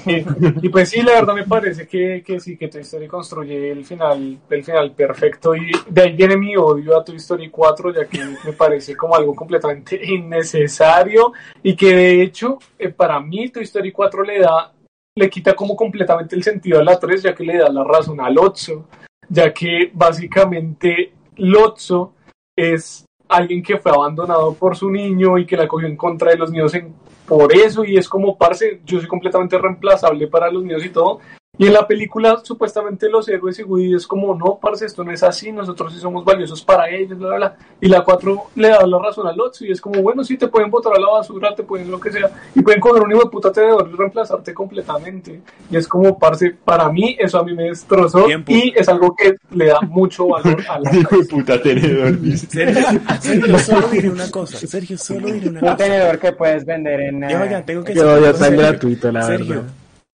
B: y pues sí, la verdad me parece que, que sí, que Toy Story construye el final, el final perfecto y de ahí viene mi odio a Toy Story 4, ya que me parece como algo completamente innecesario y que de hecho eh, para mí Toy Story 4 le da, le quita como completamente el sentido a la 3, ya que le da la razón al Lotso, ya que básicamente Lotso es alguien que fue abandonado por su niño y que la cogió en contra de los niños en, por eso y es como, parce, yo soy completamente reemplazable para los niños y todo. Y en la película, supuestamente los héroes y Woody es como, no, parce, esto no es así, nosotros sí somos valiosos para ellos, bla, bla, bla. Y la 4 le da la razón a Lotso y es como, bueno, sí, te pueden botar a la basura, te pueden lo que sea, y pueden coger un hijo de puta tenedor y reemplazarte completamente. Y es como, parce, para mí, eso a mí me destrozó y es algo que le da mucho valor a la
C: Hijo de puta tenedor,
A: Sergio, Sergio, solo diré una cosa. Sergio, solo diré una
E: Un
A: cosa.
E: tenedor que puedes vender en...
A: Ya,
E: eh,
A: ya, tengo que
D: Quedó ya
A: Sergio,
D: tan gratuito, la
A: Sergio,
D: verdad.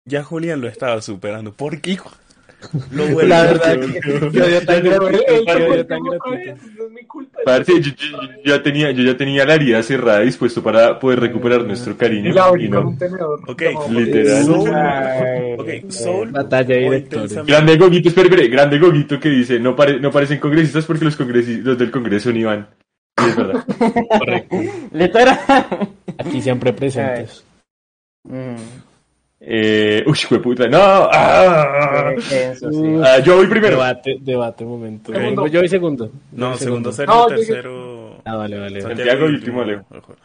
A: Ya Julián lo estaba superando. ¿Por qué? hijo? Lo vuelvo
D: La verdad yo dio tan yo
C: ya tenía, yo ya tenía la herida cerrada dispuesto para poder recuperar nuestro cariño.
B: Y
C: no.
A: Ok,
B: No,
C: literal.
A: Soul,
E: Ay,
A: ok, Soul
D: Batalla
A: intensamente-
C: Grande Goguito, espere, espere, grande Goguito que dice, no, pare- no parecen congresistas porque los, congresi- los del Congreso ni van. Sí, es verdad.
D: Correcto.
E: Literal.
D: Aquí siempre presentes.
E: Mm,
C: Eh, uy, fue puta, no. ah.
E: qué sí.
C: Yo voy primero.
D: Debate, debate, momento.
B: Segundo.
D: Yo voy segundo.
A: No,
D: voy
A: segundo Sergio,
B: No, yo-
A: tercero
D: Ah, vale, vale. vale.
C: Santiago y último Leo.
A: Alejo.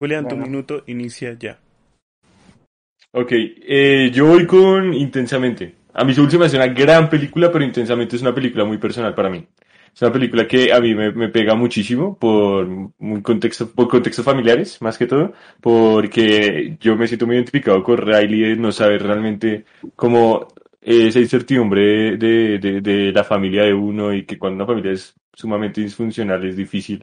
A: Julián, tu minuto inicia ya.
C: Ok, eh, yo voy con Intensamente. A mí Soul se me hace una gran película, pero Intensamente es una película muy personal para mí. Es una película que a mí me, me pega muchísimo por un contexto, por contextos familiares, más que todo, porque yo me siento muy identificado con Riley de no saber realmente cómo esa incertidumbre de, de, de la familia de uno y que cuando una familia es sumamente disfuncional es difícil,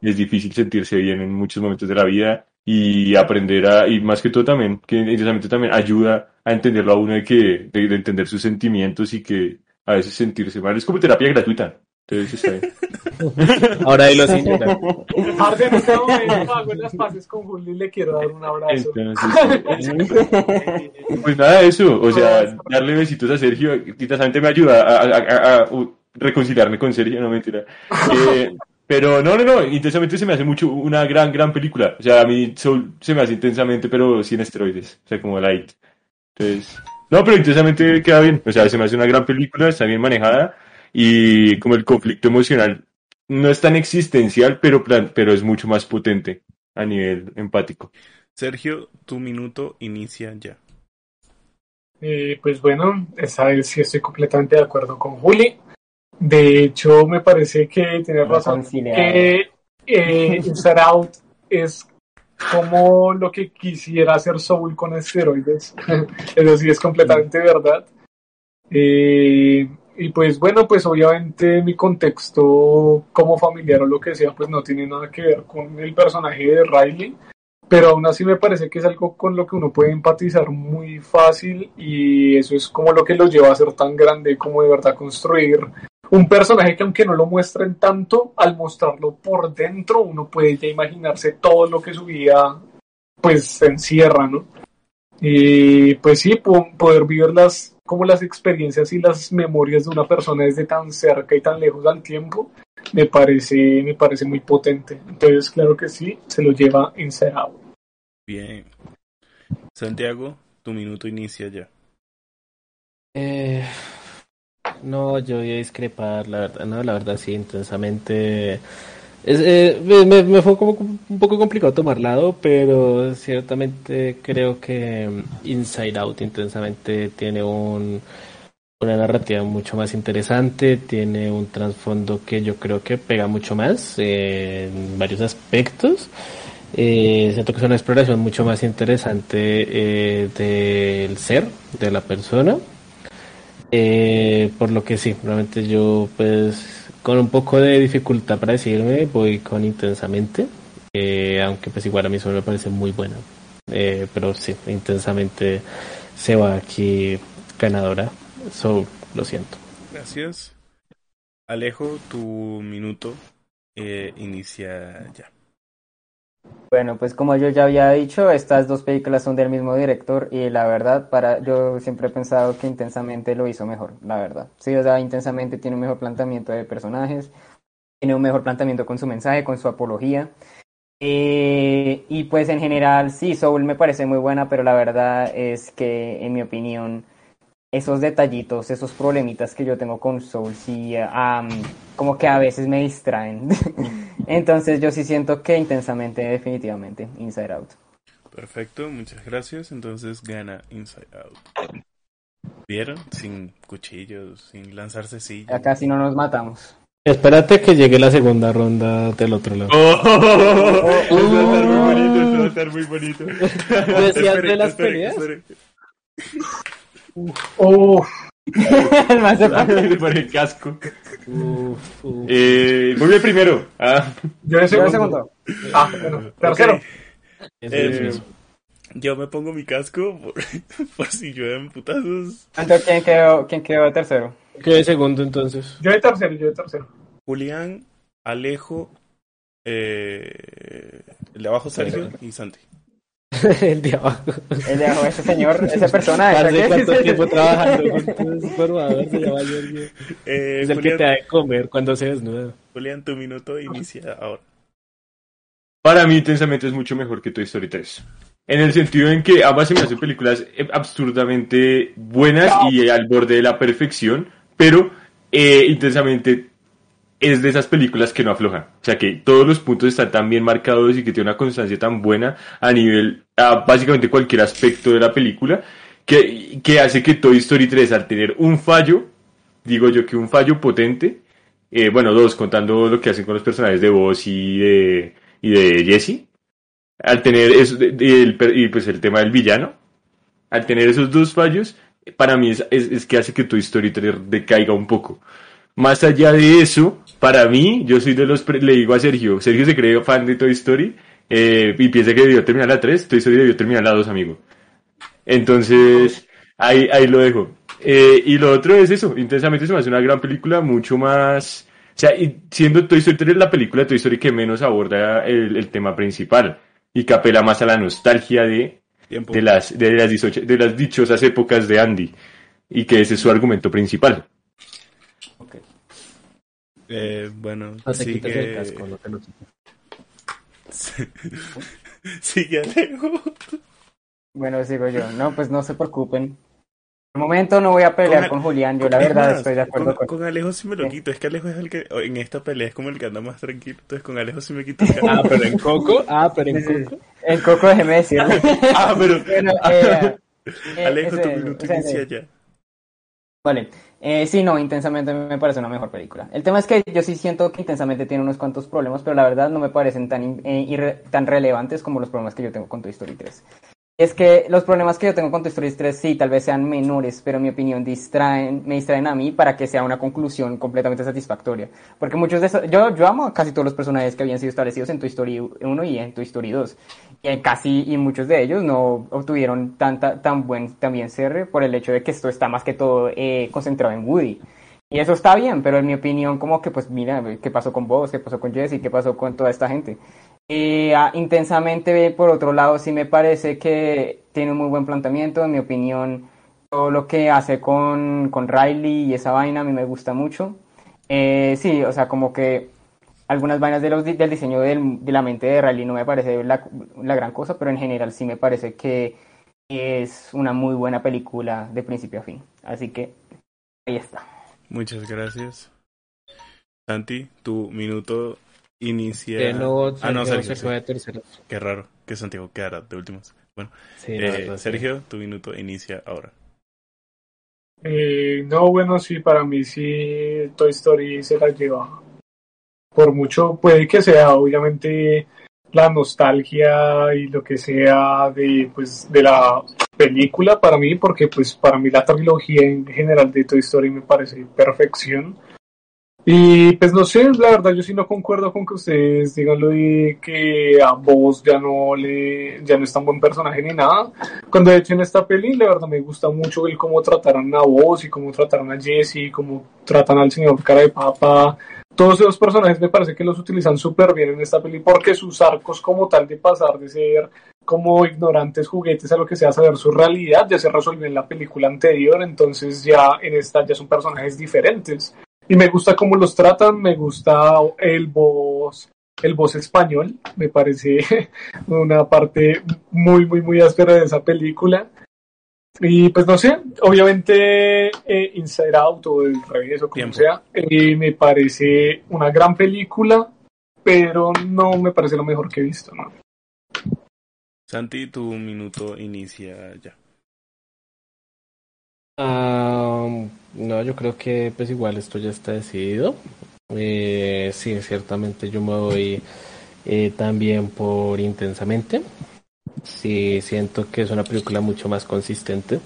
C: es difícil sentirse bien en muchos momentos de la vida y aprender a, y más que todo también, que intensamente también ayuda a entenderlo a uno de que, de, de entender sus sentimientos y que a veces sentirse mal. Es como terapia gratuita. Entonces está bien.
D: Ahora ahí lo sin llorar.
B: Parce, en este momento hago las paces con Julio y le quiero dar un abrazo.
C: Entonces, pues nada, eso. O sea, darle besitos a Sergio, intensamente me ayuda a, a- a- a, reconciliarme con Sergio, no mentira. Eh, pero no, no, no, intensamente se me hace mucho una gran, gran película. O sea, a mí Soul se me hace intensamente, pero sin esteroides. O sea, como light. Entonces, no, pero intensamente queda bien. O sea, se me hace una gran película, está bien manejada y como el conflicto emocional no es tan existencial, pero, plan- pero es mucho más potente a nivel empático.
A: Sergio, tu minuto inicia ya.
B: Eh, pues bueno, vez sí estoy completamente de acuerdo con Juli. De hecho, me parece que tiene razón. Que eh, Inside Out es como lo que quisiera hacer Soul con esteroides. Eso sí es completamente verdad. Eh, y pues bueno, pues obviamente mi contexto como familiar o lo que sea, pues no tiene nada que ver con el personaje de Riley pero aún así me parece que es algo con lo que uno puede empatizar muy fácil y eso es como lo que lo lleva a ser tan grande como de verdad construir un personaje que aunque no lo muestren tanto, al mostrarlo por dentro uno puede ya imaginarse todo lo que su vida pues encierra, ¿no? Y pues sí, po- poder vivir las, como las experiencias y las memorias de una persona desde tan cerca y tan lejos al tiempo, me parece, me parece muy potente. Entonces, claro que sí, se lo lleva Out.
A: Bien. Santiago, tu minuto inicia ya.
D: Eh, no, yo voy a discrepar, la verdad, no, la verdad sí, intensamente. Eh, me, fue como un poco complicado tomar lado, pero ciertamente creo que mm, Inside Out intensamente tiene un, una narrativa mucho más interesante, tiene un trasfondo que yo creo que pega mucho más en varios aspectos. Eh, siento que es una exploración mucho más interesante eh, del ser, de la persona. Por lo que sí, realmente yo pues con un poco de dificultad para decirme voy con intensamente, eh, aunque pues igual a mí solo me parece muy buena. Eh, pero sí, intensamente se va aquí ganadora. So, lo siento.
A: Gracias. Alejo, tu minuto eh, inicia ya.
E: Bueno, pues como yo ya había dicho, estas dos películas son del mismo director y la verdad, para yo siempre he pensado que Intensamente lo hizo mejor, la verdad. Sí, o sea, Intensamente tiene un mejor planteamiento de personajes, tiene un mejor planteamiento con su mensaje, con su apología. Eh, y pues en general, sí, Soul me parece muy buena, pero la verdad es que, en mi opinión, esos detallitos, esos problemitas que yo tengo con Soul, sí, como que a veces me distraen. Entonces yo sí siento que intensamente, definitivamente, Inside Out.
A: Perfecto, muchas gracias. Entonces gana Inside Out. ¿Vieron? Sin cuchillos, sin lanzarse sillas.
E: Acá si no nos matamos.
D: Espérate que llegue la segunda ronda del otro lado. Oh,
A: oh, oh, va a estar muy bonito, va a estar muy bonito.
D: ¿Decías de las peleas?
B: Oh.
C: El más se por el casco. Uf, uf. Eh, voy primero. Ah.
B: Yo en segundo. segundo. Ah, bueno. Tercero.
A: Eh, yo me pongo mi casco por, por si llueven putazos.
E: Entonces, ¿quién quedó, quién quedó tercero?
D: Quedé segundo entonces.
B: Yo de tercero, yo de tercero.
A: Julián, Alejo, eh, el de abajo Sergio y Santi.
D: el de abajo.
E: El de abajo, ese señor, esa persona.
D: ¿Hace cuánto tiempo trabajando juntos? Por favor, se llama Giorgio. Eh, es el Julián, que te da de comer cuando se desnuda.
A: Julián, tu minuto inicia ahora.
C: Para mí, intensamente es mucho mejor que Toy Story 3. En el sentido en que ambas se me hacen películas absurdamente buenas y al borde de la perfección, pero eh, intensamente es de esas películas que no aflojan. O sea que todos los puntos están tan bien marcados y que tiene una constancia tan buena a nivel, a básicamente cualquier aspecto de la película, que, que hace que Toy Story 3 al tener un fallo, digo yo que un fallo potente, eh, bueno, dos, contando lo que hacen con los personajes de Buzz y de, y de Jesse, al tener eso, y pues el tema del villano, al tener esos dos fallos, para mí es, es, es que hace que Toy Story 3 decaiga un poco. Más allá de eso, para mí, yo soy de los, le digo a Sergio, Sergio se cree fan de Toy Story eh, y piensa que debió terminar la 3, Toy Story debió terminar la 2, amigo. Entonces, ahí, ahí lo dejo. Eh, y lo otro es eso, intensamente se me hace una gran película, mucho más... O sea, y siendo Toy Story 3 la película de Toy Story que menos aborda el, el tema principal y que apela más a la nostalgia de, de, las, de, las de las dichosas épocas de Andy y que ese es su argumento principal.
A: Eh, bueno, no sigue... el casco, no te lo sigue Alejo.
E: Bueno, sigo yo. No, pues no se preocupen. De momento no voy a pelear con, Julián, yo la verdad estoy de acuerdo
A: con, con... Alejo sí me lo quito, es que Alejo es el que en esta pelea es como el que anda más tranquilo, entonces con Alejo sí me quito
D: el Ah, pero en Coco, ah, pero en Coco.
E: En Coco déjeme decirlo.
A: ah, pero... Bueno, eh, Alejo, tu minuto inicia ya.
E: Vale, eh, sí, no, Intensamente me parece una mejor película. El tema es que yo sí siento que Intensamente tiene unos cuantos problemas, pero la verdad no me parecen tan, eh, tan relevantes como los problemas que yo tengo con Toy Story 3. Es que los problemas que yo tengo con Toy Story 3 sí, tal vez sean menores, pero en mi opinión distraen, me distraen a mí para que sea una conclusión completamente satisfactoria. Porque muchos de esos, yo, amo a casi todos los personajes que habían sido establecidos en Toy Story 1 y en Toy Story 2. Casi, y muchos de ellos no obtuvieron tanta, tan buen también cierre por el hecho de que esto está más que todo eh, concentrado en Woody. Y eso está bien, pero en mi opinión, como que pues mira, ¿qué pasó con vos? ¿Qué pasó con Jesse? ¿Qué pasó con toda esta gente? Eh, intensamente, por otro lado, sí me parece que tiene un muy buen planteamiento. En mi opinión, todo lo que hace con, con Riley y esa vaina a mí me gusta mucho. Eh, sí, o sea, como que algunas vainas de los, del diseño del, de la mente de Riley no me parece la, la, gran cosa, pero en general sí me parece que es una muy buena película de principio a fin. Así que ahí está.
A: Muchas gracias. Santi, tu minuto inicia.
D: Que no, ah, no, Sergio, se fue de terceros.
A: Qué raro que Santiago quedara de últimos. Bueno, eh, Sergio, tu minuto inicia ahora.
B: Eh, no, bueno, sí, para mí sí, Toy Story se la lleva. Por mucho, puede que sea, obviamente, la nostalgia y lo que sea de, pues, de la película para mí, porque pues para mí la trilogía en general de Toy Story me parece perfección. Y pues no sé, la verdad yo sí no concuerdo con que ustedes digan lo de que a vos ya no le, ya no es tan buen personaje ni nada. Cuando de hecho en esta peli, la verdad me gusta mucho el cómo trataron a vos y cómo trataron a Jesse, cómo tratan al señor cara de papa. Todos esos personajes me parece que los utilizan súper bien en esta peli porque sus arcos como tal de pasar de ser como ignorantes juguetes a lo que sea saber su realidad ya se resolvió en la película anterior, entonces ya en esta ya son personajes diferentes y me gusta cómo los tratan, me gusta el voz, el voz español, me parece una parte muy, muy, muy áspera de esa película. Y pues no sé, obviamente eh, Inside Out o El Revés o como
A: Tiempo.
B: sea, eh, me parece una gran película, pero no me parece lo mejor que he visto, ¿no?
A: Santi, tu minuto inicia ya.
D: Ah, no, yo creo que pues igual esto ya está decidido. Eh, sí, ciertamente yo me voy eh, también por intensamente. Sí, siento que es una película mucho más consistente.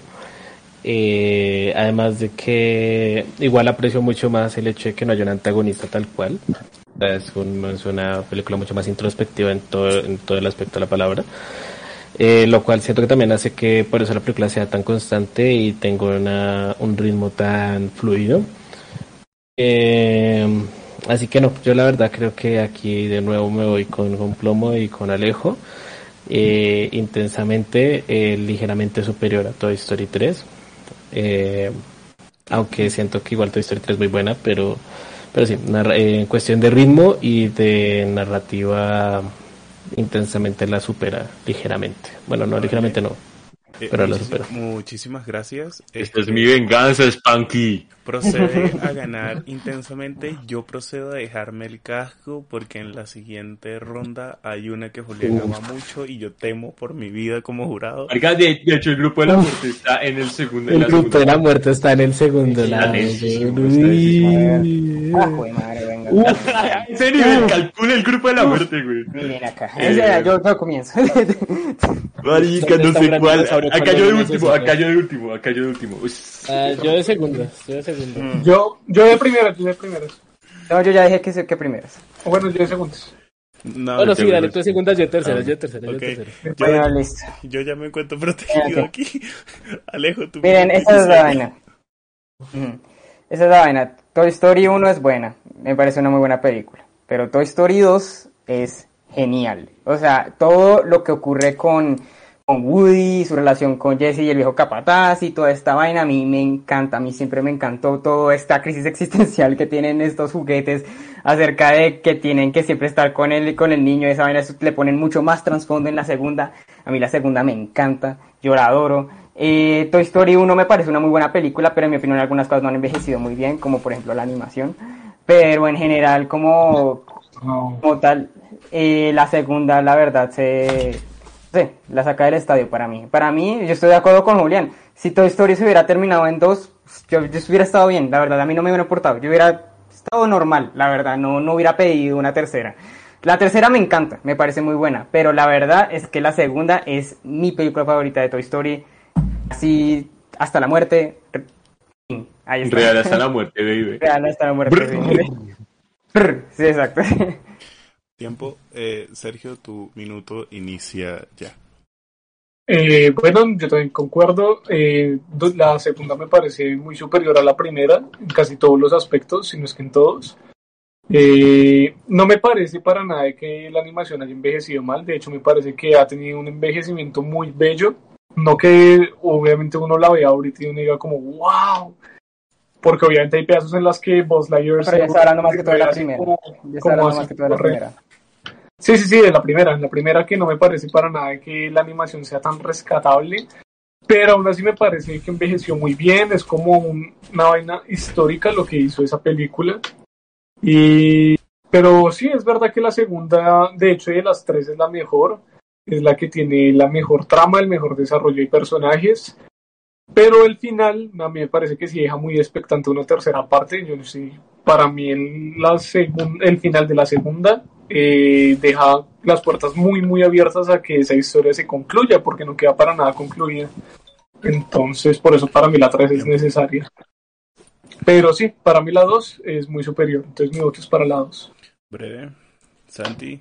D: Eh, además de que igual aprecio mucho más el hecho de que no haya un antagonista tal cual. Es, un- es una película mucho más introspectiva en todo, en todo el aspecto de la palabra. Eh, lo cual siento que también hace que por eso la película sea tan constante y tenga una, un ritmo tan fluido. Eh, así que no, yo la verdad creo que aquí de nuevo me voy con, con Plomo y con Alejo. Eh, intensamente, eh, ligeramente superior a Toy Story 3. Eh, aunque siento que igual Toy Story 3 es muy buena, pero, pero sí, eh, en cuestión de ritmo y de narrativa intensamente la supera ligeramente. Bueno, no ligeramente no.
A: Eh,
D: Pero.
A: Muchísimas gracias.
C: Esta es
A: Este,
C: mi venganza, Spanky.
A: Procede a ganar intensamente. Yo procedo a dejarme el casco porque en la siguiente ronda hay una que Julián ama mucho y yo temo por mi vida como jurado.
C: De, de hecho, el grupo de la muerte está en el segundo.
D: El grupo de la muerte está en el segundo
C: Sí,
D: lado.
E: Ah.
C: A ese nivel, calcula el grupo de la muerte, güey.
E: Miren acá.
C: Eh.
E: Yo, yo comienzo.
C: Marica, no sé cuál. Acá yo de último, acá yo de último, acá yo de último. Uy,
D: Ah, yo de segundas, yo de segundas.
B: Yo, yo de primeras, yo de primeras.
E: No, yo ya dije que, que primeras.
B: O bueno, yo de segundos.
A: No,
D: Bueno, sí,
C: segundas.
D: dale tú de segundas, yo de terceras,
C: Ah,
D: yo de terceras, yo de terceras.
E: Bueno, listo.
A: yo ya me encuentro protegido aquí. Alejo, tú.
E: Miren, esa es la vaina. Esa es la vaina. Toy Story 1 es buena. Me parece una muy buena película. Pero Toy Story 2 es genial. O sea, todo lo que ocurre con, con Woody, su relación con Jesse y el viejo capataz y toda esta vaina a mí me encanta. A mí siempre me encantó toda esta crisis existencial que tienen estos juguetes acerca de que tienen que siempre estar con él con el niño. Esa vaina le ponen mucho más trasfondo en la segunda. A mí la segunda me encanta. Yo la adoro. Eh, Toy Story 1 me parece una muy buena película, pero en mi opinión algunas cosas no han envejecido muy bien, como por ejemplo la animación. Pero en general, como, como tal, eh, la segunda, la verdad, se, sí, la saca del estadio para mí. Para mí, yo estoy de acuerdo con Julián. Si Toy Story se hubiera terminado en dos, yo, yo hubiera estado bien, la verdad, a mí no me hubiera importado. Yo hubiera estado normal, la verdad, no, no hubiera pedido una tercera. La tercera me encanta, me parece muy buena, pero la verdad es que la segunda es mi película favorita de Toy Story. Así hasta la muerte. Ahí está.
C: Real hasta la muerte, baby.
E: Real hasta la muerte.
C: Brr.
E: sí. Brr, sí, exacto.
A: Tiempo. Eh, Sergio, tu minuto inicia ya.
B: Eh, bueno, yo también concuerdo. Eh, la segunda me parece muy superior a la primera en casi todos los aspectos, si no es que en todos. Eh, no me parece para nada que la animación haya envejecido mal. De hecho, me parece que ha tenido un envejecimiento muy bello. No que obviamente uno la vea ahorita y uno diga como wow. Porque obviamente hay pedazos en las que Buzz Lightyear
E: Pero ya está hablando más que todo de la primera.
B: como-
E: Ya está hablando más que todo de la primera.
B: Sí, sí, sí, de la primera, la primera que no me parece para nada que la animación sea tan rescatable, pero aún así me parece que envejeció muy bien, es como un- una vaina histórica lo que hizo esa película. Y, pero sí, es verdad que la segunda, de hecho, de las tres es la mejor, es la que tiene la mejor trama, el mejor desarrollo de personajes. Pero el final, a mí me parece que sí deja muy expectante una tercera parte. Yo no sé, para mí el, la segun- el final de la segunda eh, deja las puertas muy, muy abiertas a que esa historia se concluya, porque no queda para nada concluida. Entonces, por eso para mí la 3 es necesaria. Pero sí, para mí la 2 es muy superior. Entonces mi voto es para la 2.
A: Breve. Santi.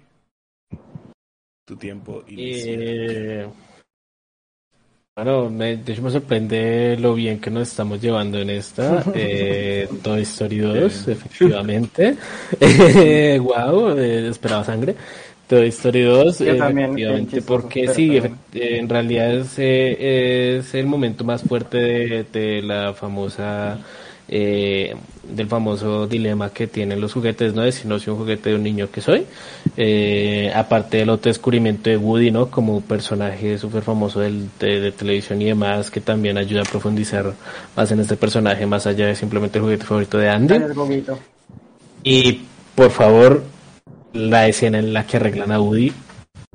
A: Tu tiempo inicia.
D: Eh, bueno, me, de hecho me sorprende lo bien que nos estamos llevando en esta. Eh, Toy Story 2, efectivamente. Eh, wow, eh, esperaba sangre. Toy Story 2,
E: Yo también,
D: efectivamente,
E: chistoso,
D: porque sí, eh, en realidad es, eh, es el momento más fuerte de, de la famosa eh, del famoso dilema que tienen los juguetes, no es si no soy un juguete de un niño que soy, eh, aparte del otro descubrimiento de Woody, ¿no? Como personaje súper famoso del, de, televisión y demás, que también ayuda a profundizar más en este personaje, más allá de simplemente el juguete favorito de Andy. Y por favor, la escena en la que arreglan a Woody,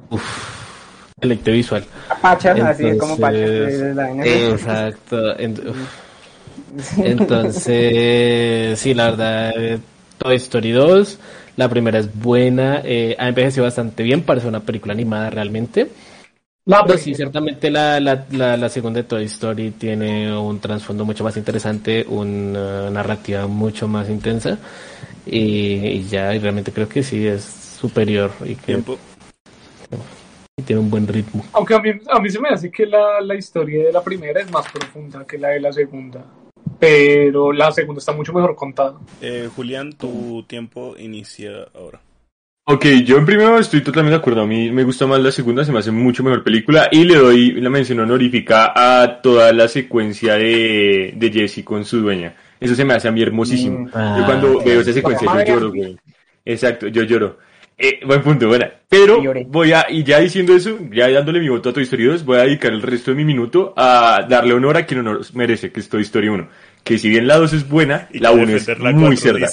D: uff, deleite visual. así como Exacto. Entonces, sí, la verdad, Toy Story 2, la primera es buena, eh, ha envejecido bastante bien, parece una película animada realmente. Pero sí, ciertamente la, la, la, segunda de Toy Story tiene un trasfondo mucho más interesante, una narrativa mucho más intensa y, ya, y realmente creo que sí es superior y que y tiene un buen ritmo.
B: Aunque a mí, a mí se me hace que la, la historia de la primera es más profunda que la de la segunda pero la segunda está mucho mejor contada.
A: Eh, Julián, tu tiempo inicia ahora.
C: Ok, yo en primero estoy totalmente de acuerdo. A mí me gusta más la segunda, se me hace mucho mejor película. Y le doy la mención honorífica a toda la secuencia de, de Jesse con su dueña. Eso se me hace a mí hermosísimo. Mm. yo cuando ah, veo esa secuencia, yo lloro, Exacto, yo lloro. Eh, buen punto, buena. Pero voy a, y ya diciendo eso, ya dándole mi voto a Toy Story 2, voy a dedicar el resto de mi minuto a darle honor a quien honor merece, que es Toy Story 1 que si bien la 2 es buena, la 1 es muy cerda.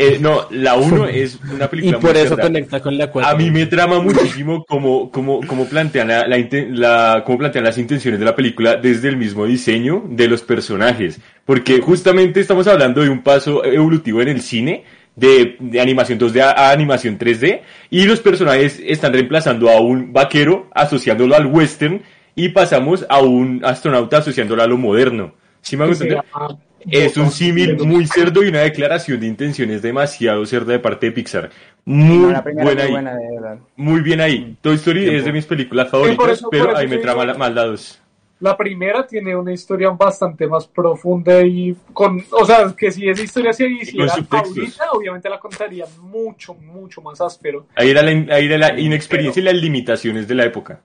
C: Eh, no, la 1 es una película
D: y por eso conecta con la 4.
C: A mí me trama muchísimo como, como, como, plantean la, la, como plantean las intenciones de la película desde el mismo diseño de los personajes. Porque justamente estamos hablando de un paso evolutivo en el cine, de, de, animación 2D a, animación 3D y los personajes están reemplazando a un vaquero asociándolo al western y pasamos a un astronauta asociándolo a lo moderno. ¿Sí me Es un símil muy cerdo y una declaración de intenciones demasiado cerda de parte de Pixar. Muy buena ahí. muy bien ahí. Toy Story es de mis películas favoritas, pero ahí me trama mal lados.
B: La primera tiene una historia bastante más profunda y con, o sea, que si esa historia se hiciera ahorita, obviamente la contaría mucho, mucho más áspero.
C: Ahí era la, ahí era la inexperiencia y las limitaciones de la época.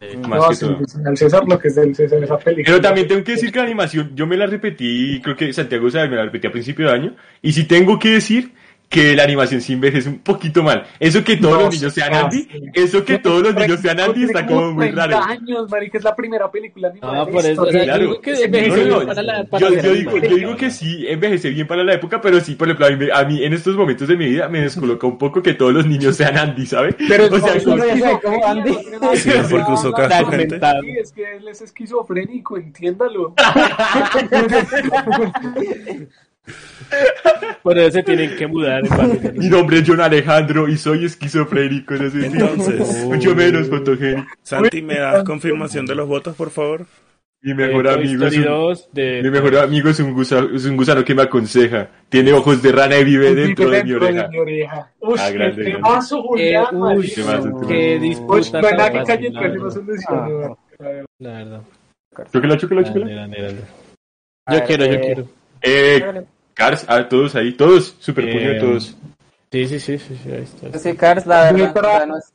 B: Eh, más que todo. César lo que es del César esa película.
C: Pero también tengo que decir que la animación, yo me la repetí, creo que Santiago sabe, me la repetí a principio de año, y si tengo que decir que la animación sin es un poquito mal. Eso que todos los niños sean Andy, eso que todos los niños sean Andy está como muy raro.
B: años, marica, es la primera película animada.
C: Ah, por eso, claro. yo, digo, yo digo que sí, envejece bien para la época, pero sí, por ejemplo, a mí, a mí, en estos momentos de mi vida me descoloca un poco que todos los niños sean Andy, ¿sabes?
B: Pero o sea, como, como Andy. Sí, porque usó gente. Es que él es esquizofrénico, entiéndalo.
D: Por eso se tienen que mudar.
C: Mi nombre es John Alejandro y soy esquizofrénico. Entonces, mucho menos fotogénico.
A: Santi, ¿me das confirmación de los votos, por favor?
C: Mi mejor amigo es un, mi mejor amigo es un, gusano, es un gusano que me aconseja. Tiene ojos de rana y vive dentro, de mi oreja. De mi oreja.
B: Uy, ah, grande, qué mazo, Julián. Eh,
D: disputa.
B: Que
D: La verdad.
C: Chóquela, chóquela.
D: Yo quiero, yo quiero.
C: Eh, Cars, ah, todos ahí, todos, super puño todos.
D: Sí, sí, sí, sí, sí, ahí está.
E: Sí, Cars, la verdad, no es...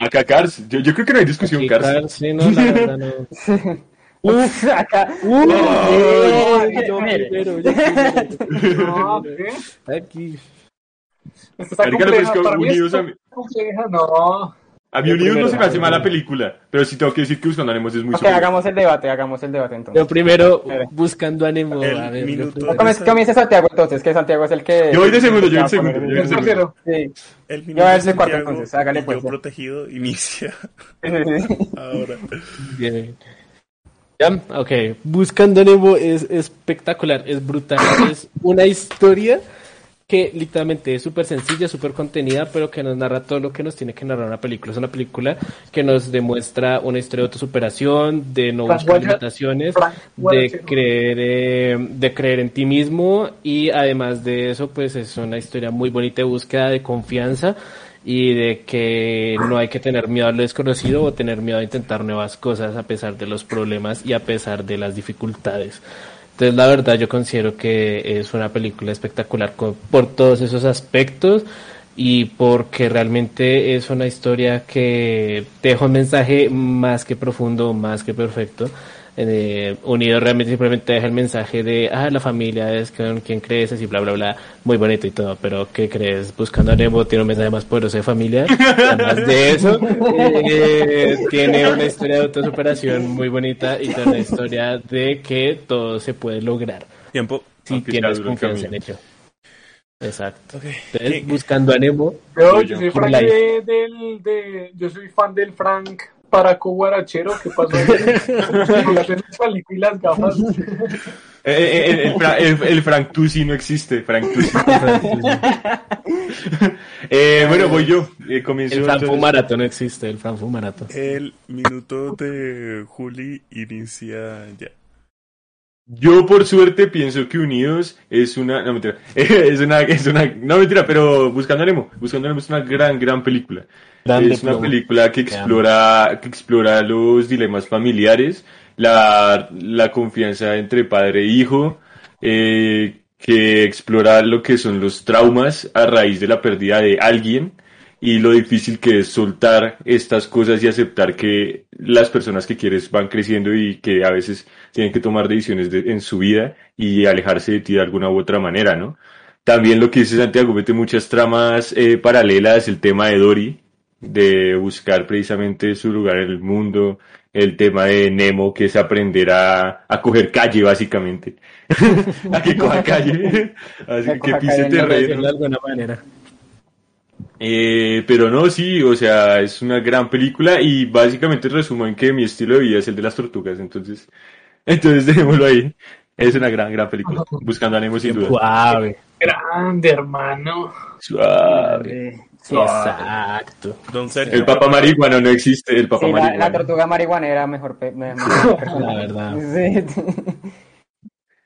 C: Acá Cars, yo, yo creo que no hay discusión, Cars. Cars.
D: Sí, no, la verdad no.
E: Uf, acá.
D: Uf, yo primero, yo primero. Aquí.
B: Está compleja, no.
C: A mí Unidos no se me hace mala película, pero sí tengo que decir que Buscando a Nemo es muy
E: Ok, hagamos el debate, hagamos el debate entonces.
D: Yo primero, Buscando a Nemo.
A: A ver, minuto
E: comienza Santiago entonces, que Santiago es el que...
C: Yo voy de segundo, yo voy de segundo. Yo voy de segundo.
E: Sí. El yo voy de cuarto entonces, hágale
A: pues. Yo protegido inicia. Ahora.
D: Bien. Ya, ok. Buscando a Nemo es espectacular, es brutal, es una historia que literalmente es súper sencilla, súper contenida, pero que nos narra todo lo que nos tiene que narrar una película. Es una película que nos demuestra una historia de autosuperación, de no buscar limitaciones, de creer, eh, de creer en ti mismo y además de eso, pues es una historia muy bonita de búsqueda de confianza y de que no hay que tener miedo a lo desconocido o tener miedo a intentar nuevas cosas a pesar de los problemas y a pesar de las dificultades. Entonces, la verdad, yo considero que es una película espectacular por todos esos aspectos y porque realmente es una historia que deja un mensaje más que profundo, más que perfecto Eh, Unido realmente simplemente deja el mensaje de, ah, la familia es con quien creces y bla, bla, bla, muy bonito y todo, pero ¿qué crees? Buscando a Nemo tiene un mensaje más poderoso de familia, además de eso, eh, tiene una historia de autosuperación muy bonita y tiene una historia de que todo se puede lograr.
A: Tiempo.
D: Si tienes confianza en ello. Exacto.
A: Ok.
D: Entonces,
A: ¿Qué-
D: buscando a Nemo,
B: Yo, soy de, del, de, yo soy fan del Frank Paraco Guarachero, ¿qué pasó? Chaleco y las gafas.
C: Eh, eh, el, el, el, el Frank Tusi no existe, Frank Tusi. eh, bueno, voy yo. Eh, comienzo
D: el
C: entonces.
D: Franfumarato no existe, el Franfumarato.
A: El minuto de Juli inicia ya.
C: Yo por suerte pienso que Unidos es una, no mentira, es una, es una, no mentira, pero Buscando Nemo, Buscando Nemo es una gran, gran película.
D: Grande
C: es una
D: plomo.
C: película que explora, que explora los dilemas familiares, la, la confianza entre padre e hijo, eh, que explora lo que son los traumas a raíz de la pérdida de alguien y lo difícil que es soltar estas cosas y aceptar que las personas que quieres van creciendo y que a veces tienen que tomar decisiones de- en su vida y alejarse de ti de alguna u otra manera, ¿no? También lo que dice Santiago, mete muchas tramas eh, paralelas, el tema de Dory, de buscar precisamente su lugar en el mundo, el tema de Nemo, que es aprender a, a coger calle, básicamente. a que coja calle, así
E: Que
C: que
E: coja
C: pise terreno.
D: de alguna manera.
C: Eh, pero no, sí, o sea, es una gran película y básicamente resumo en que mi estilo de vida es el de las tortugas, entonces, entonces dejémoslo ahí. Es una gran, gran película. Buscando a Nemo sin duda.
D: Suave.
B: Grande, hermano.
C: Suave.
D: Exacto.
A: Don Sergio.
C: El papa marihuana no existe, el papa
E: Sí, la, la
C: marihuana.
E: tortuga marihuanera mejor, mejor.
D: La verdad.
E: Sí.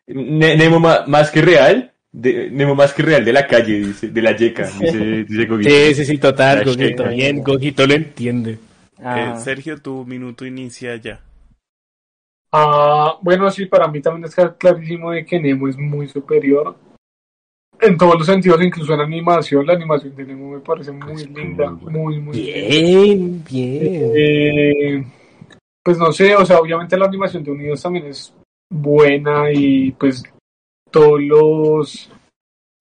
C: Ne- Nemo más que real, de- Nemo más que real de la calle, dice, de la yeca, dice, dice Coquito.
D: Sí, sí, sí, total. Gogito. Bien, Gogito lo entiende.
A: Eh,
E: Ajá.
A: Sergio, tu minuto inicia ya.
B: Ah, bueno, sí, para mí también está clarísimo de que Nemo es muy superior. En todos los sentidos, incluso en animación, la animación de Nemo me parece muy linda, muy, muy
D: Bien, bien.
B: Eh, pues no sé, o sea, obviamente la animación de Unidos también es buena y pues todos los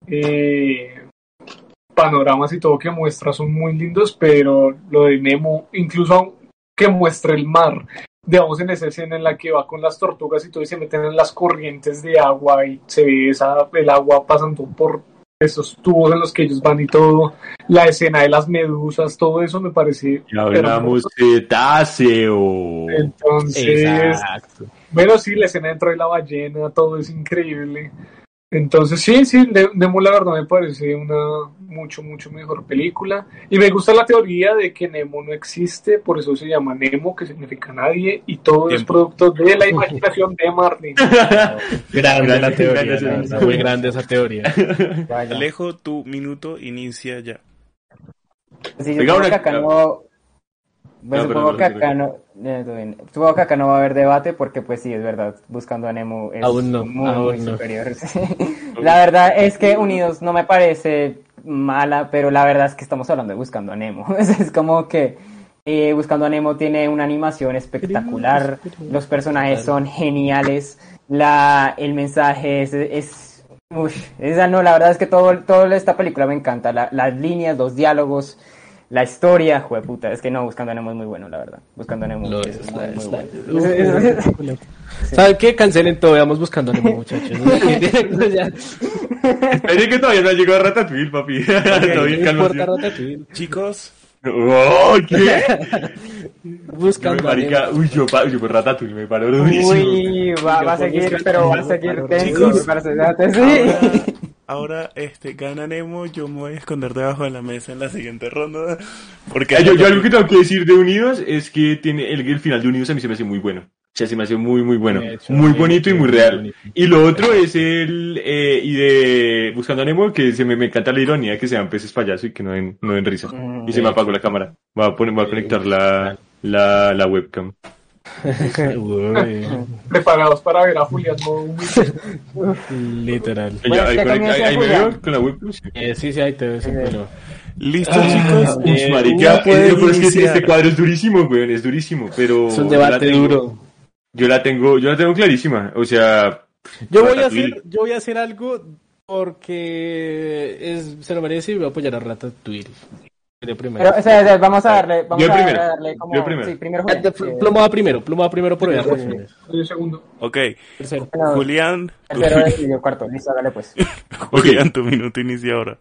B: eh, panoramas y todo que muestra son muy lindos, pero lo de Nemo, incluso que muestra el mar, digamos en esa escena en la que va con las tortugas y todo y se meten en las corrientes de agua y se ve esa, el agua pasando por esos tubos en los que ellos van y todo, la escena de las medusas, todo eso me parece
C: Y hablamos de Taseo.
B: entonces,
D: Exacto.
B: Bueno, sí, la escena dentro de la ballena, todo es increíble. Entonces, sí, sí, Ne- Nemo la verdad me parece una mucho, mucho mejor película. Y me gusta la teoría de que Nemo no existe, por eso se llama Nemo, que significa nadie, y todo es
A: Tiempo.
B: producto de la imaginación de Martin.
D: Grande la
C: Grande,
D: teoría,
C: grande,
D: la verdad, muy grande esa teoría.
E: Vaya.
A: Alejo, tu minuto inicia ya.
E: Sí, yo
C: Oiga,
E: supongo
C: una-
E: que acá no. Pues
C: No,
E: supongo que acá no. eh. Supongo que acá no va a haber debate porque, pues sí, es verdad. Buscando a Nemo es
D: Aún no,
E: muy,
D: aún
E: muy
D: no.
E: superior. La verdad es que Unidos no me parece mala, pero la verdad es que estamos hablando de Buscando a Nemo. es como que eh, Buscando a Nemo tiene una animación espectacular. Los personajes son geniales. La, el mensaje es. es uy, esa no, la verdad es que todo, todo esta película me encanta. La- las líneas, los diálogos. La historia, jueputa, es que no, Buscando a Nemo es muy bueno, la verdad. Buscando a Nemo es,
D: es,
E: muy,
D: está-
E: muy
D: está-
E: bueno.
D: ¿Saben qué? Cancelen todo, vamos buscando a Nemo, muchachos. Ya.
C: Espere que todavía no ha llegado Ratatouille, papi. Todavía
D: No importa
C: calma.
D: Ratatouille.
A: Chicos,
C: Oh, ¿qué? Yo
D: Buscando a
C: marica,
D: Nemo.
C: uy, yo, pa- yo por Ratatouille me paro durísimo.
E: Uy, va, va a seguir, pero va a seguir tenso.
A: Chicos.
E: para ser- sí.
A: Ahora, este, gana Nemo, yo me voy a esconder debajo de la mesa en la siguiente ronda. Porque
C: Ah, yo, yo algo que tengo que decir de Unidos es que tiene el, el final de Unidos a mí se me hace muy bueno. O sea, se me hace muy, muy bueno.
D: Hecho,
C: muy bonito y muy real. Y lo otro es el, eh, y de Buscando a Nemo, que se me, me encanta la ironía, que sean peces payaso y que no den, no den risa.
E: Mm,
C: Y se me apagó la cámara. Voy a poner, voy a conectar la, la, la webcam.
B: Preparados para ver a Julián
D: literal.
C: Con la webcam. sí.
D: Eh, sí, sí, ahí te ves, pero...
A: Listo, chicos.
C: Uy,
A: Eh,
C: marica,
A: uno puede
C: eh, pero es que este, cuadro es durísimo, weón, es durísimo, pero...
D: Es un
C: yo la
D: debate
C: tengo.
D: duro.
C: Yo la tengo, yo la tengo clarísima. O sea,
D: Yo voy a hacer, yo voy a hacer algo porque es, se lo merece y voy a apoyar a Ratatouille. Primero.
E: Pero, o sea, o sea, vamos a darle, vamos
C: Yo
E: a
C: primero.
E: darle como,
C: Yo primero.
E: sí, primero Julián, sí.
D: Plomo va primero, Plomo va primero por razones.
B: Soy el segundo.
A: Ok,
D: Tercero.
E: Bueno,
A: Julián, tu,
E: tercero y yo cuarto, listo, dale pues.
A: Julián, tu minuto inicia ahora.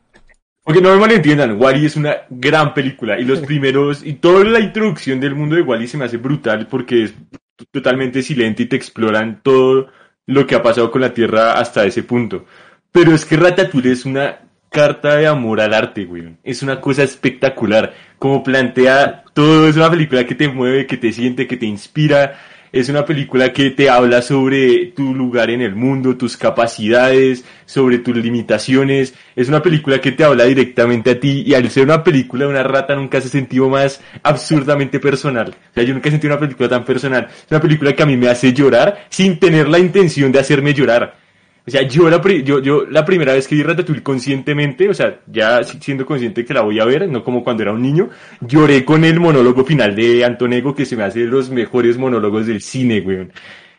C: Porque no me malentiendan, Wally es una gran película y los primeros y toda la introducción del mundo de Wally se me hace brutal porque es totalmente silente y te exploran todo lo que ha pasado con la Tierra hasta ese punto. Pero es que Ratatouille es una carta de amor al arte, güey. Es una cosa espectacular. Como plantea todo, es una película que te mueve, que te siente, que te inspira. Es una película que te habla sobre tu lugar en el mundo, tus capacidades, sobre tus limitaciones. Es una película que te habla directamente a ti y al ser una película de una rata nunca se sentido más absurdamente personal. O sea, yo nunca he sentido una película tan personal. Es una película que a mí me hace llorar sin tener la intención de hacerme llorar. O sea, yo la, pri- yo, yo la primera vez que vi Ratatouille conscientemente, o sea, ya si- siendo consciente que la voy a ver, no como cuando era un niño, lloré con el monólogo final de Antonego, que se me hace de los mejores monólogos del cine, weón.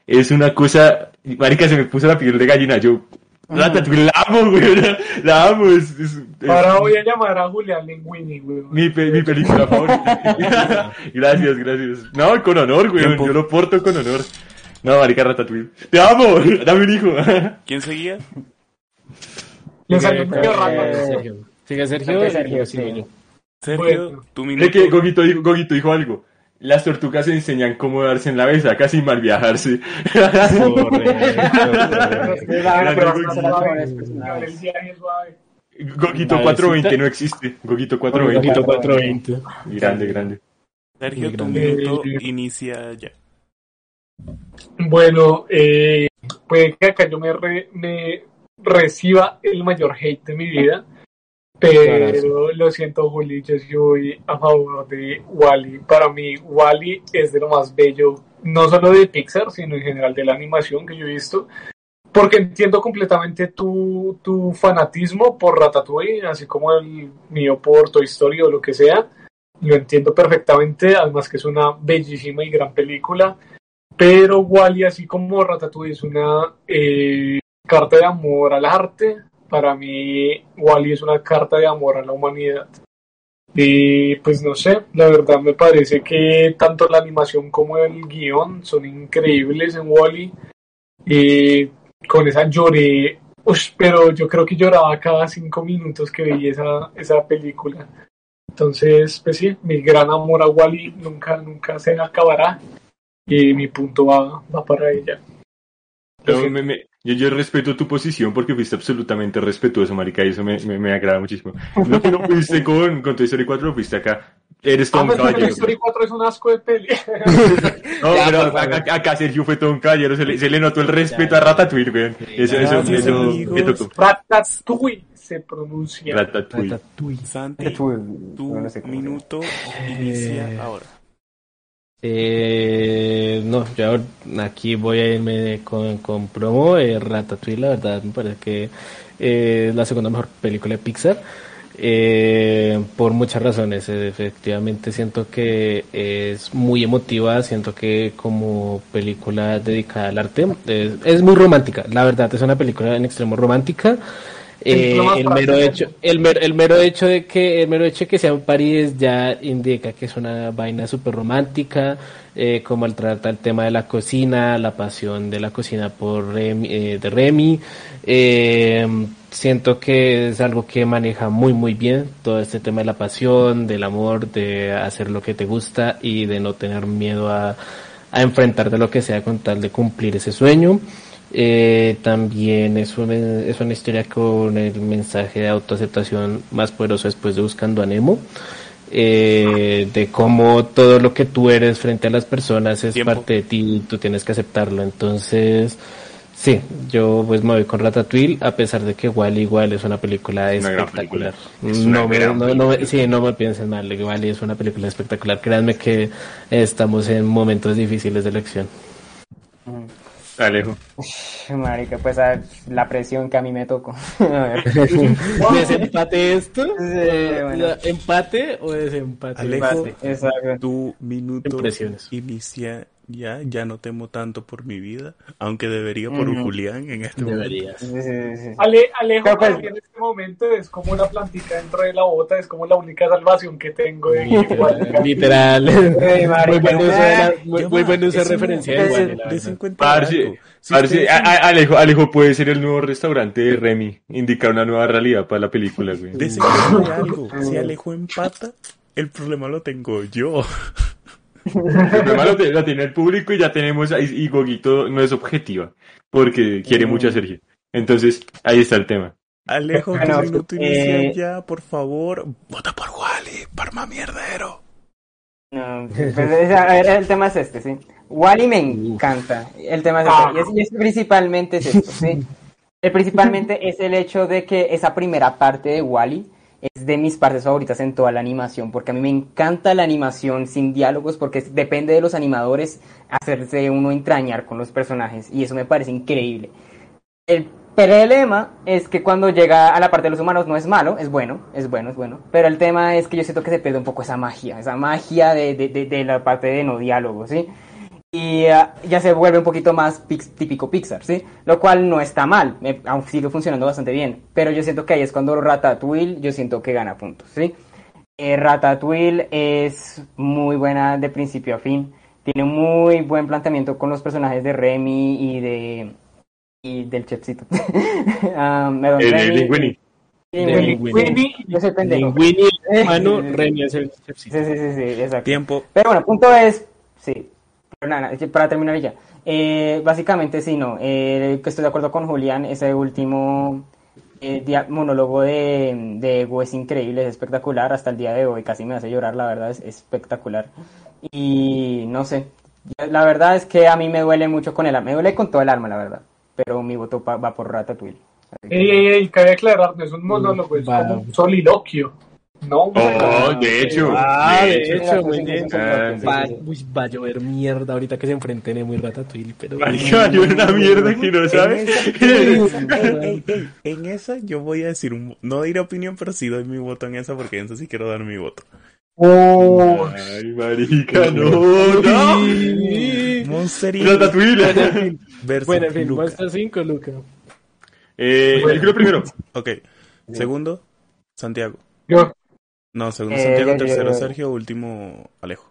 C: Es una cosa, marica, se me puso la piel de gallina, yo, Ratatouille la amo, weón, la, la amo, es, es- es
B: Ahora voy a llamar a Julián Linguini, güey.
C: mi, pe- mi película favorita. gracias, gracias. No, con honor, weón,
A: Tiempo.
C: yo lo porto con honor. No, marica, Ratatouille. Te amo, dame un hijo.
A: ¿Quién seguía?
B: Le salió
D: Sigue,
B: medio
E: eh.
D: Sergio. Sigue Sergio.
E: Sigue Sergio,
D: sigo
E: sí.
D: yo.
A: Sergio, minuto.
C: que Gogito dijo, Gogito dijo algo. Las tortugas enseñan cómo darse en la mesa, casi mal viajarse. Gogito.
E: mejores
B: El
E: personajes.
B: viaje suave.
C: Gogito
D: Vale,
C: 420
D: cita.
C: no existe. Gogito 420.
D: Gogito 420.
C: Grande, grande.
A: Sergio, tu minuto inicia ya.
B: Bueno, eh, puede que acá yo me, re- me reciba el mayor hate de mi vida, pero lo siento, Juli, yo sí voy a favor de Wally. Para mí, Wally es de lo más bello, no solo de Pixar, sino en general de la animación que yo he visto. Porque entiendo completamente tu, tu fanatismo por Ratatouille, así como el mío por Toy Story o lo que sea. Lo entiendo perfectamente, además que es una bellísima y gran película pero Wally, así como Ratatouille, es una eh, carta de amor al arte. Para mí, Wally es una carta de amor a la humanidad. Y pues no sé, la verdad me parece que tanto la animación como el guion son increíbles en Wally. Y con esa lloré, ush, pero yo creo que lloraba cada cinco minutos que veía esa, esa película. Entonces, pues sí, mi gran amor a Wally nunca, nunca se acabará y mi punto va, va para ella.
C: Yo, me- me- yo, yo respeto tu posición porque fuiste absolutamente respetuoso, marica, y eso me, me, me agrada muchísimo. Lo que no fuiste con, con Toy Story 4, lo fuiste acá. Eres todo
B: Ah,
C: un
B: pues, Toy
C: caballero.
B: Story 4 es un asco de peli.
C: No,
D: Ya,
C: pero
D: favor.
C: acá, acá Sergio fue todo un caballero, se le, se le notó el respeto
D: Ya,
C: a Ratatouille, weón. Eso, eso, eso,
A: amigos.
C: me tocó.
B: Ratatouille se pronuncia.
C: Ratatouille.
D: Ratatouille.
A: Santi,
E: Ratatouille,
A: tu
E: no sé
A: minuto inicia ahora.
D: Eh, yo aquí voy a irme con, con promo. Eh, Ratatouille, la verdad, me parece que eh, es la segunda mejor película de Pixar. Eh, por muchas razones. Eh, efectivamente, siento que es muy emotiva. Siento que, como película dedicada al arte, es muy romántica. La verdad, es una película en extremo romántica. Eh, el mero hecho el mero, el mero hecho de que el mero hecho de que sea en París ya indica que es una vaina súper romántica eh, como el trata el tema de la cocina la pasión de la cocina por Remy, eh, de Remy. Eh, siento que es algo que maneja muy muy bien todo este tema de la pasión del amor de hacer lo que te gusta y de no tener miedo a, a enfrentarte a lo que sea con tal de cumplir ese sueño eh, también es una, es una historia con el mensaje de autoaceptación más poderoso después de Buscando a Nemo. Eh, de cómo todo lo que tú eres frente a las personas es
A: Tiempo.
D: parte de ti y tú tienes que aceptarlo. Entonces, sí, yo pues me voy con Ratatouille, a pesar de que Wally igual es una película
C: Es una gran
D: espectacular.
C: película. Es una
D: No me,
C: gran
D: no, no me- sí, no me piensen mal, Wally es una película espectacular. Créanme que estamos en momentos difíciles de elección.
C: Alejo.
E: Marica, pues a la presión que a mí me tocó.
D: ¿Desempate esto?
E: Sí, bueno.
D: ¿Empate o desempate?
A: Alejo.
E: Exacto.
A: Tu minuto
D: Impresiones.
A: inicia Ya, ya no temo tanto por mi vida, aunque debería por. Julián en este
D: Deberías.
E: Sí, sí, sí, sí.
B: Ale- Alejo
E: pues-
B: mí en este momento es como una plantica dentro de la bota, es como la única salvación que tengo. de-
D: Literal. Muy buen uso de la- muy-
A: Ya
D: muy
A: va,
D: buen uso de
A: es un-
D: referencia igual,
A: De
D: verdad.
A: 50
C: Parce,
A: algo. Si
C: parce,
A: ustedes
C: a-
A: son-
C: a- Alejo, Alejo puede ser el nuevo restaurante de Remy, indicar una nueva realidad para la película, güey.
A: De algo. Si Alejo empata, el problema lo tengo yo.
C: El problema lo, tiene el público y ya tenemos ahí, y Goguito no es objetiva, porque quiere mucho a Sergio. Entonces, ahí está el tema.
A: Alejo,
E: Bueno,
A: minuto
E: eh,
A: inicial ya, por favor. Vota por Wally, parma mierdero.
E: No, pues, es- a ver, el tema es este, sí. Wally me encanta. El tema es
B: Ah.
E: este. Y es, y es principalmente es esto, sí. El principalmente es el hecho de que esa primera parte de Wally es de mis partes favoritas en toda la animación, porque a mí me encanta la animación sin diálogos, porque depende de los animadores hacerse uno entrañar con los personajes, y eso me parece increíble. El problema es que cuando llega a la parte de los humanos no es malo, es bueno, es bueno, es bueno. Pero el tema es que yo siento que se pierde un poco esa magia, esa magia de, de la parte de no diálogo, ¿sí? Y ah, ya se vuelve un poquito más pix- típico Pixar, ¿sí? Lo cual no está mal, me- aún sigue funcionando bastante bien. Pero yo siento que ahí es cuando Ratatouille, yo siento que gana puntos, ¿sí? Eh, Ratatouille es muy buena de principio a fin. Tiene un muy buen planteamiento con los personajes de Remy y de y del chefcito. Ah, perdón,
C: El,
E: Remy-
C: Linguini.
E: Linguini.
D: Linguini.
E: Yo soy pendejo.
D: Linguini, mano,
E: eh,
D: Remy es el
E: Sí,
D: chefcito.
E: sí, sí, sí, exacto.
A: Tiempo.
E: Pero bueno, punto es, sí, pero nada, para terminar ya. Eh, básicamente sí, no, eh, que estoy de acuerdo con Julián, ese último eh, monólogo de, de Ego es increíble, es espectacular, hasta el día de hoy casi me hace llorar, la verdad es espectacular. Y no sé, la verdad es que a mí me duele mucho con el alma, me duele con todo el alma, la verdad, pero mi voto va por Ratatouille.
B: Ey, ey, ey, cabe aclarar, no es un monólogo, es como un soliloquio. No,
C: Oh, de hecho.
D: Ah, de
C: de
D: hecho, muy bien. Va, va a llover mierda ahorita que se enfrenten Nemo y Ratatouille, pero...
C: Marica, yo era una mierda que no
A: En
C: sabe.
A: esa, Ey, ey, ey, en esa yo voy a decir, un- no diré opinión, pero sí doy mi voto en esa porque en esa sí quiero dar mi voto.
B: Oh,
C: Ay, marica, no, no.
A: Monster Inc.
C: Ratatouille.
D: Bueno, en fin. Monster 5, Luca.
C: Eh, el creo primero.
A: Ok. Segundo, Santiago.
B: yo,
A: No, segundo
E: Eh,
A: Santiago,
E: yo-
A: tercero
E: yo-
A: Sergio, último Alejo.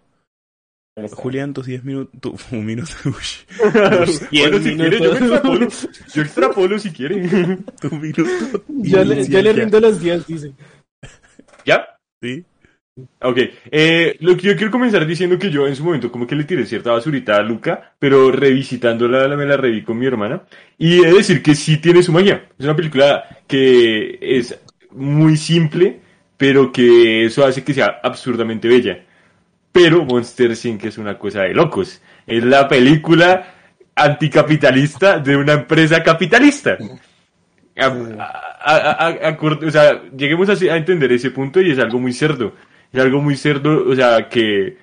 A: Julián, tus 10 minutos, tu- un minuto, uy,
C: bueno,
D: diez
C: si quiere, yo extrapolo. Yo extrapolo si quiere.
A: tu minuto.
D: Yo le, yo le
A: inicial
D: rindo los días, dice.
C: ¿Ya?
A: Sí.
C: Ok, eh, lo que yo quiero comenzar diciendo que yo en su momento como que le tiré cierta basurita a Luca, pero revisitándola la- me la reví con mi hermana y he de decir que sí tiene su magia. Es una película que es muy simple, pero que eso hace que sea absurdamente bella. Pero Monster Inc. es una cosa de locos. Es la película anticapitalista de una empresa capitalista. A- a- a- a- acor- o sea, lleguemos a, a entender ese punto y es algo muy cerdo. Es algo muy cerdo, o sea, que,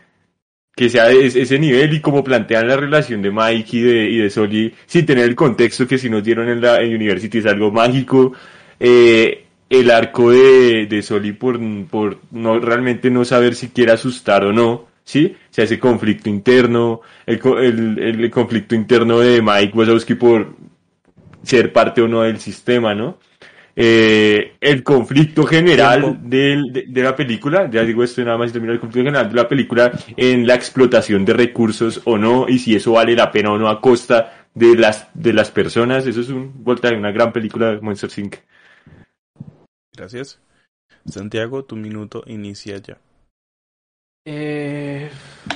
C: que sea es- ese nivel y como plantean la relación de Mike y de, y de Soli, sin tener el contexto que si nos dieron en la en University es algo mágico. Eh, el arco de, de Soli por, por no realmente no saber si quiere asustar o no, ¿sí? O sea, ese conflicto interno, el, el, el conflicto interno de Mike Wazowski por ser parte o no del sistema, ¿no? Eh, el conflicto general de, de la película, ya digo esto nada más y termino el conflicto general de la película en la explotación de recursos o no, y si eso vale la pena o no a costa de las, de las personas, eso es un, vuelta de una gran película de Monster Inc.
A: Gracias. Santiago, tu minuto inicia ya.
D: Eh,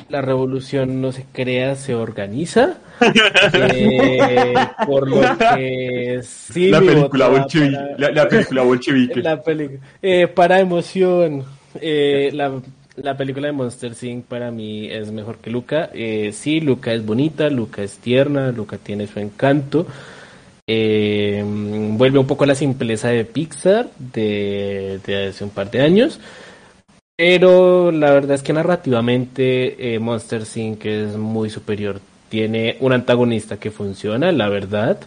D: la revolución no se crea, se organiza. Eh, por lo que sí,
C: la película bolchevique,
D: para-
C: la, la película bolchevique.
D: La peli- eh, para emoción, eh, la, la película de Monster Inc. para mí es mejor que Luca. Eh, sí, Luca es bonita, Luca es tierna, Luca tiene su encanto. Eh, vuelve un poco a la simpleza de Pixar de, hace un par de años. Pero la verdad es que narrativamente eh, Monster Inc. es muy superior. Tiene un antagonista que funciona, la verdad.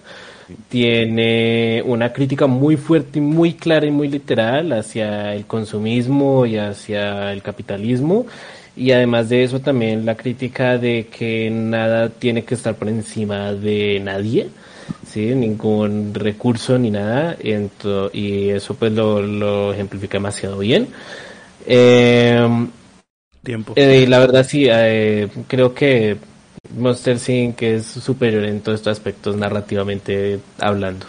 D: tiene una crítica muy fuerte y muy clara y muy literal hacia el consumismo y hacia el capitalismo. Y además de eso también la crítica de que nada tiene que estar por encima de nadie, ¿sí? ningún recurso ni nada. y eso pues lo, lo ejemplifica demasiado bien. Eh,
A: Tiempo.
D: eh, y la verdad sí, eh, creo que Monster Inc. es superior en todos estos aspectos narrativamente hablando.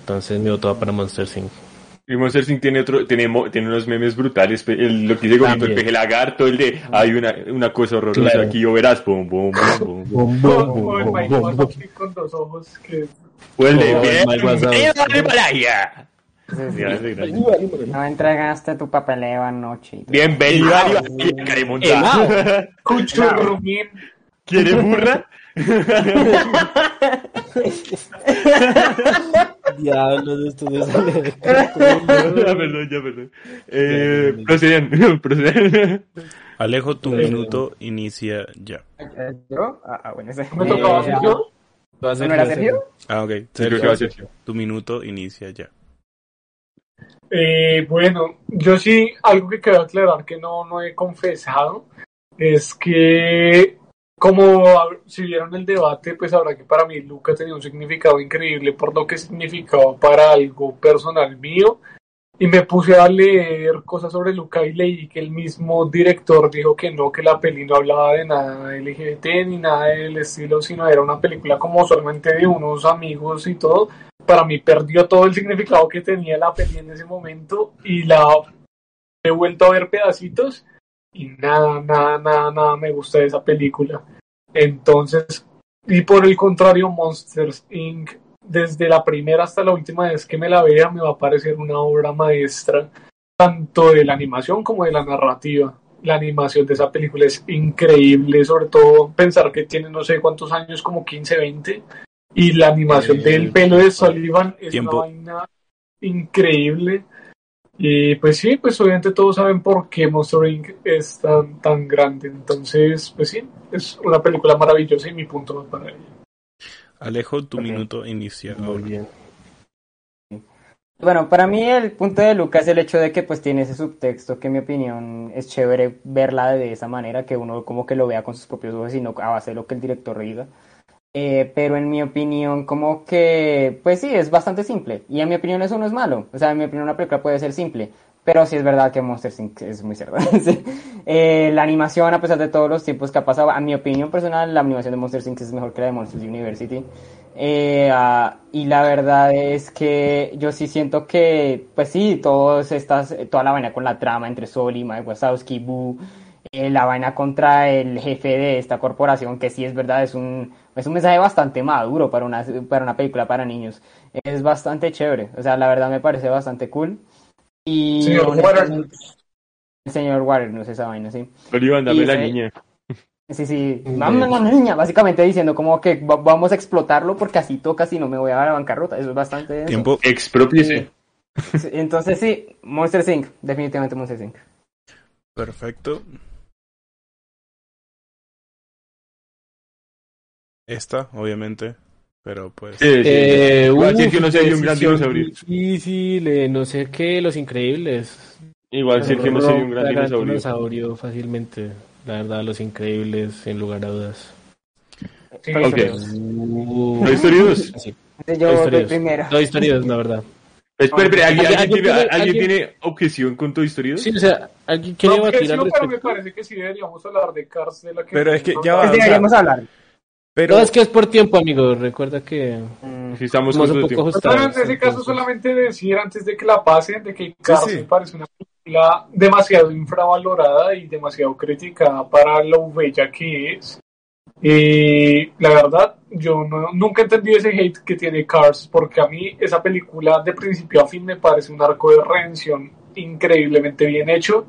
D: Entonces mi voto va para Monster Inc.
C: Y Monster Inc. tiene otro, tiene, mo- tiene unos memes brutales. el- lo que dice Gomito, el peje lagarto, el de hay una, una cosa horrorosa
D: Claro.
C: aquí, o verás,
B: Wazowski con dos ojos
D: Oh,
C: bien, gracias.
E: No entregaste tu papeleo anoche.
C: Bienvenido a la Caremonta.
B: Cuchurrumín.
C: ¿Quiere burra?
D: Diablos, esto no sale.
C: ya, perdón, ya, perdón. Eh, proceden, proceden.
A: Alejo, tu minuto inicia ya.
E: ¿Yo? Ah, ah, bueno, ese.
B: ¿Me tocaba
E: Eh,
B: yo?
E: ¿No era
D: Sergio.
E: Sergio?
A: Ah, ok.
C: Sergio,
A: Sergio,
C: Sergio.
A: tu minuto inicia ya.
B: Eh, bueno, yo sí, algo que quiero aclarar que no, no he confesado es que, como si vieron el debate, pues habrá que para mí Luca tenía un significado increíble por lo que significaba para algo personal mío. Y me puse a leer cosas sobre Luca y leí que el mismo director dijo que no, que la peli no hablaba de nada LGBT ni nada del estilo, sino era una película como solamente de unos amigos y todo para mí perdió todo el significado que tenía la peli en ese momento y la he vuelto a ver pedacitos y nada, nada, nada, nada me gusta de esa película. Entonces, y por el contrario, Monsters Inc., desde la primera hasta la última vez que me la vea, me va a parecer una obra maestra, tanto de la animación como de la narrativa. La animación de esa película es increíble, sobre todo pensar que tiene no sé cuántos años, como 15, 20, y la animación
A: Eh,
B: del pelo de Sullivan es
A: tiempo.
B: una vaina increíble. Y pues sí, pues obviamente todos saben por qué Monster Inc. es tan, tan grande. Entonces, pues sí, es una película maravillosa y mi punto va para ella.
A: Alejo, tu minuto inicia
D: Muy
A: ahora.
D: bien.
E: Bueno, para mí el punto de Luca es el hecho de que pues tiene ese subtexto que en mi opinión es chévere verla de esa manera, que uno como que lo vea con sus propios ojos y no a base de lo que el director diga. Eh, pero en mi opinión como que pues sí, es bastante simple. Y en mi opinión eso no es malo. O sea, en mi opinión una película puede ser simple. Pero sí es verdad que Monster Inc. es muy cerdo. Sí. Eh, la animación, a pesar de todos los tiempos que ha pasado, a mi opinión personal, la animación de Monster Inc. es mejor que la de Monsters University. Eh, ah, y la verdad es que yo sí siento que, pues sí, todos estas, toda la vaina con la trama entre Sol y Mike Wazowski, Boo, eh, la vaina contra el jefe de esta corporación, que sí es verdad, es un, es un mensaje bastante maduro para una, para una película para niños. Es bastante chévere, o sea, la verdad me parece bastante cool. Y
B: Señor
E: honestamente- el señor no sé esa vaina, sí.
C: Olivan, dame
E: Y
C: la
E: ese-
C: niña.
E: Sí, sí, mamá la niña, básicamente diciendo como que va- vamos a explotarlo porque así toca si no me voy a dar a bancarrota. Eso es bastante denso.
A: Tiempo.
C: Expropiese.
E: Sí, Entonces sí, Monster Inc. Definitivamente Monster Inc.
A: Perfecto. Esta, obviamente. Pero pues.
C: Sí, sí.
D: Eh,
C: Igual
D: uf,
C: Sergio no sería un gran dinosaurio.
D: Difícil, eh, no sé qué, Los Increíbles.
C: Igual Sergio no sería un gran
D: Gran
C: dinosaurio.
D: dinosaurio fácilmente. La verdad, Los Increíbles, sin lugar a dudas.
B: Sí,
C: Ok.
D: Uh,
C: ¿Toy Story 2?
D: sí,
E: Entonces
D: Toy
E: yo
D: Story
E: voy
D: 2.
E: primero.
D: Toy Story 2, la verdad.
C: Espera, espera, ¿alguien,
D: ¿Alguien-
C: alguien tiene,
D: alguien-
C: ¿alguien
D: alguien-
C: tiene objeción con Toy Story 2?
D: Sí, o sea, ¿alguien quiere
B: No, que sí,
D: al
B: pero me
D: respecto?
B: parece que sí deberíamos hablar de Cars de la que
A: Pero es que ya va,
E: Pues
A: o sea,
E: deberíamos hablar.
A: Pero.
D: No, es que es por tiempo, amigo. Recuerda que
E: Mm,
C: Si estamos
D: un
C: de
D: poco ajustados.
B: en ese caso solamente decir antes de que la pasen de que Cars
A: sí.
B: me parece una película demasiado infravalorada y demasiado criticada para lo bella que es. Y la verdad, yo no- nunca entendí ese hate que tiene Cars, porque a mí esa película de principio a fin me parece un arco de redención increíblemente bien hecho.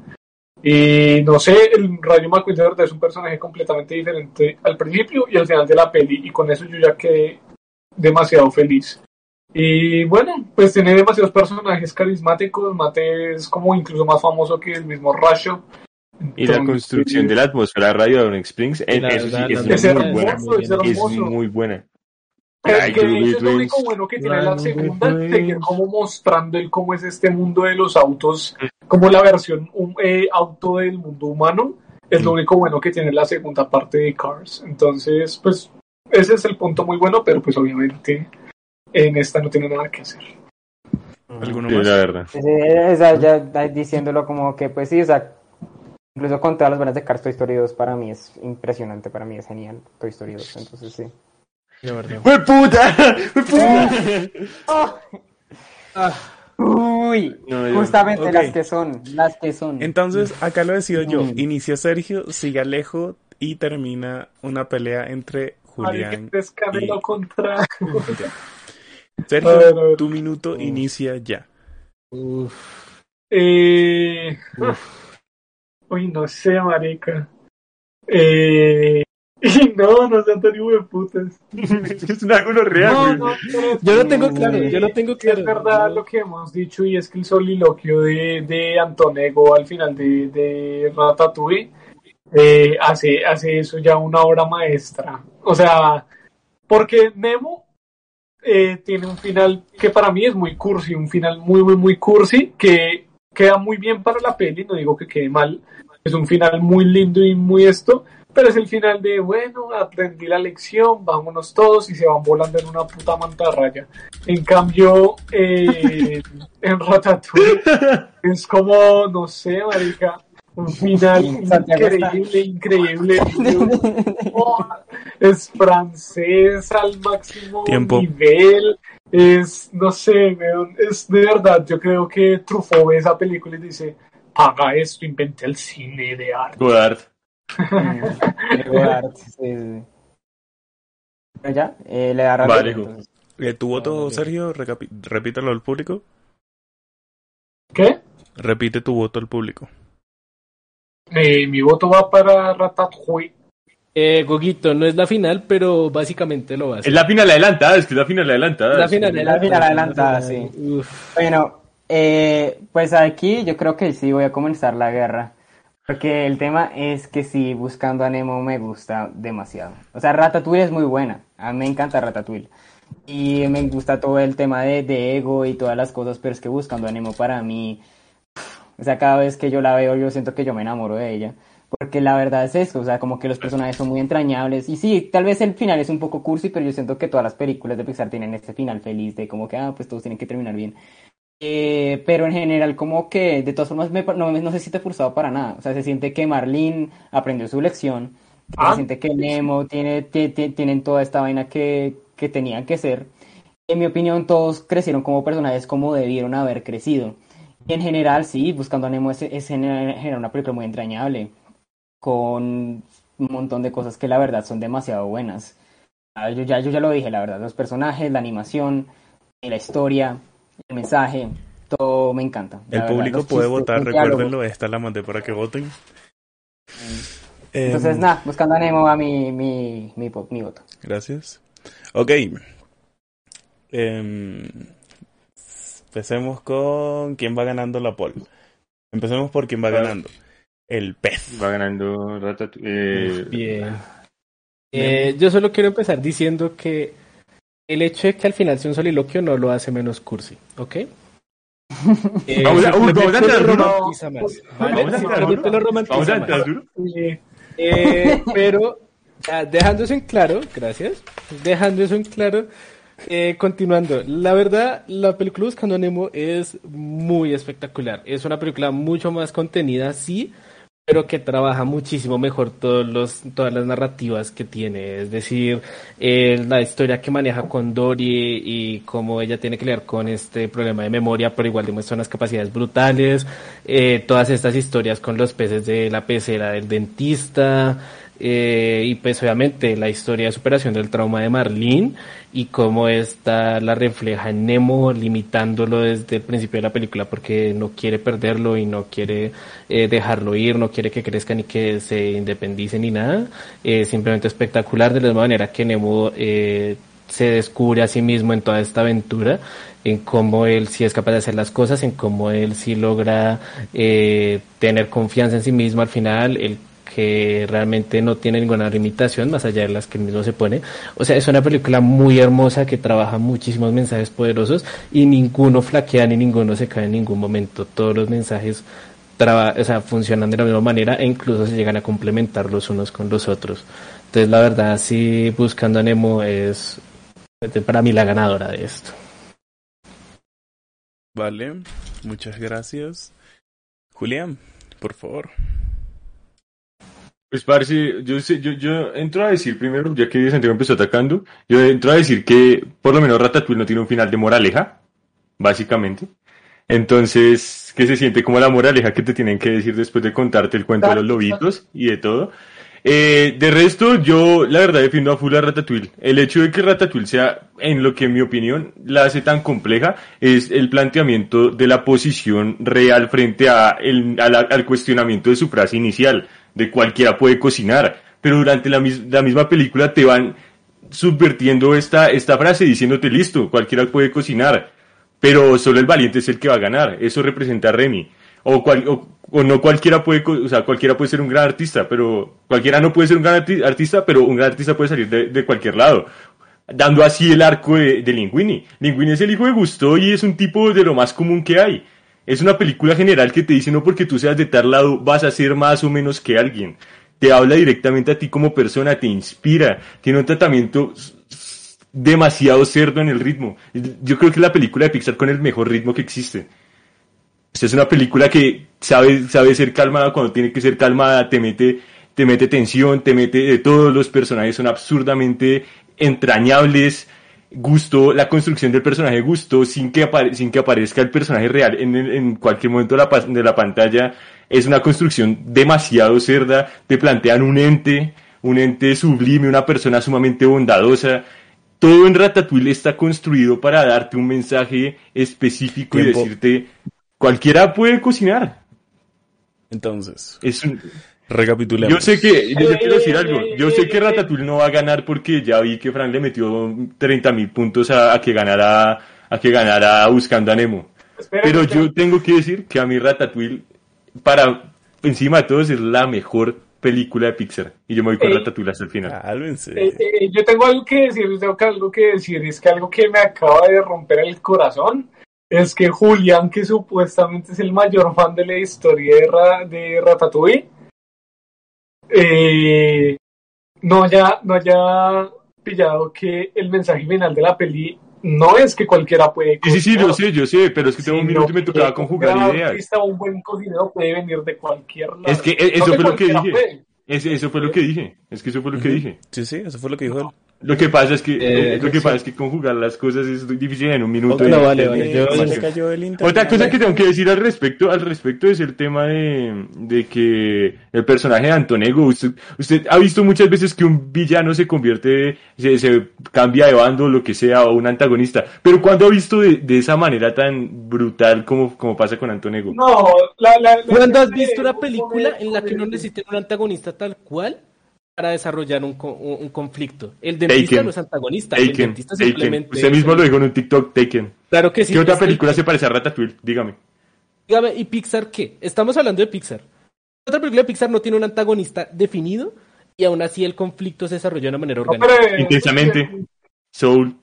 B: Y no sé, el Rayo McQueen de verdad es un personaje completamente diferente al principio y al final de la peli, y con eso yo ya quedé demasiado feliz. Y bueno, pues tiene demasiados personajes carismáticos, Mate es como incluso más famoso que el mismo Rasho.
C: Y la
B: Entonces,
C: construcción de la atmósfera de Radio Downing Springs, en- eso sí, es muy buena.
B: es
D: muy
C: buena.
B: Es que eso es lo único bueno que tiene la segunda, seguir como mostrando el cómo es este mundo de los autos, como la versión um, eh, auto del mundo humano, es lo único bueno que tiene la segunda parte de Cars. Entonces, pues, ese es el punto muy bueno, pero pues obviamente en esta no tiene nada que hacer.
A: ¿Alguno
C: Sí,
A: más?
C: la verdad.
E: Eh, o sea, ya diciéndolo como que, pues sí, o sea, incluso con todas las buenas de Cars, Toy Story 2 para mí es impresionante, para mí es genial, Toy Story 2, entonces sí.
D: De verdad.
C: ¡Fue puta! ¡Fue puta!
E: Uy,
C: No, yo-
E: justamente las que son, las que son.
A: Entonces, acá lo decido yo.
E: Mm.
A: Inicia Sergio, sigue Alejo y termina una pelea entre Julián
B: Canelo
A: y-
B: contra.
A: Ya.
B: A ver, a
A: Sergio,
B: ver.
A: tu minuto inicia ya.
D: Uf.
B: Eh... Uy, no sé, marica. Eh... Y no, no sean tan de putas.
C: es una gonorrea,
B: No, no,
D: Yo lo tengo claro, yo lo tengo
B: sí Es
D: claro.
B: verdad lo que hemos dicho y es que el soliloquio de, de Antonego al final de, de Ratatouille eh, hace, hace eso ya una obra maestra. O sea, porque Nemo eh, tiene un final que para mí es muy cursi, un final muy, muy, muy cursi que queda muy bien para la peli, no digo que quede mal, es un final muy lindo y muy esto, pero es el final de, bueno, aprendí la lección, vámonos todos y se van volando en una puta mantarraya. En cambio, eh, en Ratatouille es como, no sé, marica, un final increíble, increíble. Oh, es francés al máximo
A: Tiempo.
B: nivel. Es, no sé, es de verdad. Yo creo que Truffaut ve esa película y dice: Paga esto, inventé el cine de arte.
E: Mm, Sí, sí, ya, eh, le da rápido,
C: Vale.
A: Eh, ¿Tu voto,
D: ok.
A: Sergio? Repítelo al público.
B: ¿Qué?
A: Repite tu voto al público.
B: Eh, mi voto va para Ratatouille.
D: Eh, Goguito, no es la final, pero básicamente lo va a
C: Es
D: hacer.
C: la final adelantada, es que es la final adelantada.
D: La final,
E: La final adelantada, sí.
D: Uf.
E: Bueno, eh, pues aquí yo creo que sí voy a comenzar la guerra. Porque el tema es que sí, Buscando a Nemo me gusta demasiado. O sea, Ratatouille es muy buena. A mí me encanta Ratatouille. Y me gusta todo el tema de, de ego y todas las cosas, pero es que Buscando a Nemo para mí... O sea, cada vez que yo la veo, yo siento que yo me enamoro de ella. Porque la verdad es eso, o sea, como que los personajes son muy entrañables. Y sí, tal vez el final es un poco cursi, pero yo siento que todas las películas de Pixar tienen este final feliz de como que, ah, pues todos tienen que terminar bien. Eh, pero en general, como que de todas formas me no, no se siente forzado para nada. O sea, se siente que Marlene aprendió su lección.
B: Ah,
E: se siente que Nemo tiene, ti- ti- tienen toda esta vaina que, que tenían que ser. En mi opinión, todos crecieron como personajes como debieron haber crecido. Y en general, sí, Buscando a Nemo es, es en general una película muy entrañable. Con un montón de cosas que la verdad son demasiado buenas. Ah, Yo ya, yo ya lo dije, la verdad. Los personajes, la animación, la historia, el mensaje, todo me encanta.
A: El
E: verdad.
A: público puede
E: chistes,
A: votar, recuérdenlo, esta la mandé para que voten.
E: Entonces,
A: Em,
E: nada, buscando a Nemo a mi, mi, mi, mi voto.
A: Gracias. Ok. Em, empecemos con quién va ganando la pole. Empecemos por quién va ganando. El pez.
C: Va ganando Ratatouille. Eh,
D: Bien. Eh, yo solo quiero empezar diciendo que el hecho de que al final sea un soliloquio no lo hace menos cursi, ¿ok? Eh,
C: Vamos a- vamos a entrar duro.
D: pero ah, dejando eso en claro, gracias. Dejando eso en claro, eh, continuando. La verdad, la película Buscando Nemo es muy espectacular. Es una película mucho más contenida, sí, pero que trabaja muchísimo mejor todos los, todas las narrativas que tiene. Es decir, eh, la historia que maneja con Dory y cómo ella tiene que lidiar con este problema de memoria, pero igual demuestra unas capacidades brutales. Eh, todas estas historias con los peces de la pecera del dentista. Eh, y pues obviamente la historia de superación del trauma de Marlene y cómo esta la refleja en Nemo limitándolo desde el principio de la película porque no quiere perderlo y no quiere eh, dejarlo ir, no quiere que crezca ni que se independice ni nada. Eh, simplemente espectacular de la misma manera que Nemo eh, se descubre a sí mismo en toda esta aventura, en cómo él sí es capaz de hacer las cosas, en cómo él sí logra eh, tener confianza en sí mismo al final, que realmente no tiene ninguna limitación más allá de las que el mismo se pone. O sea, es una película muy hermosa que trabaja muchísimos mensajes poderosos y ninguno flaquea ni ninguno se cae en ningún momento. Todos los mensajes o sea, funcionan de la misma manera e incluso se llegan a complementar los unos con los otros. Entonces, la verdad, sí, Buscando a Nemo es para mí la ganadora de esto.
A: Vale, muchas gracias. Julián, por favor.
C: Pues parce, yo, yo, yo entro a decir primero, ya que Santiago empezó atacando, yo entro a decir que por lo menos Ratatouille no tiene un final de moraleja, básicamente. Entonces, que se siente como la moraleja que te tienen que decir después de contarte el cuento de los lobitos y de todo. Eh, de resto, yo la verdad defiendo a full a Ratatouille. El hecho de que Ratatouille sea, en lo que en mi opinión la hace tan compleja, es el planteamiento de la posición real frente a el, al cuestionamiento de su frase inicial, de cualquiera puede cocinar. Pero durante la, misma película te van subvertiendo esta, frase diciéndote listo, cualquiera puede cocinar, pero solo el valiente es el que va a ganar. Eso representa a Remy. O, no cualquiera puede, o sea, cualquiera puede ser un gran artista, pero cualquiera no puede ser un gran artista, pero un gran artista puede salir de, de cualquier lado. Dando así el arco de, de Linguini. Linguini es el hijo de Gusto y es un tipo de lo más común que hay. Es una película general que te dice no porque tú seas de tal lado vas a ser más o menos que alguien. Te habla directamente a ti como persona, te inspira, tiene un tratamiento demasiado cerdo en el ritmo. Yo creo que es la película de Pixar con el mejor ritmo que existe. Esta es una película que sabe, sabe ser calmada cuando tiene que ser calmada, te mete, te mete tensión, te mete de todos los personajes son absurdamente entrañables. Gusto, la construcción del personaje Gusto sin que, sin que aparezca el personaje real en, en cualquier momento de la, de la pantalla es una construcción demasiado cerda, te plantean un ente, un ente sublime, una persona sumamente bondadosa, todo en Ratatouille está construido para darte un mensaje específico y decirte Cualquiera puede cocinar.
A: Entonces,
C: es un...
A: recapitulemos.
C: Yo sé que, yo quiero decir algo. Yo sé que Ratatouille no va a ganar porque ya vi que Frank le metió 30 mil puntos a, que ganara, a que ganara buscando a Nemo. Pero yo tengo que decir que a mí Ratatouille, para encima de todo, es la mejor película de Pixar. Y yo me voy con Ratatouille hasta el final.
B: Eh, eh, yo tengo algo que decir, tengo algo que decir, es que algo que me acaba de romper el corazón es que Julián, que supuestamente es el mayor fan de la historia de, de Ratatouille, eh, no, haya, no haya pillado que el mensaje final de la peli no es que cualquiera puede
C: Sí, sí, yo sé, yo sé, pero es que tengo un minuto y me tocaba conjugar
B: un
C: ideas.
B: Artista, un buen cocinero puede venir de cualquier lado.
C: Es que eso fue lo que dije. eso fue lo que dije. Es que eso fue lo que dije.
A: Sí, sí, eso fue lo que dijo él.
C: Lo que pasa es que eh, lo que pasa es que conjugar las cosas es difícil en un minuto.
D: vale, vale.
C: Otra cosa que tengo que decir al respecto, al respecto es el tema de, de que el personaje de Antonego, usted, usted ha visto muchas veces que un villano se convierte, se, se cambia de bando, lo que sea, o un antagonista. Pero cuando ha visto de, de esa manera tan brutal como, como pasa con Antonego?
B: No, la, la,
D: ¿Cuándo has visto una película en la que no necesita un antagonista tal cual? Para desarrollar un, un, conflicto. El dentista no es antagonista, el dentista simplemente...
C: Usted mismo lo dijo en un TikTok, Taken.
D: Claro que sí.
C: ¿Qué otra película se parece a Ratatouille? Dígame.
D: Dígame, ¿y Pixar qué? Estamos hablando de Pixar. Otra película de Pixar no tiene un antagonista definido y aún así el conflicto se desarrolló de una manera orgánica.
C: Intensamente. Soul.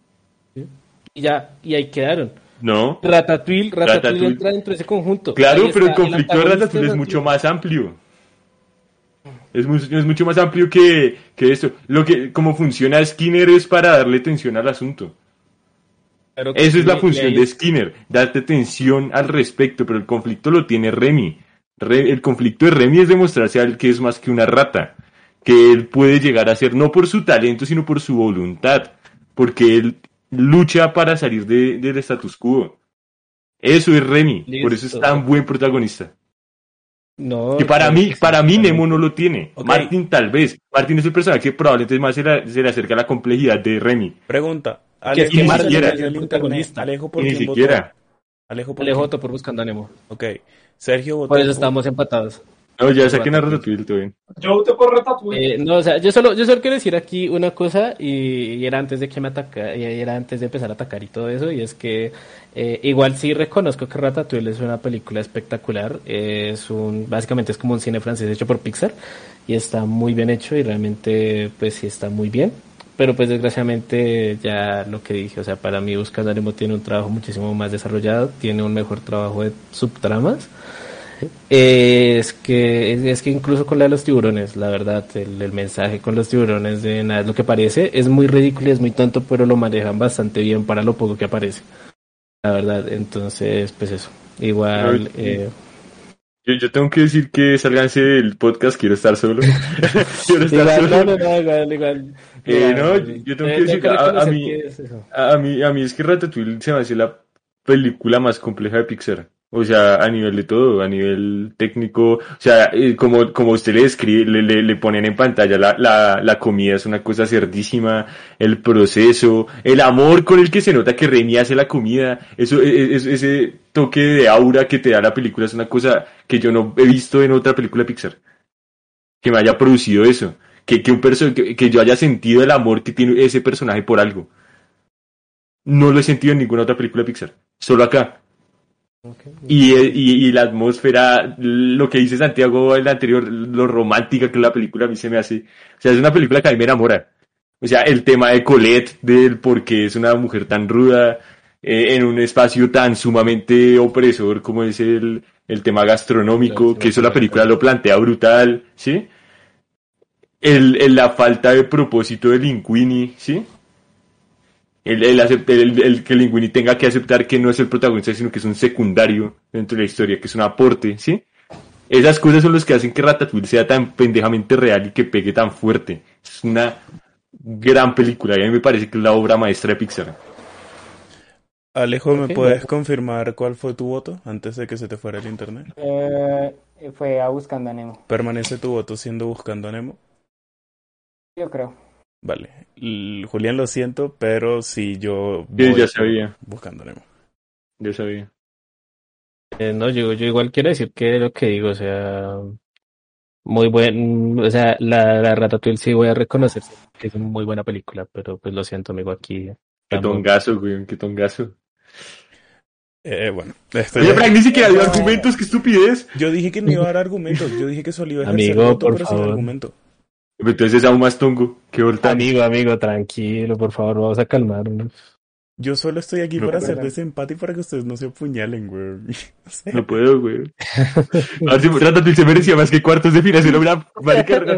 D: Y ya, y ahí quedaron.
C: No.
D: Ratatouille, Ratatouille, entra dentro de ese conjunto.
C: Claro, pero el conflicto de Ratatouille es mucho más amplio. Es, es mucho más amplio que, que esto. Lo que, como funciona Skinner es para darle tensión al asunto. Eso es la función de Skinner, darte tensión al respecto, pero el conflicto lo tiene Remy. el conflicto de Remy es demostrarse al que es más que una rata, que él puede llegar a ser no por su talento, sino por su voluntad, porque él lucha para salir de, del status quo. Eso es Remy, por eso es tan buen protagonista.
D: No.
C: Que para mí, para mí Nemo no lo tiene. Martin tal vez. Martin es el personaje que probablemente más se le, acerca a la complejidad de Remy.
A: Pregunta.
C: Alejo, ni siquiera.
A: Alejo por
C: ni siquiera.
A: Alejo
D: por, Alejo por buscando a Nemo.
A: Ok. Sergio votó.
D: Por eso estamos empatados.
C: No, ya saquen a Ratatouille, todo bien.
B: Yo voté por Ratatouille.
D: Eh, no, o sea, yo solo, yo solo quiero decir aquí una cosa y, y era antes de que me atacara, y era antes de empezar a atacar y todo eso, y es que eh, igual sí reconozco que Ratatouille es una película espectacular, es un, básicamente es como un cine francés hecho por Pixar y está muy bien hecho y realmente pues sí está muy bien, pero pues desgraciadamente ya lo que dije, o sea, para mí Buscando Nemo tiene un trabajo muchísimo más desarrollado, tiene un mejor trabajo de subtramas. Eh, es que es que incluso con la de los tiburones, la verdad, el, el mensaje con los tiburones de nada es lo que parece, es muy ridículo y es muy tonto, pero lo manejan bastante bien para lo poco que aparece. La verdad, entonces, pues eso. Igual, eh,
C: Yo, yo tengo que decir que salganse del podcast, quiero estar solo. quiero estar
D: igual,
C: solo.
D: no, no, no, igual, igual.
C: Eh, no, yo tengo
D: eh,
C: que decir que a- a mí-
D: es
C: a mí, a mí es que Ratatouille se me hace la película más compleja de Pixar. O sea, a nivel de todo, a nivel técnico, o sea, eh, como, como usted le describe, le, le, ponen en pantalla la, la, la comida es una cosa cerdísima, el proceso, el amor con el que se nota que Remy hace la comida, eso, e- e- es- ese toque de aura que te da la película es una cosa que yo no he visto en otra película de Pixar. Que me haya producido eso, que, que un perso que, que yo haya sentido el amor que tiene ese personaje por algo. No lo he sentido en ninguna otra película de Pixar, solo acá. Y, y, y la atmósfera, lo que dice Santiago en la anterior, lo romántica que la película a mí se me hace. O sea, es una película que a mí me enamora. O sea, el tema de Colette, del por qué es una mujer tan ruda, eh, en un espacio tan sumamente opresor como es el, el tema gastronómico, que eso la película lo plantea brutal, ¿sí? El, el- la falta de propósito de Linguini, ¿sí? El, el, el- el que Linguini tenga que aceptar que no es el protagonista, sino que es un secundario dentro de la historia, que es un aporte, ¿sí? Esas cosas son las que hacen que Ratatouille sea tan pendejamente real y que pegue tan fuerte. Es una gran película y a mí me parece que es la obra maestra de Pixar.
A: Alejo, ¿me puedes confirmar cuál fue tu voto antes de que se te fuera el internet?
E: Eh, fue a Buscando a Nemo,
A: ¿Permanece tu voto siendo Buscando a Nemo?
E: yo creo.
A: Vale. L- Julián, lo siento, pero si yo voy
C: ya
A: por
C: sabía.
A: Buscando Nemo.
C: Yo sabía.
D: Eh, no, yo, yo igual quiero decir que lo que digo, o sea, muy buen, o sea, la, la Ratatouille sí voy a reconocer que es una muy buena película, pero pues lo siento, amigo, aquí.
C: Qué tongazo, güey, qué tongazo.
A: Eh, bueno, esto
C: Oye,
A: ya-
C: Frank, ni siquiera dio argumentos, qué estupidez.
A: yo dije que no iba a dar argumentos. Yo dije que solo iba a ejercer
D: Amigo,
A: voto,
D: por
A: pero sin
D: favor.
A: argumento.
C: Entonces es aún más tongo. Qué volta.
D: Amigo, amigo, tranquilo, por favor, vamos a calmarnos.
A: Yo solo estoy aquí
C: No
A: para
C: puedo.
A: hacer desempate y para que ustedes no se apuñalen, güey. No sé.
C: No puedo, güey. A ver si se merecía más que cuartos de final. Era una marica.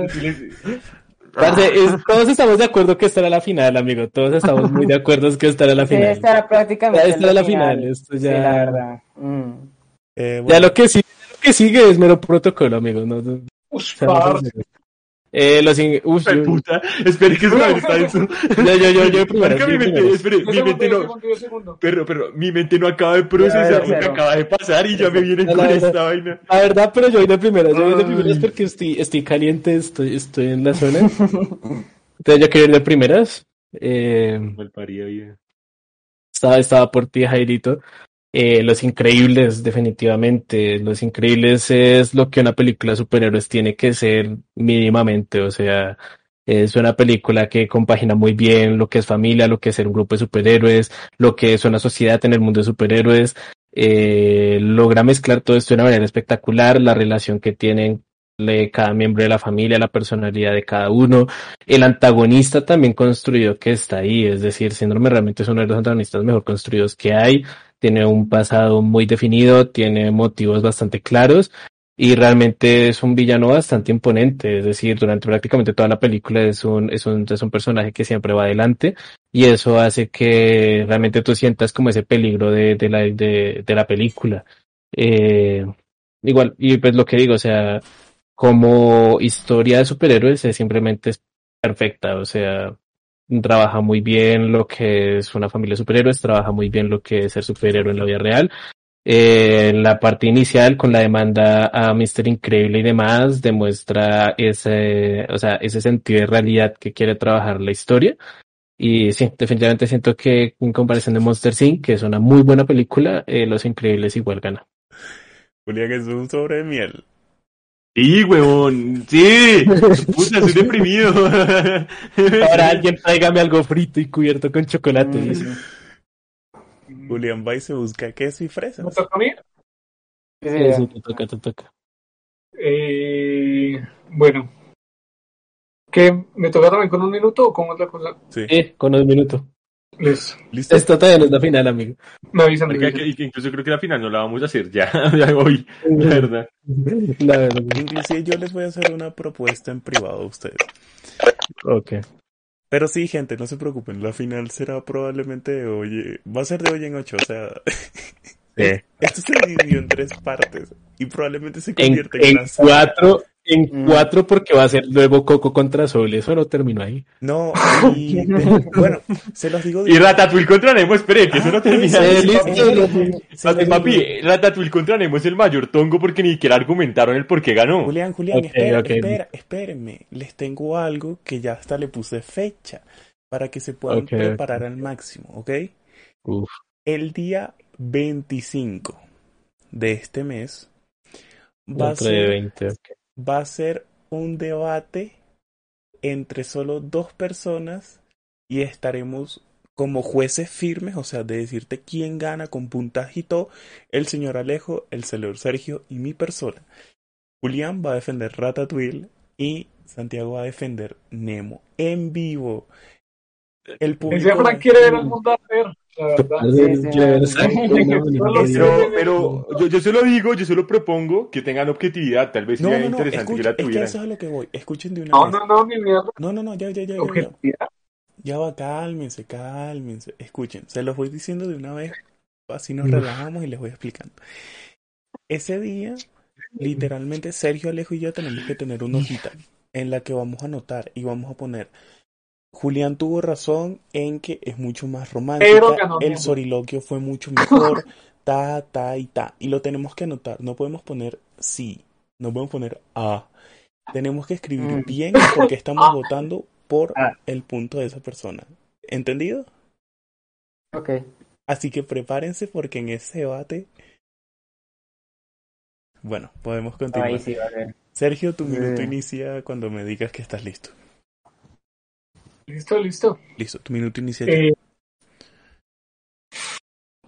D: Parce, es- todos estamos de acuerdo que esta era la final, amigo. Todos estamos muy de acuerdo que esta era la
E: Sí,
D: final.
E: esta era prácticamente
D: Esta era la final, esto
E: Sí,
D: ya-
E: la verdad. Mm.
A: Eh,
D: Ya lo que sigue, lo que sigue es mero protocolo, amigo. No, no- eh, los in- uf, yo,
C: puta. Espere que se me está eso.
D: yo, yo, yo, yo primero, sí,
C: mi mente,
D: primero.
C: espere,
B: Yo
C: mi
B: segundo,
C: mente no.
B: segundo, yo segundo.
C: Pero, pero, mi mente no acaba de procesar lo que acaba de pasar y ya me vienen
D: La
C: con
D: verdad.
C: esta vaina.
D: La verdad, pero yo voy de primera, yo voy de primeras porque estoy, estoy caliente, estoy, estoy en la zona. Entonces yo quiero ir de primeras. Eh,
C: Mal parido, bien.
D: estaba, estaba por ti, Jairito. Eh, Los Increíbles, definitivamente. Los Increíbles es lo que una película de superhéroes tiene que ser mínimamente. O sea, es una película que compagina muy bien lo que es familia, lo que es ser un grupo de superhéroes, lo que es una sociedad en el mundo de superhéroes. Eh, logra mezclar todo esto de una manera espectacular, la relación que tienen de cada miembro de la familia, la personalidad de cada uno, el antagonista también construido que está ahí, es decir, Síndrome realmente es uno de los antagonistas mejor construidos que hay, tiene un pasado muy definido, tiene motivos bastante claros y realmente es un villano bastante imponente, es decir, durante prácticamente toda la película es un, es un, es un personaje que siempre va adelante y eso hace que realmente tú sientas como ese peligro de, de la, de, la película. Eh, igual, y pues lo que digo, o sea, como historia de superhéroes es simplemente perfecta, o sea, trabaja muy bien lo que es una familia de superhéroes, trabaja muy bien lo que es ser superhéroe en la vida real. Eh, en la parte inicial con la demanda a Mr. Increíble y demás demuestra ese, o sea, ese sentido de realidad que quiere trabajar la historia. Y sí, definitivamente siento que en comparación de Monster Inc., que es una muy buena película, eh, Los Increíbles igual gana.
A: Julián es un sobre miel.
C: Sí, huevón. Sí. Puta, estoy deprimido.
D: Ahora alguien tráigame algo frito y cubierto con chocolate.
E: Mm.
D: dice.
A: Julián va y se busca queso y fresas.
B: ¿Me toca a mí?
E: Sí, sí,
D: Sí, te toca, te toca.
B: Eh, bueno. ¿Qué? ¿Me toca también con un minuto o cómo es la cosa?
A: Sí.
D: Eh, con un minuto.
A: ¿Listo?
D: Esto todavía no es la final, amigo.
B: me avisan. me avisan.
C: que- que incluso creo que la final no la vamos a hacer ya, ya hoy, la verdad.
D: La verdad.
A: Inclusive yo les voy a hacer una propuesta en privado a ustedes.
D: Ok.
A: Pero sí, gente, no se preocupen. La final será probablemente de hoy. Va a ser de hoy en ocho. O sea, esto se dividió en tres partes. Y probablemente se
D: En,
A: convierta en,
D: en
A: una saga.
D: cuatro, en
E: Mm.
D: cuatro porque va a ser luego Coco contra Sol. Eso no terminó ahí.
A: No, y bueno, se los digo de
C: Y Ratatouille contra Nemo, espere, que eso no termina.
A: Ah,
D: Eh,
A: sí,
D: listo,
A: papi,
C: Papi. Ratatouille contra Nemo es el mayor tongo porque ni siquiera argumentaron el por qué ganó.
A: Julián, Julián,
D: Ok,
A: espera, espera, espérenme. Les tengo algo que ya hasta le puse fecha para que se puedan preparar al máximo, ¿ok?
D: Uf.
A: El día 25 de este mes va a ser
D: 20. ok.
A: Va a ser un debate entre solo dos personas y estaremos como jueces firmes, o sea, de decirte quién gana con puntaje y todo, el señor Alejo, el señor Sergio y mi persona. Julián va a defender Ratatouille y Santiago va a defender Nemo en vivo. El público
B: Frank quiere ver el mundo arder,
C: Pero, yo, yo se lo digo, yo se lo propongo que tengan objetividad, tal vez
A: No,
C: sería
A: no, no,
C: interesante que
A: escuchen,
C: la
A: es que
C: tuvieran.
A: eso es a lo que voy. Escuchen de una
B: No,
A: vez.
B: no, no, mierda.
A: No, no, no, ya, ya, ya, ya, ya. Ya va, cálmense, cálmense. Escuchen, se los voy diciendo de una vez, así nos relajamos y les voy explicando. Ese día, literalmente, Sergio, Alejo y yo tenemos que tener una hojita en la que vamos a anotar y vamos a poner. Julián tuvo razón en que es mucho más
B: ganó
A: el soliloquio fue mucho mejor, ta, ta y ta. Y lo tenemos que anotar, no podemos poner sí, no podemos poner a. Tenemos que escribir
E: Mm.
A: bien porque estamos votando por
E: Ah.
A: el punto de esa persona. ¿Entendido?
E: Ok.
A: Así que prepárense porque en ese debate. Bueno, podemos continuar.
E: Ahí sí va a ver.
A: Sergio, tu minuto inicia cuando me digas que estás listo.
B: Listo, listo.
A: Listo, tu minuto inicia. ya.
B: Eh,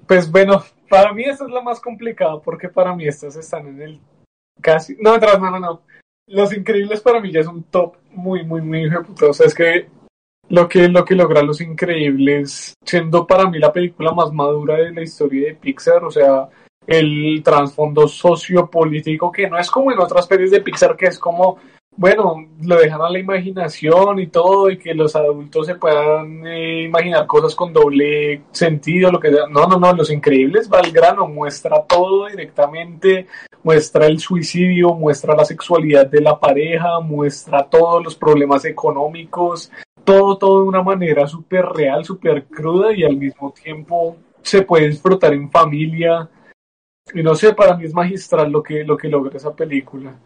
B: pues bueno, para mí esta es la más complicada porque para mí estas están en el casi. No, atrás, no, no, no. Los Increíbles para mí ya es un top muy, muy, muy ejecutado. O sea, es que lo que, lo que logra Los Increíbles, siendo para mí la película más madura de la historia de Pixar, o sea, el trasfondo sociopolítico que no es como en otras pelis de Pixar, que es como bueno, lo dejan a la imaginación y todo, y que los adultos se puedan eh, imaginar cosas con doble sentido, lo que sea. No, no, no, Los Increíbles va al grano, muestra todo directamente, muestra el suicidio, muestra la sexualidad de la pareja, muestra todos los problemas económicos, todo, todo de una manera súper real, súper cruda y al mismo tiempo se puede disfrutar en familia. Y no sé, para mí es magistral lo que, lo que logra esa película.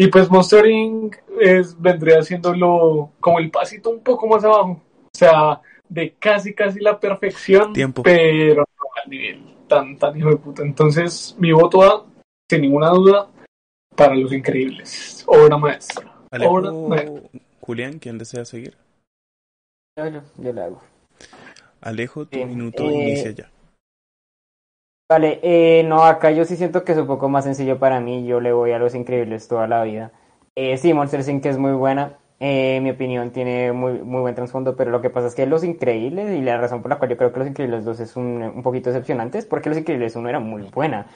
B: Y pues Monster Inc. Es, vendría siendo lo, como el pasito un poco más abajo. O sea, de casi, casi la perfección.
A: Tiempo.
B: Pero no al nivel tan, tan hijo de puta. Entonces, mi voto va, sin ninguna duda, para Los Increíbles. Obra maestra. Obra
A: Alejo,
B: maestra.
A: Julián, ¿quién desea seguir?
E: Yo, yo, yo lo hago.
A: Alejo, tu minuto
E: eh,
A: inicia ya.
E: Vale, eh, no, acá yo sí siento que es un poco más sencillo para mí. Yo le voy a Los Increíbles toda la vida. Eh, sí, Monster Inc. es muy buena. Eh, en mi opinión tiene muy, muy buen trasfondo, pero lo que pasa es que Los Increíbles, y la razón por la cual yo creo que Los Increíbles 2 es un, un poquito decepcionante, es porque Los Increíbles 1 era muy buena.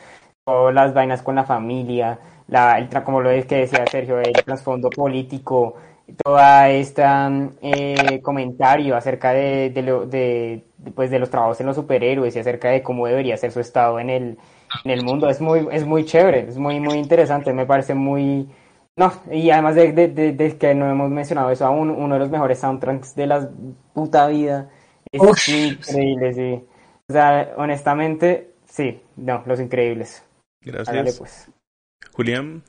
E: Todas las vainas con la familia, la, el, como lo es que decía Sergio, el trasfondo político, toda esta eh, comentario acerca de, lo- de, pues, de los trabajos en los superhéroes y acerca de cómo debería ser su estado en el, en el mundo es muy es muy chévere es muy muy interesante me parece muy no y además de, de, de- de que no hemos mencionado eso aún uno de los mejores soundtracks de la puta vida es
B: Uf.
E: increíble sí o sea honestamente sí no los increíbles
A: Gracias.
E: hágale pues
A: Julián,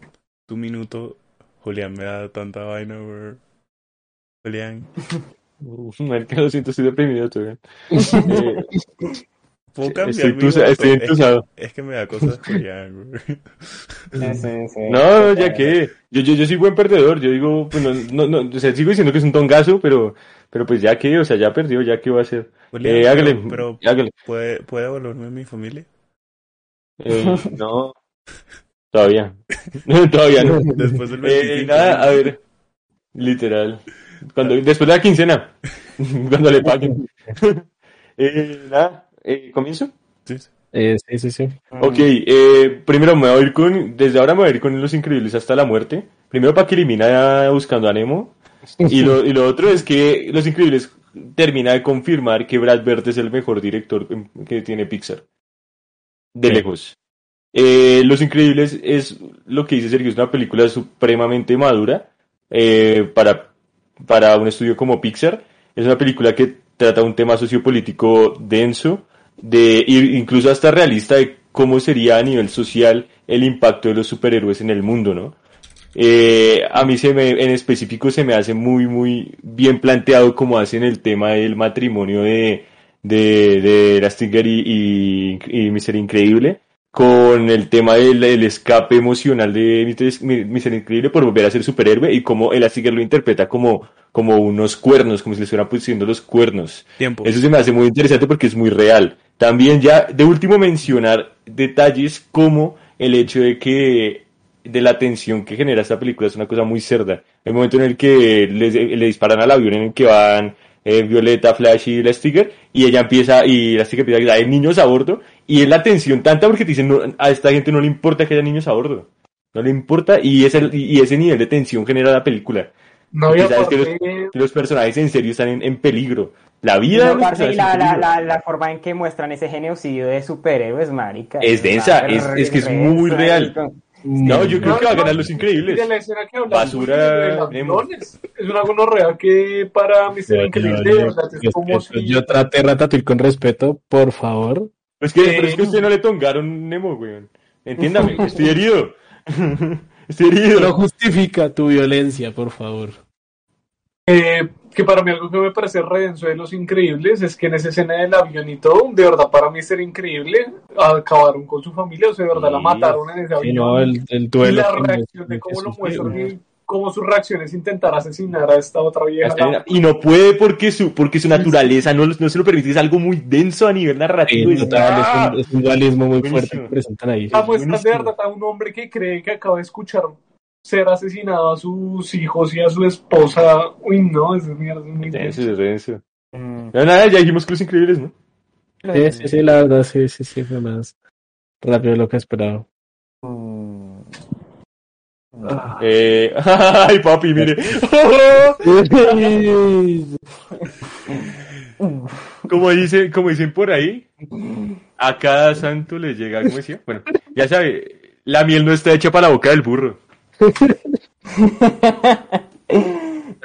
A: tu minuto. Julián me da tanta vaina, bro. Julián.
C: Uf, marica, lo siento, estoy deprimido todavía. Eh,
A: Puedo cambiar
C: Estoy
A: mi voto.
C: estoy
A: Es que-
C: entusado.
A: Es que me da cosas güey.
E: Sí, sí, sí.
C: No, ya que yo, yo, yo soy buen perdedor, yo digo, pues no, no, no, o sea, sigo diciendo que es un tongazo, pero, pero pues ya que, o sea, ya perdió, ya que va a hacer.
A: Julián,
C: Eh, hágale,
A: pero,
C: hágale.
A: ¿puede, ¿puede evaluarme mi familia?
C: Eh, no, todavía, todavía no.
A: Después del
C: Eh,
A: 25.
C: nada, a ver, literal, cuando, después de la quincena, cuando le paguen. eh, nada, eh, ¿comienzo?
A: Sí, sí.
D: Eh, sí, sí, sí.
C: Ok, eh, primero me voy a ir con, desde ahora me voy a ir con Los Increíbles hasta la muerte. Primero para que elimina buscando a Nemo. Y lo, y lo otro es que Los Increíbles termina de confirmar que Brad Bird es el mejor director que tiene Pixar. De
D: Sí.
C: lejos. Eh, Los Increíbles es lo que dice Sergio, es una película supremamente madura eh, para, para un estudio como Pixar. Es una película que trata un tema sociopolítico denso, de incluso hasta realista de cómo sería a nivel social el impacto de los superhéroes en el mundo, ¿no? Eh, a mí se me, en específico se me hace muy, muy bien planteado como hacen el tema del matrimonio de, de, de Elastigirl y, y, y Mr. Increíble, con el tema del, del escape emocional de Mr. Increíble por volver a ser superhéroe y cómo Elastigirl lo interpreta como, como unos cuernos, como si le estuvieran pusiendo los cuernos.
A: Tiempo.
C: Eso se me hace muy interesante porque es muy real. También ya de último mencionar detalles como el hecho de que de la tensión que genera esta película es una cosa muy cerda. El momento en el que les- le disparan al avión en el que van eh, Violeta, Flash y la Sticker y ella empieza y la Sticker empieza a gritar, hay niños a bordo y es la tensión tanta porque te dicen no, a esta gente no le importa que haya niños a bordo. No le importa y ese, y ese nivel de tensión genera la película.
B: No
C: Porque sabes que los, que los personajes en serio están en, en peligro. La vida de
E: no,
C: los
E: parce, y
C: personajes
E: la,
C: en
E: la,
C: peligro.
E: la, la forma en que muestran ese genocidio de superhéroes, marica.
C: Es densa, es- es que es muy
E: re-
C: real. No, yo creo
B: No,
C: que va a ganar Los Increíbles.
B: de la escena que hablamos
C: Basura, Nemo.
B: es, una gonorrea que para Mr.
D: Yo-
B: Increíble
D: yo-
B: de verdad es
D: yo-
B: como
D: yo-
B: si
D: Yo traté Ratatouille con respeto, por favor.
C: Es que, pero es que a usted no le tongaron Nemo, weón. Entiéndame, estoy herido. estoy herido.
D: No justifica tu violencia, por favor.
B: Eh, que para mí algo que me parece redenso de los increíbles es que en esa escena del avión y todo, de verdad para mí ser increíble, acabaron con su familia, o sea, de verdad la
C: Sí.
B: mataron en ese
D: Sí,
B: avión.
D: no, el, el
B: y la reacción de cómo lo muestran y cómo su reacción es intentar asesinar a esta otra vieja.
C: Y no puede porque su, porque su naturaleza no, no se lo permite. Es algo muy denso a nivel
D: Sí,
C: narrativo. y-
D: total, es un, es un dualismo muy
C: Buenísimo.
D: fuerte que presentan ahí.
B: La muestra de verdad a un hombre que cree que acaba de escuchar ser asesinado a sus hijos y a su esposa. Uy, no, es mierda, es muy
C: Denso,
B: denso.
C: es denso.
E: Mm.
C: No, nada, ya dijimos que los increíbles, ¿no?
D: Sí, sí, sí, la verdad, sí, sí, sí, fue más rápido de lo que esperaba.
E: Mm.
C: Eh, ay, papi, mire. Como dicen, como dicen por ahí, a cada santo le llega, ¿cómo decía? Bueno, ya sabe, la miel no está hecha para la boca del burro.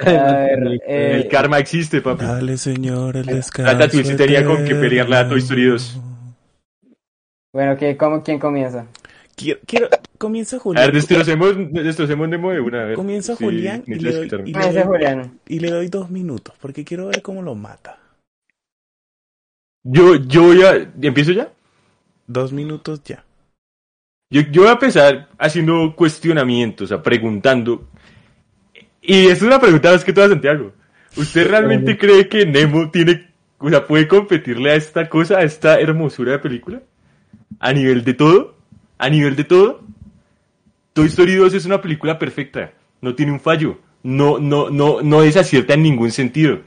E: A ver, eh,
C: El karma existe, papi.
A: Dale, señor, el descanso.
C: Ratatouille sí tenía con qué pelearle a Toy Story 2.
E: bueno, ¿qué, cómo, ¿quién comienza?
A: Quiero, quiero, comienza
C: A
A: Julián.
C: ver, destrocemos, destrocemos Nemo de una vez.
A: Comienza Julián y le doy- y
E: ese es Julián.
A: Y le doy dos minutos, porque quiero ver cómo lo mata.
C: Yo, yo voy a, ¿empiezo ya?
A: Dos minutos ya.
C: Yo, yo voy a empezar haciendo cuestionamientos, o sea, preguntando. Y esta es una pregunta más que toda Santiago. ¿Usted realmente cree que Nemo tiene, o sea, puede competirle a esta cosa, a esta hermosura de película? A nivel de todo, a nivel de todo. Toy Story 2 es una película perfecta, no tiene un fallo, no, no, no, no desacierta en ningún sentido.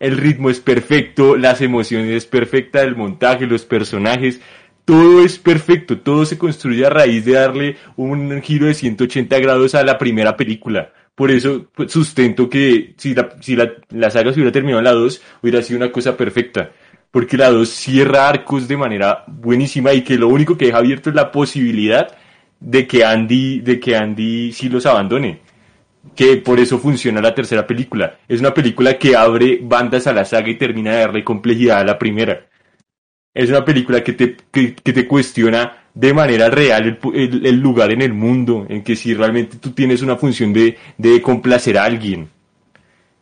C: El ritmo es perfecto, las emociones es perfecta, el montaje, los personajes, todo es perfecto, todo se construye a raíz de darle un giro de 180 grados a la primera película. Por eso pues, sustento que si la, si la, la saga se hubiera terminado en la 2, hubiera sido una cosa perfecta. Porque la 2 cierra arcos de manera buenísima y que lo único que deja abierto es la posibilidad de que Andy, de que Andy sí los abandone que por eso funciona la tercera película. Es una película que abre bandas a la saga y termina de darle complejidad a la primera. Es una película que te, que, que te cuestiona de manera real el, el- el lugar en el mundo, en que si realmente tú tienes una función de, de complacer a alguien.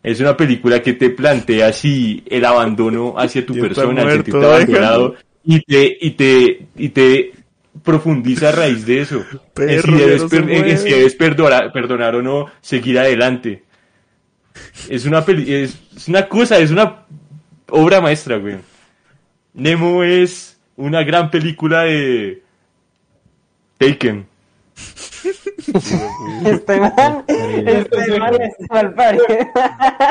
C: Es una película que te plantea si el abandono hacia tu persona,
A: muerto,
C: sentirte abandonado, y te, y te, y te profundiza a raíz de eso.
A: Perro,
C: en si
A: ya
C: debes,
A: no se
C: per- en
A: mueve.
C: si debes perdonar, perdonar o no, seguir adelante. Es una peli, es, es una cosa, es una obra maestra, güey. Nemo es una gran película de Taken.
E: Estoy mal, estoy mal, estoy mal.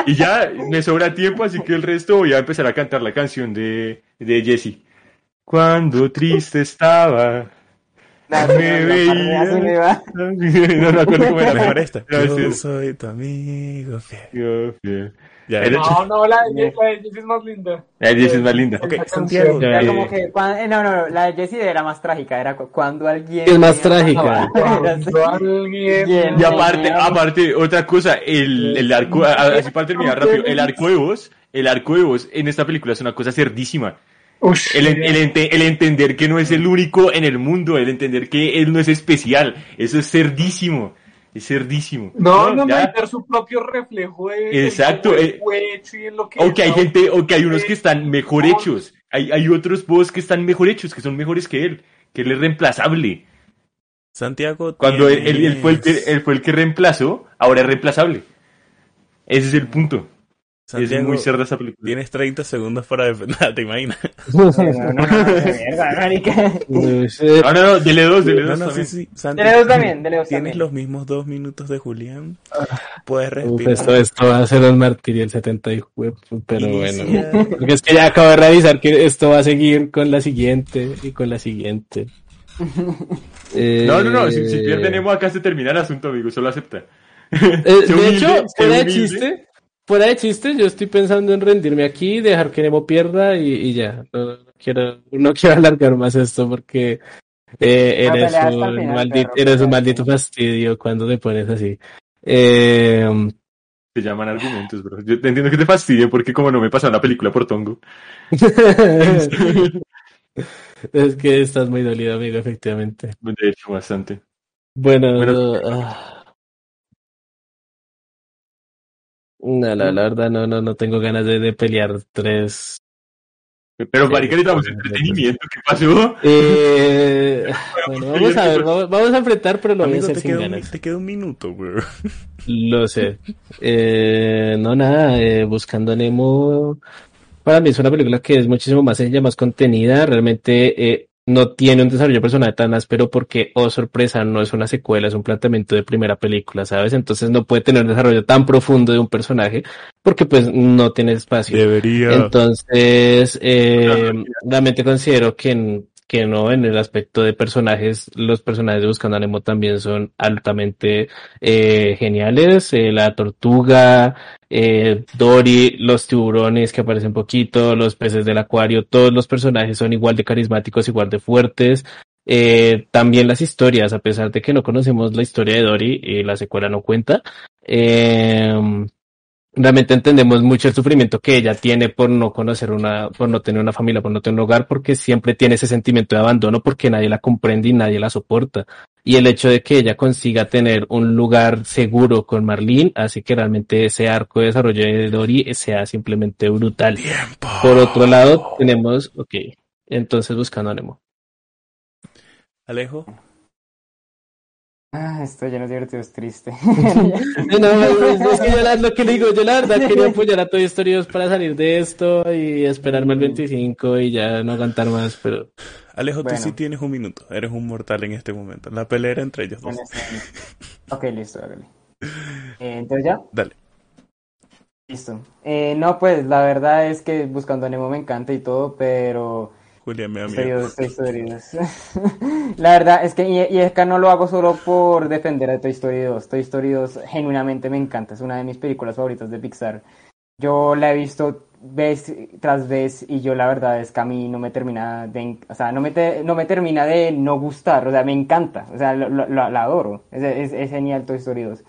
C: Y ya me sobra tiempo, así que el resto voy a empezar a cantar la canción de, de Jesse. Cuando triste estaba.
E: No,
C: Me
E: no, no,
C: veía.
E: así me va.
C: No me acuerdo cómo era.
A: Mejor esta.
C: No,
A: Yo
C: sí.
A: Ya,
B: No, no, la de la de Jess es más linda.
C: La de Jesse es más linda.
A: Ok, Santiago.
E: Era
C: Eh,
E: como que, eh, no, no, no, la de Jessie era más trágica, era cu- cuando alguien...
D: Es más trágica.
B: Alguien-.
C: Y aparte, aparte, otra cosa, el, el arco, a- así para terminar rápido, el arco de voz, el arco de voz en esta película es una cosa cerdísima. El, el, ente- el entender que no es el único en el mundo, el entender que él no es especial, eso es cerdísimo, es cerdísimo.
B: No, no,
C: Ya.
B: meter su propio reflejo de
C: Exacto,
B: de
C: eh,
B: hecho y en lo que
C: O que hay gente, o que hay unos que están mejor hechos, hay, hay otros voz que están mejor hechos, que son mejores que él, que él es reemplazable.
A: Santiago.
C: Cuando él, él- él fue el que, él fue el que reemplazó, ahora es reemplazable. Ese es el punto. Es muy cerda esa película.
A: Tienes 30 segundos para defender, ¿te imaginas?
E: No, no, no, no.
D: No sé.
C: No, no, no, dele dos, dele
A: No,
C: dos
A: no, sí,
C: también.
A: sí. Santi,
E: Dele dos también, dele dos
A: Tienes
E: también.
A: los mismos dos minutos de Julián. Puedes
D: Uf,
A: respirar.
D: esto, esto va a ser un martirio el 70 y pero bueno. Porque es que ya acabo de revisar que esto va a seguir con la siguiente y con la siguiente. Eh,
C: No, no, no, si, si pierde Nemo acá se termina el asunto, amigo, solo acepta.
D: eh, de
C: humilde,
D: hecho, fuera de
C: humilde.
D: chiste, fuera de chiste, yo estoy pensando en rendirme aquí, dejar que Nemo pierda y, y ya. No, no quiero, no quiero alargar más esto porque eh, eres, un
E: final,
D: maldito,
E: perro,
D: eres un
E: pelea
D: maldito
E: hasta el
D: fastidio cuando te pones así. Eh,
C: Se llaman argumentos, bro. Yo te entiendo que te fastidie porque como no me pasaron la película por tongo.
D: es que estás muy dolido, amigo, efectivamente.
C: De hecho, bastante.
D: Bueno,
C: Bueno.
D: ah. No, la, la verdad no, no, no tengo ganas de, de pelear tres.
C: Pero,
D: Sí,
C: marica, necesitamos
D: sí, sí,
C: entretenimiento. ¿Qué pasó?
D: Eh, bueno, vamos a ver, vamos, vamos a enfrentar, pero lo a hacer
A: te
D: sin
A: queda, un,
D: ganas.
A: te queda un minuto, güey.
D: Lo sé. Eh, no, nada, eh, Buscando a Nemo, para mí es una película que es muchísimo más sencilla, más contenida, realmente eh, no tiene un desarrollo personal tan áspero porque, oh sorpresa, no es una secuela, es un planteamiento de primera película, ¿sabes? Entonces no puede tener un desarrollo tan profundo de un personaje porque pues no tiene espacio.
A: Debería.
D: Entonces, eh, realmente considero que, en- que no, en el aspecto de personajes, los personajes de Buscando a también son altamente eh, geniales. Eh, la tortuga, eh, Dory, los tiburones que aparecen poquito, los peces del acuario, todos los personajes son igual de carismáticos, igual de fuertes. Eh, también las historias, a pesar de que no conocemos la historia de Dory, y la secuela no cuenta. Eh, realmente entendemos mucho el sufrimiento que ella tiene por no conocer una, por no tener una familia, por no tener un hogar, porque siempre tiene ese sentimiento de abandono porque nadie la comprende y nadie la soporta. Y el hecho de que ella consiga tener un lugar seguro con Marlene hace que realmente ese arco de desarrollo de Dory sea simplemente brutal.
A: Tiempo.
D: Por otro lado, tenemos, ok, entonces buscando a Nemo.
A: Alejo.
E: Ah, esto ya no es divertido, es triste.
D: No, no, es, que yo la, lo que le digo, yo la verdad quería apoyar a Toy Story 2 para salir de esto y esperarme el 25 y ya no aguantar más, pero
A: Alejo,
E: Bueno.
A: tú sí tienes un minuto. Eres un mortal en este momento. La pelea era entre ellos dos.
E: Ok, listo, hágale. Eh, entonces ya,
A: Dale.
E: listo. Eh, no, pues la verdad es que Buscando Nemo me encanta y todo, pero
A: Julián, me da miedo.
E: estoy Story 2. La verdad es que, y, y es que no lo hago solo por defender a Toy Story 2. Toy Story 2 genuinamente me encanta, es una de mis películas favoritas de Pixar. Yo la he visto vez tras vez y yo la verdad es que a mí no me termina de, o sea, no me, te- no me termina de no gustar, o sea, me encanta, o sea, lo, lo- lo- la adoro, es, es, es genial Toy Story 2.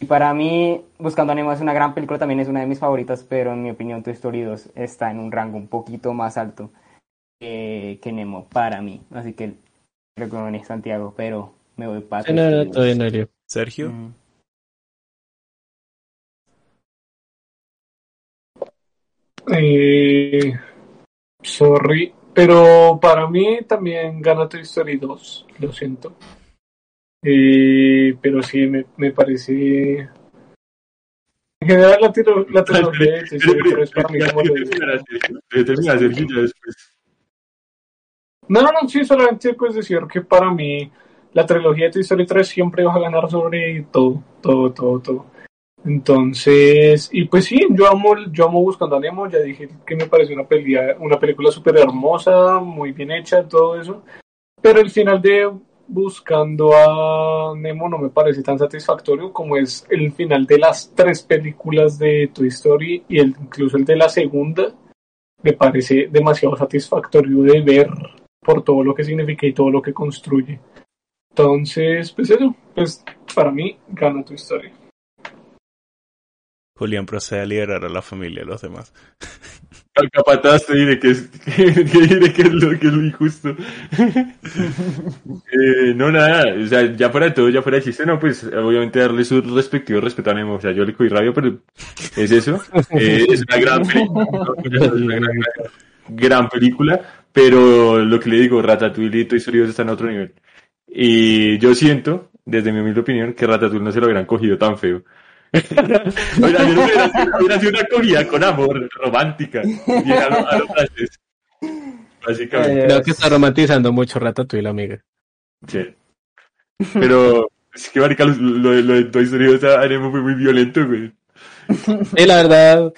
E: Y para mí, Buscando a Nemo es una gran película, también es una de mis favoritas, pero en mi opinión Toy Story 2 está en un rango un poquito más alto que, que Nemo para mí. Así que creo que no es Santiago, pero me voy para
D: no, no, todavía no.
A: Sergio.
E: Mm.
B: Eh, sorry, Pero para mí también gana Toy Story 2, lo siento. Eh, pero sí, me, me parece... En general la, tiro, la trilogía de Toy Story 3 para mí como No, no, no, sí, solamente pues decir que para mí la trilogía de Toy Story 3 siempre va a ganar sobre todo, todo, todo, todo. Entonces, y pues sí, yo amo, yo amo Buscando a Nemo, ya dije que me pareció una, pelea, una película súper hermosa, muy bien hecha, todo eso, pero el final de Buscando a Nemo no me parece tan satisfactorio como es el final de las tres películas de Toy Story y el, incluso el de la segunda, me parece demasiado satisfactorio de ver por todo lo que significa y todo lo que construye. Entonces, pues eso, pues para mí gana Toy Story.
A: Julián procede a liderar a la familia, a los demás.
C: Al capataz te diré que es, que, que es lo que es lo injusto. eh, no, nada, o sea, ya fuera de todo, ya fuera de chiste, no, pues obviamente darle su respectivo respeto a Nemo. O sea, yo le cogí rabia, pero es eso. Eh, es una gran película. es una gran, gran, película, pero lo que le digo, Ratatouille y Toy Story están a otro nivel. Y yo siento, desde mi humilde opinión, que Ratatouille no se lo hubieran cogido tan feo. hubiera, hubiera, sido una acogida con amor, romántica. Y a, a los frases. Básicamente.
D: Creo que está romantizando mucho Ratatouille, amiga.
C: Sí. Pero es que, marica, lo, lo, lo de Toy Story, o sea, Anemo fue muy violento, güey.
D: Sí, la verdad,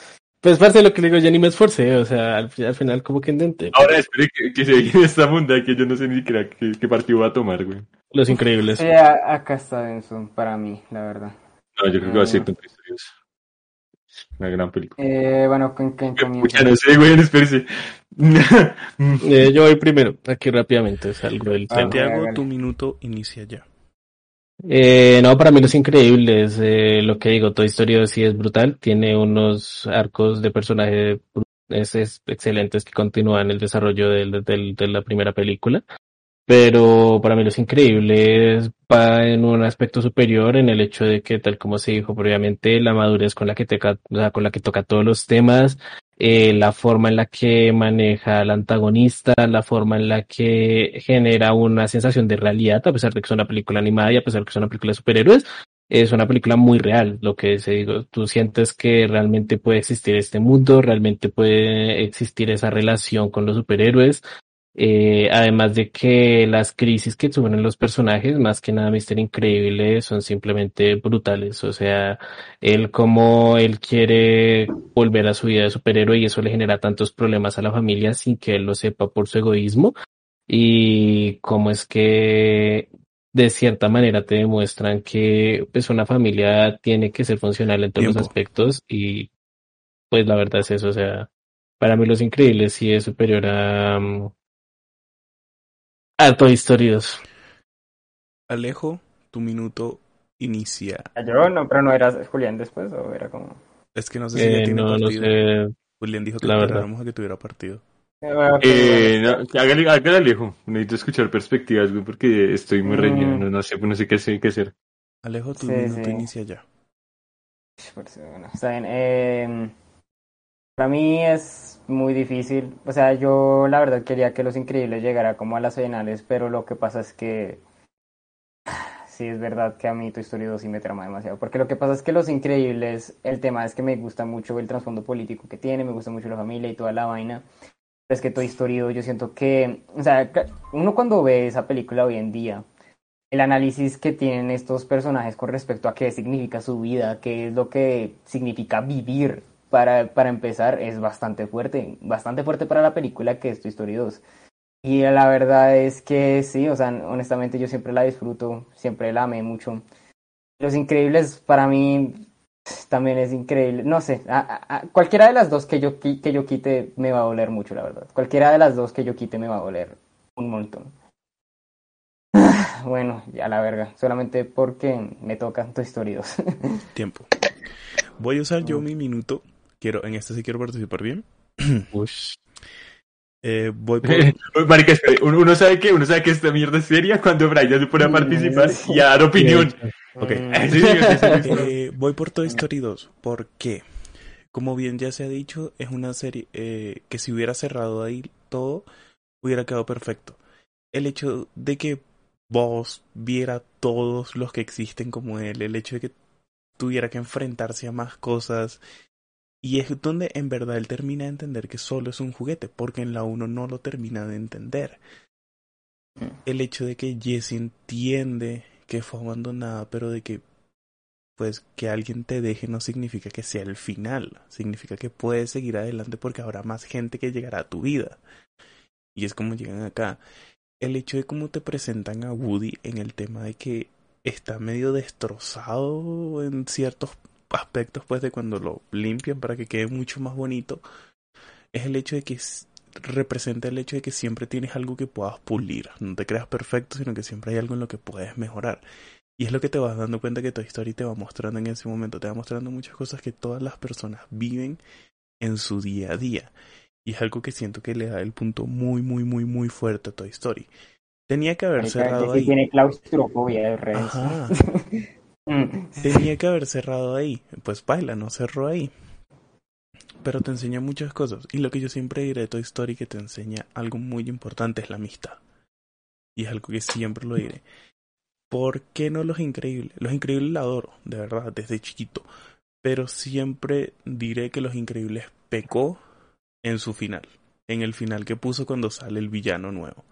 D: pues parte de lo que le digo, ya ni me esforcé, o sea, al, al final como que intenté.
C: Ahora espere que, que se esta munda que yo no sé ni siquiera qué, qué partido va a tomar, güey.
D: Los increíbles.
E: Sí, a, acá está denso, para mí, la verdad.
C: No, yo creo que va a ser con historias. Una gran película.
E: Eh, bueno, ¿con quién comienza?
C: Ya no sé, güey, espérese.
D: eh, yo voy primero, aquí rápidamente, salgo del
A: tema. Santiago, tu minuto inicia ya.
D: Eh, no, para mí Los Increíbles, eh, lo que digo, Toy Story sí es brutal, tiene unos arcos de personaje es, es excelentes que continúan el desarrollo del, de la primera película, pero para mí Los Increíbles va en un aspecto superior en el hecho de que, tal como se dijo previamente, la madurez con la que, o sea, con la que toca todos los temas, eh, la forma en la que maneja al antagonista, la forma en la que genera una sensación de realidad, a pesar de que es una película animada y a pesar de que es una película de superhéroes, es una película muy real, lo que se digo, tú sientes que realmente puede existir este mundo, realmente puede existir esa relación con los superhéroes, eh, además de que las crisis que sufren los personajes, más que nada Mister Increíble, son simplemente brutales. O sea, él como él quiere volver a su vida de superhéroe y eso le genera tantos problemas a la familia sin que él lo sepa por su egoísmo. Y cómo es que de cierta manera te demuestran que pues una familia tiene que ser funcional en todos Tiempo. los aspectos y pues la verdad es eso, o sea, para mí Los Increíbles sí es superior a, a Toy Story 2.
A: Alejo, tu minuto inicia.
E: Yo no, pero no era Julián después o era como.
A: Es que no sé si ya
D: Eh,
A: tiene
D: no, no
A: partido.
D: sé.
A: Julián dijo que
D: la
A: esperáramos a que tuviera partido.
E: Eh, bueno,
C: Eh, no, hágale, hágale Alejo. Necesito escuchar perspectivas, güey, porque estoy muy
E: Mm.
C: reñido. No, no sé, no sé qué, hacer- qué hacer.
A: Alejo, tu
E: Sí,
A: minuto
E: sí.
A: inicia ya.
E: Por eso, bueno, está bien. Eh, para mí es muy difícil. O sea, yo la verdad quería que Los Increíbles llegara como a las finales, pero lo que pasa es que sí es verdad que a mí Toy Story 2 sí me trama demasiado. Porque lo que pasa es que Los Increíbles, el tema es que me gusta mucho el trasfondo político que tiene, me gusta mucho la familia y toda la vaina. Es que Toy Story 2 yo siento que, o sea, uno cuando ve esa película hoy en día, el análisis que tienen estos personajes con respecto a qué significa su vida, qué es lo que significa vivir para, para empezar, es bastante fuerte, bastante fuerte para la película que es Toy Story 2. Y la verdad es que sí, o sea, honestamente yo siempre la disfruto, siempre la amé mucho. Los Increíbles para mí también es increíble, no sé, a- a- cualquiera de las dos que yo, que yo quite me va a doler mucho, la verdad. Cualquiera de las dos que yo quite me va a doler un montón. Bueno, ya la verga. Solamente porque me toca Toy Story 2.
A: Tiempo. Voy a usar yo mi minuto. Quiero, en este sí quiero participar bien.
D: Ush.
A: Eh, voy por,
C: Marica, espere, uno, sabe que uno sabe que esta mierda es seria cuando Brian se pone a participar y a dar opinión.
A: ok.
C: Sí, sí, sí, sí.
A: Eh, voy por Toy Story 2. ¿Por qué? Como bien ya se ha dicho, es una serie eh, que si hubiera cerrado ahí todo, hubiera quedado perfecto. El hecho de que vos viera todos los que existen como él, el hecho de que tuviera que enfrentarse a más cosas. Y es donde en verdad él termina de entender que solo es un juguete, porque en la 1 no lo termina de entender. El hecho de que Jesse entiende que fue abandonada, pero de que pues que alguien te deje no significa que sea el final, significa que puedes seguir adelante porque habrá más gente que llegará a tu vida. Y es como llegan acá. El hecho de cómo te presentan a Woody en el tema de que está medio destrozado en ciertos aspectos, pues de cuando lo limpian para que quede mucho más bonito, es el hecho de que representa el hecho de que siempre tienes algo que puedas pulir. No te creas perfecto, sino que siempre hay algo en lo que puedes mejorar. Y es lo que te vas dando cuenta que tu historia te va mostrando en ese momento. Te va mostrando muchas cosas que todas las personas viven en su día a día. Y es algo que siento que le da el punto muy, muy, muy, muy fuerte a Toy Story. Tenía que haber cerrado ahí.
E: Tiene claustrofobia de
A: Tenía que haber cerrado ahí. Pues baila, no cerró ahí. Pero te enseña muchas cosas. Y lo que yo siempre diré de Toy Story que te enseña algo muy importante es la amistad. Y es algo que siempre lo diré. ¿Por qué no Los Increíbles? Los Increíbles la adoro, de verdad, desde chiquito. Pero siempre diré que Los Increíbles pecó en su final. En el final que puso cuando sale el villano nuevo.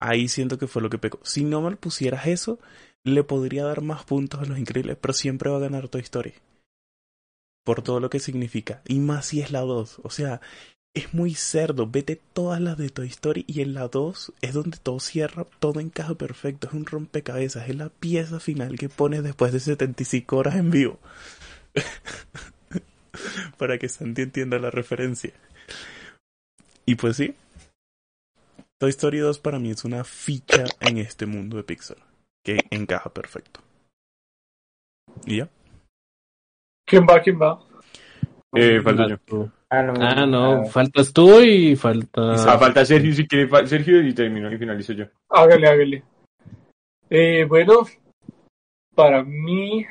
A: Ahí siento que fue lo que pecó. Si no me pusieras eso, le podría dar más puntos a Los Increíbles, pero siempre va a ganar Toy Story. Por todo lo que significa. Y más si es la 2. O sea, es muy cerdo. Vete todas las de Toy Story y en la 2 es donde todo cierra, todo encaja perfecto. Es un rompecabezas. Es la pieza final que pones después de 75 horas en vivo. Para que Santi entienda la referencia. Y pues sí. Toy Story 2 para mí es una ficha en este mundo de Pixar. Que encaja perfecto. ¿Y ya?
B: ¿Quién va? ¿Quién va?
C: Eh, falta yo.
D: Ah, no, ah, no, faltas tú y falta.
C: Ah, falta Sergio, si quiere Sergio y termino y finalizo yo.
B: Hágale, hágale. Eh, bueno, para mí,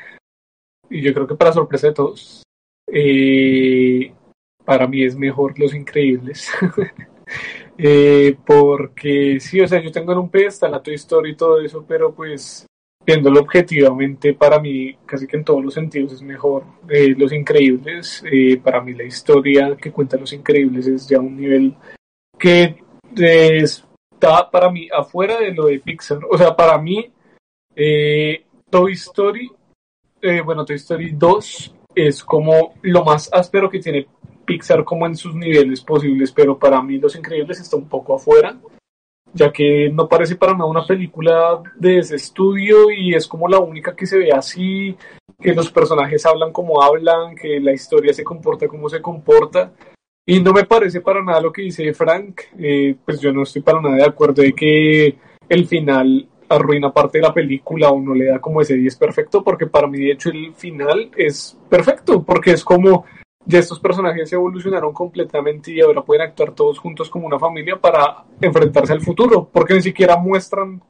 B: y yo creo que para sorpresa de todos, eh, para mí es mejor Los Increíbles. eh, porque sí, o sea, yo tengo en un pedestal la Toy Story y todo eso, pero pues viéndolo objetivamente, para mí, casi que en todos los sentidos es mejor eh, Los Increíbles. Eh, para mí la historia que cuenta Los Increíbles es ya un nivel que está para mí afuera de lo de Pixar. O sea, para mí, Toy Story, bueno, Toy Story 2 es como lo más áspero que tiene Pixar como en sus niveles posibles, pero para mí Los Increíbles está un poco afuera ya que no parece para nada una película de ese estudio y es como la única que se ve así, que los personajes hablan como hablan, que la historia se comporta como se comporta. Y no me parece para nada lo que dice Frank, eh, pues yo no estoy para nada de acuerdo de que el final arruina parte de la película o no le da como ese 10 perfecto, porque para mí de hecho el final es perfecto, porque es como ya estos personajes evolucionaron completamente y ahora pueden actuar todos juntos como una familia para enfrentarse al futuro, porque ni siquiera muestran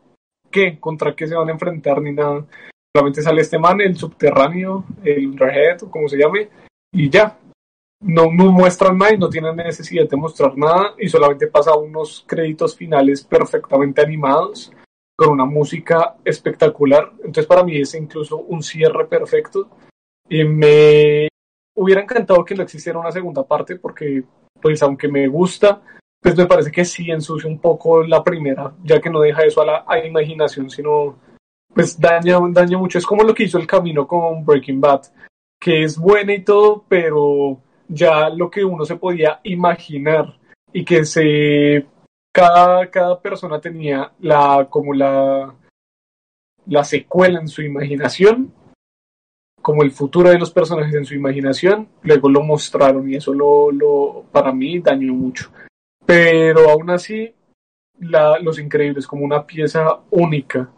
B: qué, contra qué se van a enfrentar ni nada. Solamente sale este man, el subterráneo, el Redhead, o como se llame, y ya. No, no muestran nada y no tienen necesidad de mostrar nada y solamente pasa unos créditos finales perfectamente animados con una música espectacular. Entonces para mí es incluso un cierre perfecto y me hubiera encantado que no existiera una segunda parte porque, pues, aunque me gusta, pues me parece que sí ensucia un poco la primera, ya que no deja eso a la imaginación, sino, pues, daña, daña mucho. Es como lo que hizo el camino con Breaking Bad, que es buena y todo, pero ya lo que uno se podía imaginar y que se cada, cada persona tenía la como la la secuela en su imaginación como el futuro de los personajes en su imaginación, luego lo mostraron y eso lo, lo para mí dañó mucho. Pero aún así, Los Increíbles como una pieza única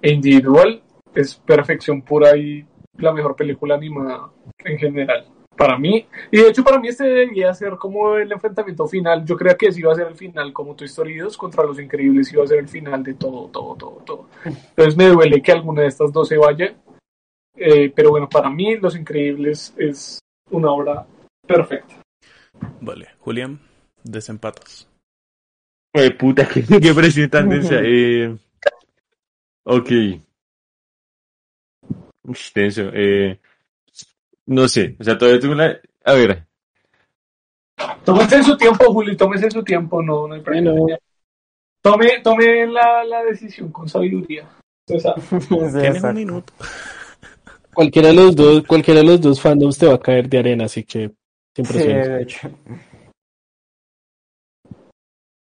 B: e individual es perfección pura y la mejor película animada en general. Para mí, y de hecho para mí este debería ser como el enfrentamiento final. Yo creo que ese iba a ser el final, como tu Story 2 contra Los Increíbles iba a ser el final de todo, todo, todo, todo. Entonces me duele que alguna de estas dos se vaya, eh, pero bueno, para mí Los Increíbles es una obra perfecta.
A: Vale, Julián, desempatas.
C: Pues puta, que, que presión tan densa. Eh, ok. Tenso. Eh, no sé, o sea, todavía tengo una... A ver,
B: Tómese en su tiempo, Juli, tómese en su tiempo, no, no hay problema.
D: Bueno.
B: Tome, tome la, la decisión con sabiduría.
A: Tienes un minuto.
D: Cualquiera de los dos, cualquiera de los dos fandoms te va a caer de arena, así que sin
E: Sí, de hecho.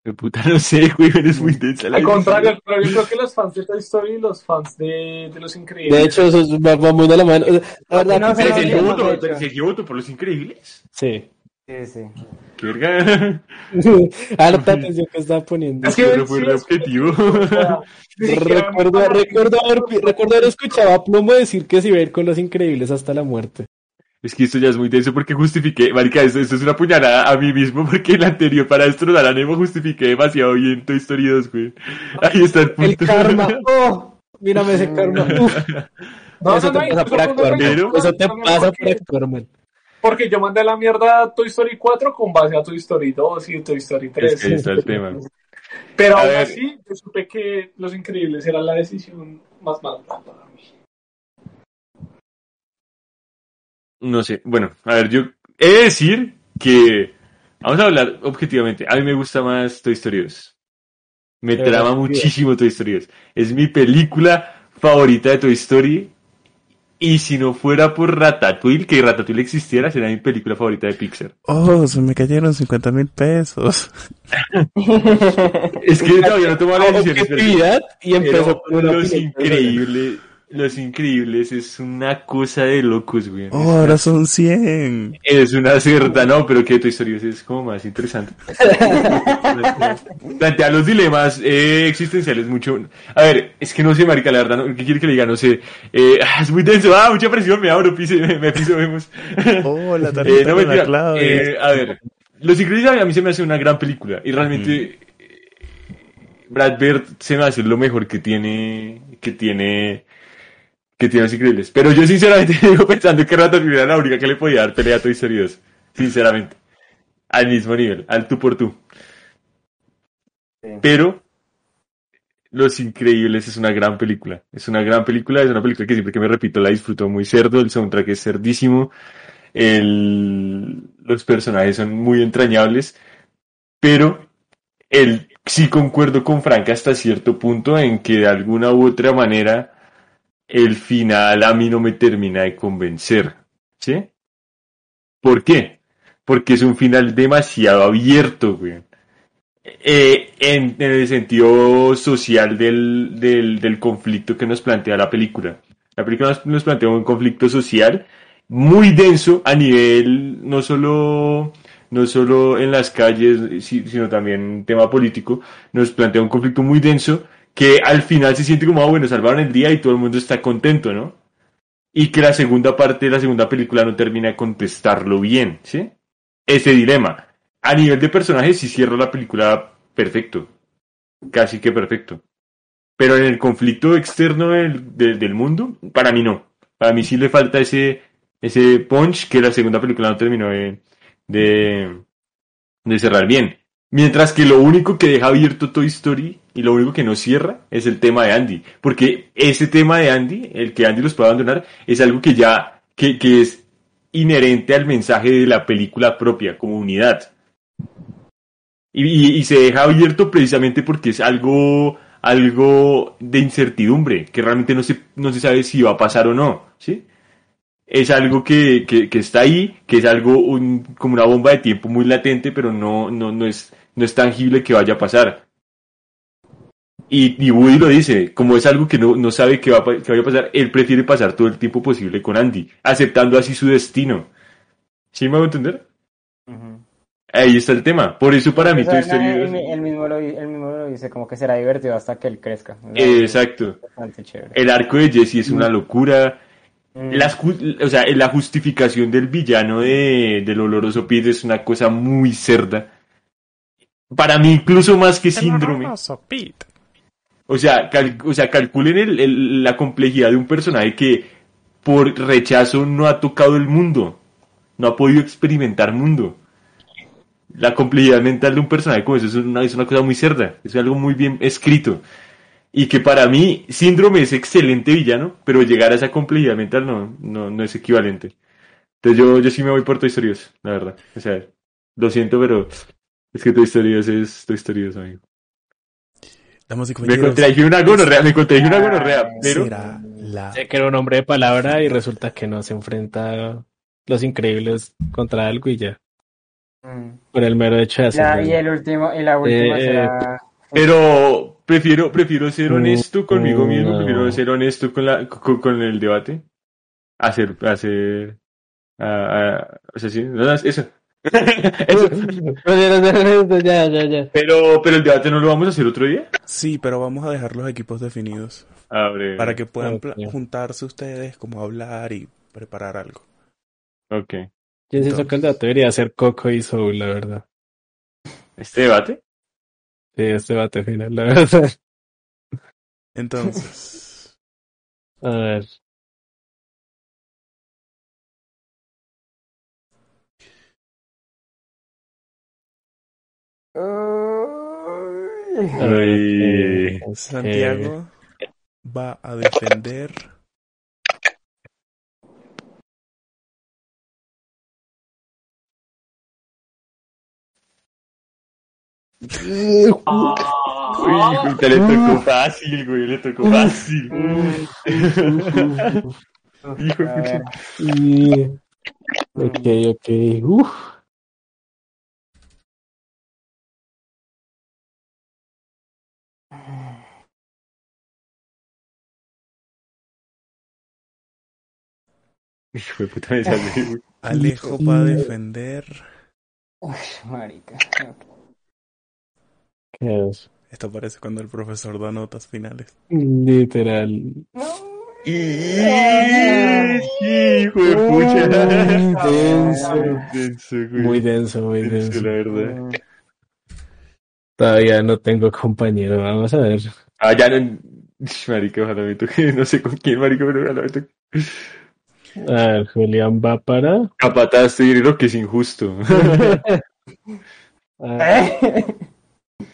C: de puta, no sé, güey, eres muy
B: Al contrario, yo creo que los fans de Toy Story y los fans de, de Los Increíbles.
D: De hecho, eso es- va, va muy de la mano. La verdad,
E: No,
D: sí.
C: Qué verga.
D: Atención que estaba poniendo.
B: Es que
C: Pero fue
B: sí,
C: el objetivo.
D: Recuerdo, recuerdo, haber, recuerdo haber escuchado a Plomo decir que se iba a ir con los increíbles hasta la muerte.
C: Es que esto ya es muy denso porque justifiqué, marica, esto, esto es una puñalada a mí mismo porque el anterior para destrozar a Nemo justifiqué demasiado bien Toy Story 2, güey. Ahí está el punto.
D: El karma. Oh, mírame ese karma. Uf,
B: No,
D: eso
B: no,
D: te
B: no,
D: pasa por actuar,
B: no,
D: man. Eso te
B: no, no,
D: pasa por actuar, man.
B: Porque yo mandé la mierda a Toy Story 4 con base a Toy Story 2 y Toy Story 3.
C: Es que ahí está el tema.
B: Pero
C: A
B: aún
C: ver.
B: así, yo supe que Los Increíbles era la decisión más madura para mí.
C: No sé, bueno, a ver, yo he de decir que, vamos a hablar objetivamente, a mí me gusta más Toy Story 2. Me
D: Pero
C: trama muchísimo Toy Story 2. Es mi película favorita de Toy Story. Y si no fuera por Ratatouille, que Ratatouille existiera, sería mi película favorita de Pixar.
A: Oh, se me cayeron 50 mil pesos.
C: Es que todavía no tomo la decisión.
D: y empezó
C: Pero
D: con una
C: Los
D: película.
C: Los Increíbles es una cosa de locos, güey.
A: Oh, ahora son 100.
C: Es una cierta, no, pero que tu historia es como más interesante. Plantea los dilemas eh, existenciales mucho. A ver, es que no sé, marica, la verdad, no- ¿qué quiere que le diga? No sé. Eh, es muy denso, ah, mucha presión, me abro, pise, me, me piso, vemos.
A: Oh, la
C: Eh,
A: tarjeta
C: no,
A: con la clave.
C: Eh, a ver, Los Increíbles a mí se me hace una gran película y realmente Brad Bird se me hace lo mejor que tiene, que tiene, que tiene Increíbles. Pero yo sinceramente digo pensando que Ratatouille era la única que le podía dar pelea a Toy Story 2. Sinceramente. Al mismo nivel, al tú por tú.
E: Sí.
C: Pero Los Increíbles es una gran película. Es una gran película, es una película que siempre que me repito la disfruto muy cerdo, el soundtrack es cerdísimo, el, los personajes son muy entrañables, pero el, sí concuerdo con Frank hasta cierto punto en que de alguna u otra manera el final a mí no me termina de convencer. ¿Sí? ¿Por qué? Porque es un final demasiado abierto, güey. Eh, en, en el sentido social del, del, del conflicto que nos plantea la película. La película nos, nos plantea un conflicto social muy denso a nivel no solo no solo en las calles si- sino también en tema político nos plantea un conflicto muy denso que al final se siente como ah, bueno salvaron el día y todo el mundo está contento no y que la segunda parte de la segunda película no termina de contestarlo bien sí ese dilema. A nivel de personajes sí cierra la película perfecto. Casi que perfecto. Pero en el conflicto externo del, del, del mundo, para mí no. Para mí sí le falta ese, ese punch que la segunda película no terminó de, de, de cerrar bien. Mientras que lo único que deja abierto Toy Story y lo único que no cierra es el tema de Andy. Porque ese tema de Andy, el que Andy los puede abandonar, es algo que ya, que, que es inherente al mensaje de la película propia, como unidad. Y, y- y se deja abierto precisamente porque es algo, algo de incertidumbre, que realmente no se, no se sabe si va a pasar o no, ¿sí? Es algo que, que, que está ahí, que es algo un- como una bomba de tiempo muy latente, pero no, no, no, es, no es tangible que vaya a pasar. Y, y Woody lo dice, como es algo que no, no sabe que, va que vaya a pasar, él prefiere pasar todo el tiempo posible con Andy, aceptando así su destino. ¿Sí me hago entender? Ahí está el tema. Por eso para mí Toy Story
E: él, mismo lo, di- él mismo lo dice, como que será divertido hasta que él crezca.
C: Exacto. El arco de Jesse es una locura.
E: Mm.
C: Las ju- o sea, la justificación del villano de, del oloroso Pete es una cosa muy cerda. Para mí, incluso más que síndrome. O sea, cal- o sea calculen el- el- la complejidad de un personaje que por rechazo no ha tocado el mundo. No ha podido experimentar mundo. la complejidad mental de un personaje como eso es una, es una cosa muy cerda, es algo muy bien escrito. Y que para mí, Síndrome es excelente villano, pero llegar a esa complejidad mental no, no, no es equivalente. Entonces yo, yo sí me voy por Toy Story 2, la verdad. O sea, lo siento, pero es que Toy Story 2 es Toy Story 2, amigo.
A: Damas y
C: Me contradije una gonorrea, me contradije una gonorrea, pero...
A: la
D: Sé que era un hombre de palabra y resulta que no se enfrenta a los increíbles contra algo y ya.
E: Mm.
D: Por el mero hecho de hacerlo.
E: y el último, y la última
D: Eh,
E: será.
C: Pero prefiero, prefiero ser honesto conmigo mismo,
D: no.
C: prefiero ser honesto con, la, con, con el debate. Hacer, hacer, o sea, sí, no, eso. Eso.
D: ya, ya, ya.
C: Pero, pero el debate no lo vamos a hacer otro día.
A: Sí, pero vamos a dejar los equipos definidos
C: Abre.
A: para que puedan juntarse ustedes, como hablar y preparar algo.
C: Ok.
D: Yo siento que el dato debería ser Coco y Soul, la verdad.
C: ¿Este debate?
D: Sí, este debate final, la verdad.
A: Entonces,
D: A ver.
C: Ay.
A: Santiago va a defender
C: Uy, puta, le tocó fácil, güey, le tocó fácil. Hijo
D: Ok, ok. Uf.
C: Hijo de puta, me güey.
A: Alejo va a defender.
E: Uy, marica.
D: ¿Qué es?
A: Esto parece cuando el profesor da notas finales.
D: Literal.
C: Hijo de pucha.
D: denso.
C: Denso, güey.
D: Muy denso, muy
C: denso, la
D: denso.
C: verdad.
D: Todavía no tengo compañero. Vamos a ver.
C: Ah, ya no. Marica, ojalá me toque. No sé con quién, marica, pero ojalá me toque.
D: A ver, Julián va para.
C: Capataz, te diré lo que es injusto.
D: Ah,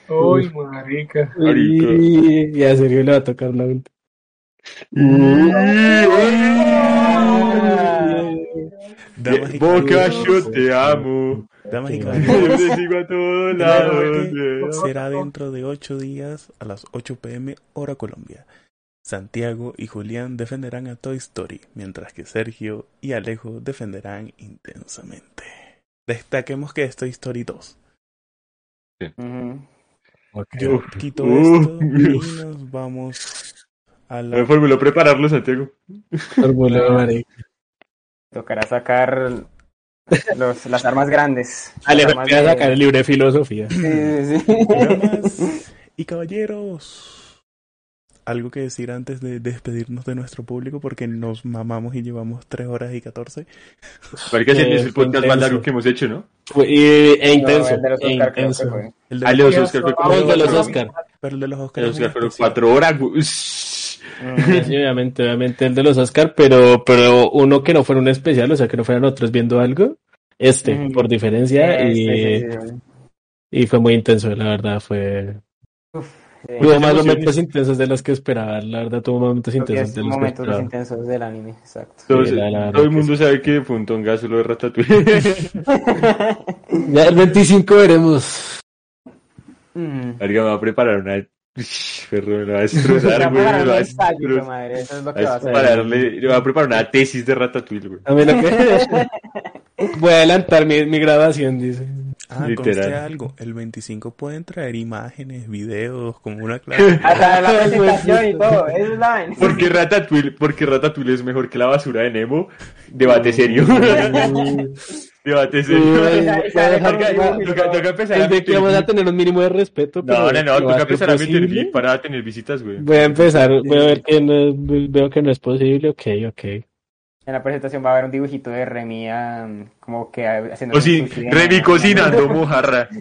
B: Uy, marica.
D: Y, y a Sergio le va a tocar la
A: y
C: Boca, yo te amo.
A: Damas y
C: Yo
A: caballeros,
C: a todos lados.
A: debate será dentro de ocho días a las 8 pm hora Colombia. Santiago y Julián defenderán a Toy Story, mientras que Sergio y Alejo defenderán intensamente. Destaquemos que es Toy Story 2.
E: Ujú.
A: Yo
C: Uf.
A: quito esto y nos vamos a
C: Me
A: la...
C: formuló prepararlo, Santiago.
D: Fórmula.
E: Tocará sacar los, las armas grandes. Las
D: Alejo,
E: armas
D: voy a
E: de-
D: sacar el libro de filosofía.
E: Sí, sí, sí.
A: Damas y caballeros. Algo que decir antes de despedirnos de nuestro público porque nos mamamos y llevamos 3 horas y 14.
C: Marica, ese
D: Eh,
C: es el podcast más
D: intenso.
C: largo que hemos hecho, ¿no?
D: Fue- y- e
E: No,
D: intenso.
E: el de los
D: e
E: Oscar creo que
D: intenso.
E: fue.
A: El de
C: Ah,
A: los,
C: los Oscar fue
D: No,
C: como
D: el de los Oscar.
A: pero el de los Oscar.
C: El
A: es
C: Oscar
A: un
C: fueron
A: especial.
C: cuatro horas. Ush.
D: Sí, obviamente, obviamente el de los Oscar, pero, pero uno que no fuera un especial, o sea, que no fueran otros viendo algo. Este,
E: Ujú.
D: por diferencia, y,
E: Sí, sí, sí, sí.
D: y fue muy intenso, la verdad, fue...
E: Sí.
D: Tuvo más
C: emociones.
D: momentos intensos de los que esperaba, la verdad, tuvo momentos
E: que
D: intensos de los que
E: momentos
D: esperaba.
E: intensos del anime, exacto.
C: Todo,
D: Sí, la- la
C: todo el
D: que
C: mundo sabe que fue un tongazo lo de Ratatouille.
D: Ya el 25 veremos.
E: Mm.
C: Me va a preparar una... Perro, me lo va a destrozar, güey. Me lo va a destrozar.
E: madre, eso es lo que
C: Va
E: va
C: a
E: a hacer.
C: le va a preparar una tesis de Ratatouille, güey.
D: A mí lo que... Voy a adelantar mi, mi grabación, dice.
A: Ah,
C: Literal.
A: conste algo. El 25 pueden traer imágenes, videos, como una clase.
E: Hasta la presentación y todo, eso es la.
C: Porque Ratatouille, porque Ratatouille es mejor que la basura de Nemo. Debate serio. Debate serio. Toca- empezar a
D: que vamos tener un mínimo de respeto.
C: No, no, no,
D: ¿lo va
C: toca empezar a meter beat para tener visitas, güey.
D: Voy a empezar, voy a ver que no, veo que no es posible, ok, ok.
E: En la presentación va a haber un dibujito de Remy como que haciendo
C: O sí, Remy cocinando mojarra.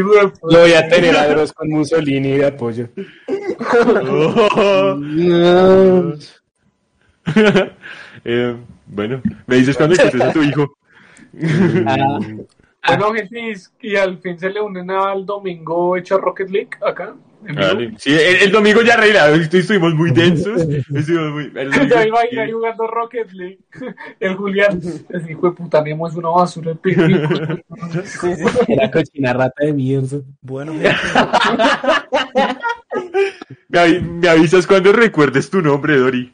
B: Güey.
D: Lo voy a tener a Dross con Mussolini de apoyo.
C: Eh, bueno, me dices cuando encuentres a tu hijo.
D: Ah.
B: Bueno, gente, y, al fin se le unen al domingo hecho Rocket League acá.
C: Vale. Sí, el, el domingo ya reina, estuvimos muy densos. Estuvimos muy, el
B: Ya iba a ir ahí jugando Rocket League. El Julián, ese hijo de puta, Nemo es una basura. el.
E: Sí, sí.
D: Era cochina rata de mierda.
A: Bueno,
C: me, avi- me avisas cuando recuerdes tu nombre, Dori.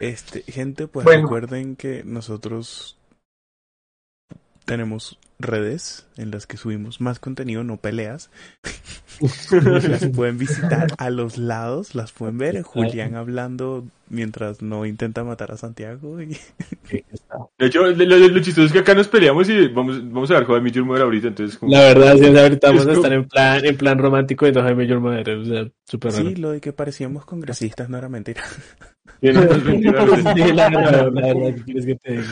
A: este, gente, pues
B: Bueno.
A: recuerden que nosotros tenemos redes en las que subimos más contenido, no peleas. las pueden visitar a los lados, las pueden ver. Julián hablando mientras no intenta matar a Santiago. Y...
C: De hecho, lo, lo- lo chistoso es que acá nos peleamos y vamos, vamos a ver Joder Your Mother ahorita, entonces como...
D: La verdad, sí, ahorita vamos a estar en plan, en plan romántico de No Jaime Your Mother, o sea, raro.
A: Sí, lo de que parecíamos congresistas no era mentira.
C: Sí, no, no es mentira, no es-
D: Sí, la verdad, la verdad, ¿qué quieres que te diga?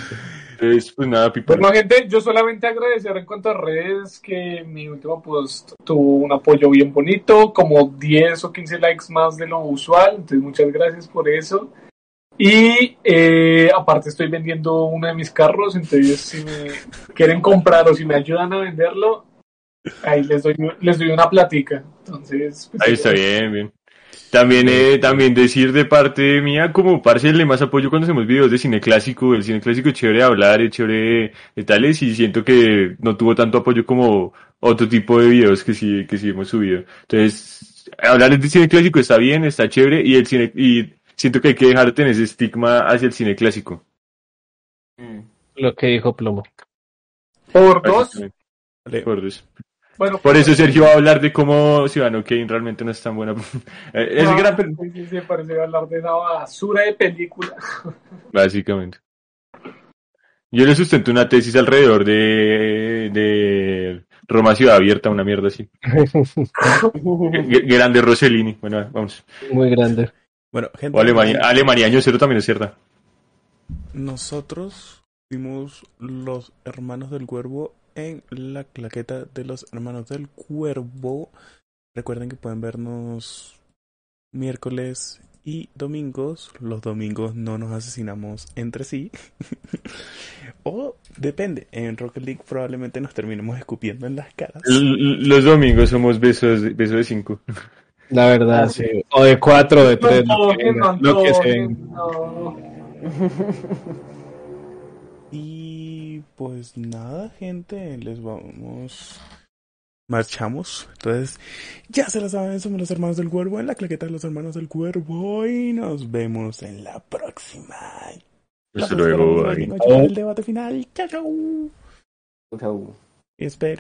C: Entonces, pues nada, Pipa.
B: Bueno, gente, yo solamente agradecer en cuanto a redes que mi último post tuvo un apoyo bien bonito, como 10 o 15 likes más de lo usual, entonces muchas gracias por eso. Y eh, aparte estoy vendiendo uno de mis carros, entonces si me quieren comprar o si me ayudan a venderlo, ahí les doy, les doy una platica. Entonces, pues,
C: Ahí está bien, bien. También, eh, también decir de parte mía, como parcele más apoyo cuando hacemos videos de cine clásico. El cine clásico es chévere de hablar, es chévere de tales, y siento que no tuvo tanto apoyo como otro tipo de videos que sí, que sí hemos subido. Entonces, hablar de cine clásico está bien, está chévere, y el cine, y siento que hay que dejar de tener ese estigma hacia el cine clásico.
D: Lo que dijo Plomo.
B: por dos,
C: Por dos.
B: Bueno,
C: Por eso Sergio va a hablar de cómo Ciudadano Kane realmente no es tan buena. Eh, es
B: Ah,
C: gran pel-
B: sí, sí, sí, parece hablar de una basura de película.
C: Básicamente. Yo le sustento una tesis alrededor de, de Roma Ciudad Abierta, una mierda así. Grande Rossellini. Bueno, vamos.
D: Muy grande.
A: Bueno, gente,
C: O Alemania, Alemania año cero también es cierta.
A: nosotros fuimos los hermanos del cuervo en la claqueta de los hermanos del cuervo. Recuerden que pueden vernos miércoles y domingos. Los domingos no nos asesinamos entre sí. o depende, en Rocket League probablemente nos terminemos escupiendo en las caras.
C: L- Los domingos somos besos, besos de cinco.
D: La verdad, sí. O de cuatro, o de
B: No
D: tres, lo que,
B: antojen, no
D: lo que
B: antojen,
D: sea.
A: pues nada, gente, les vamos. Marchamos. Entonces, ya se la saben, somos los hermanos del cuervo en la claqueta de los hermanos del cuervo. Y nos vemos en la próxima.
C: Hasta luego.
A: el debate final. Chao, chao.
E: Chau.
A: Esperen.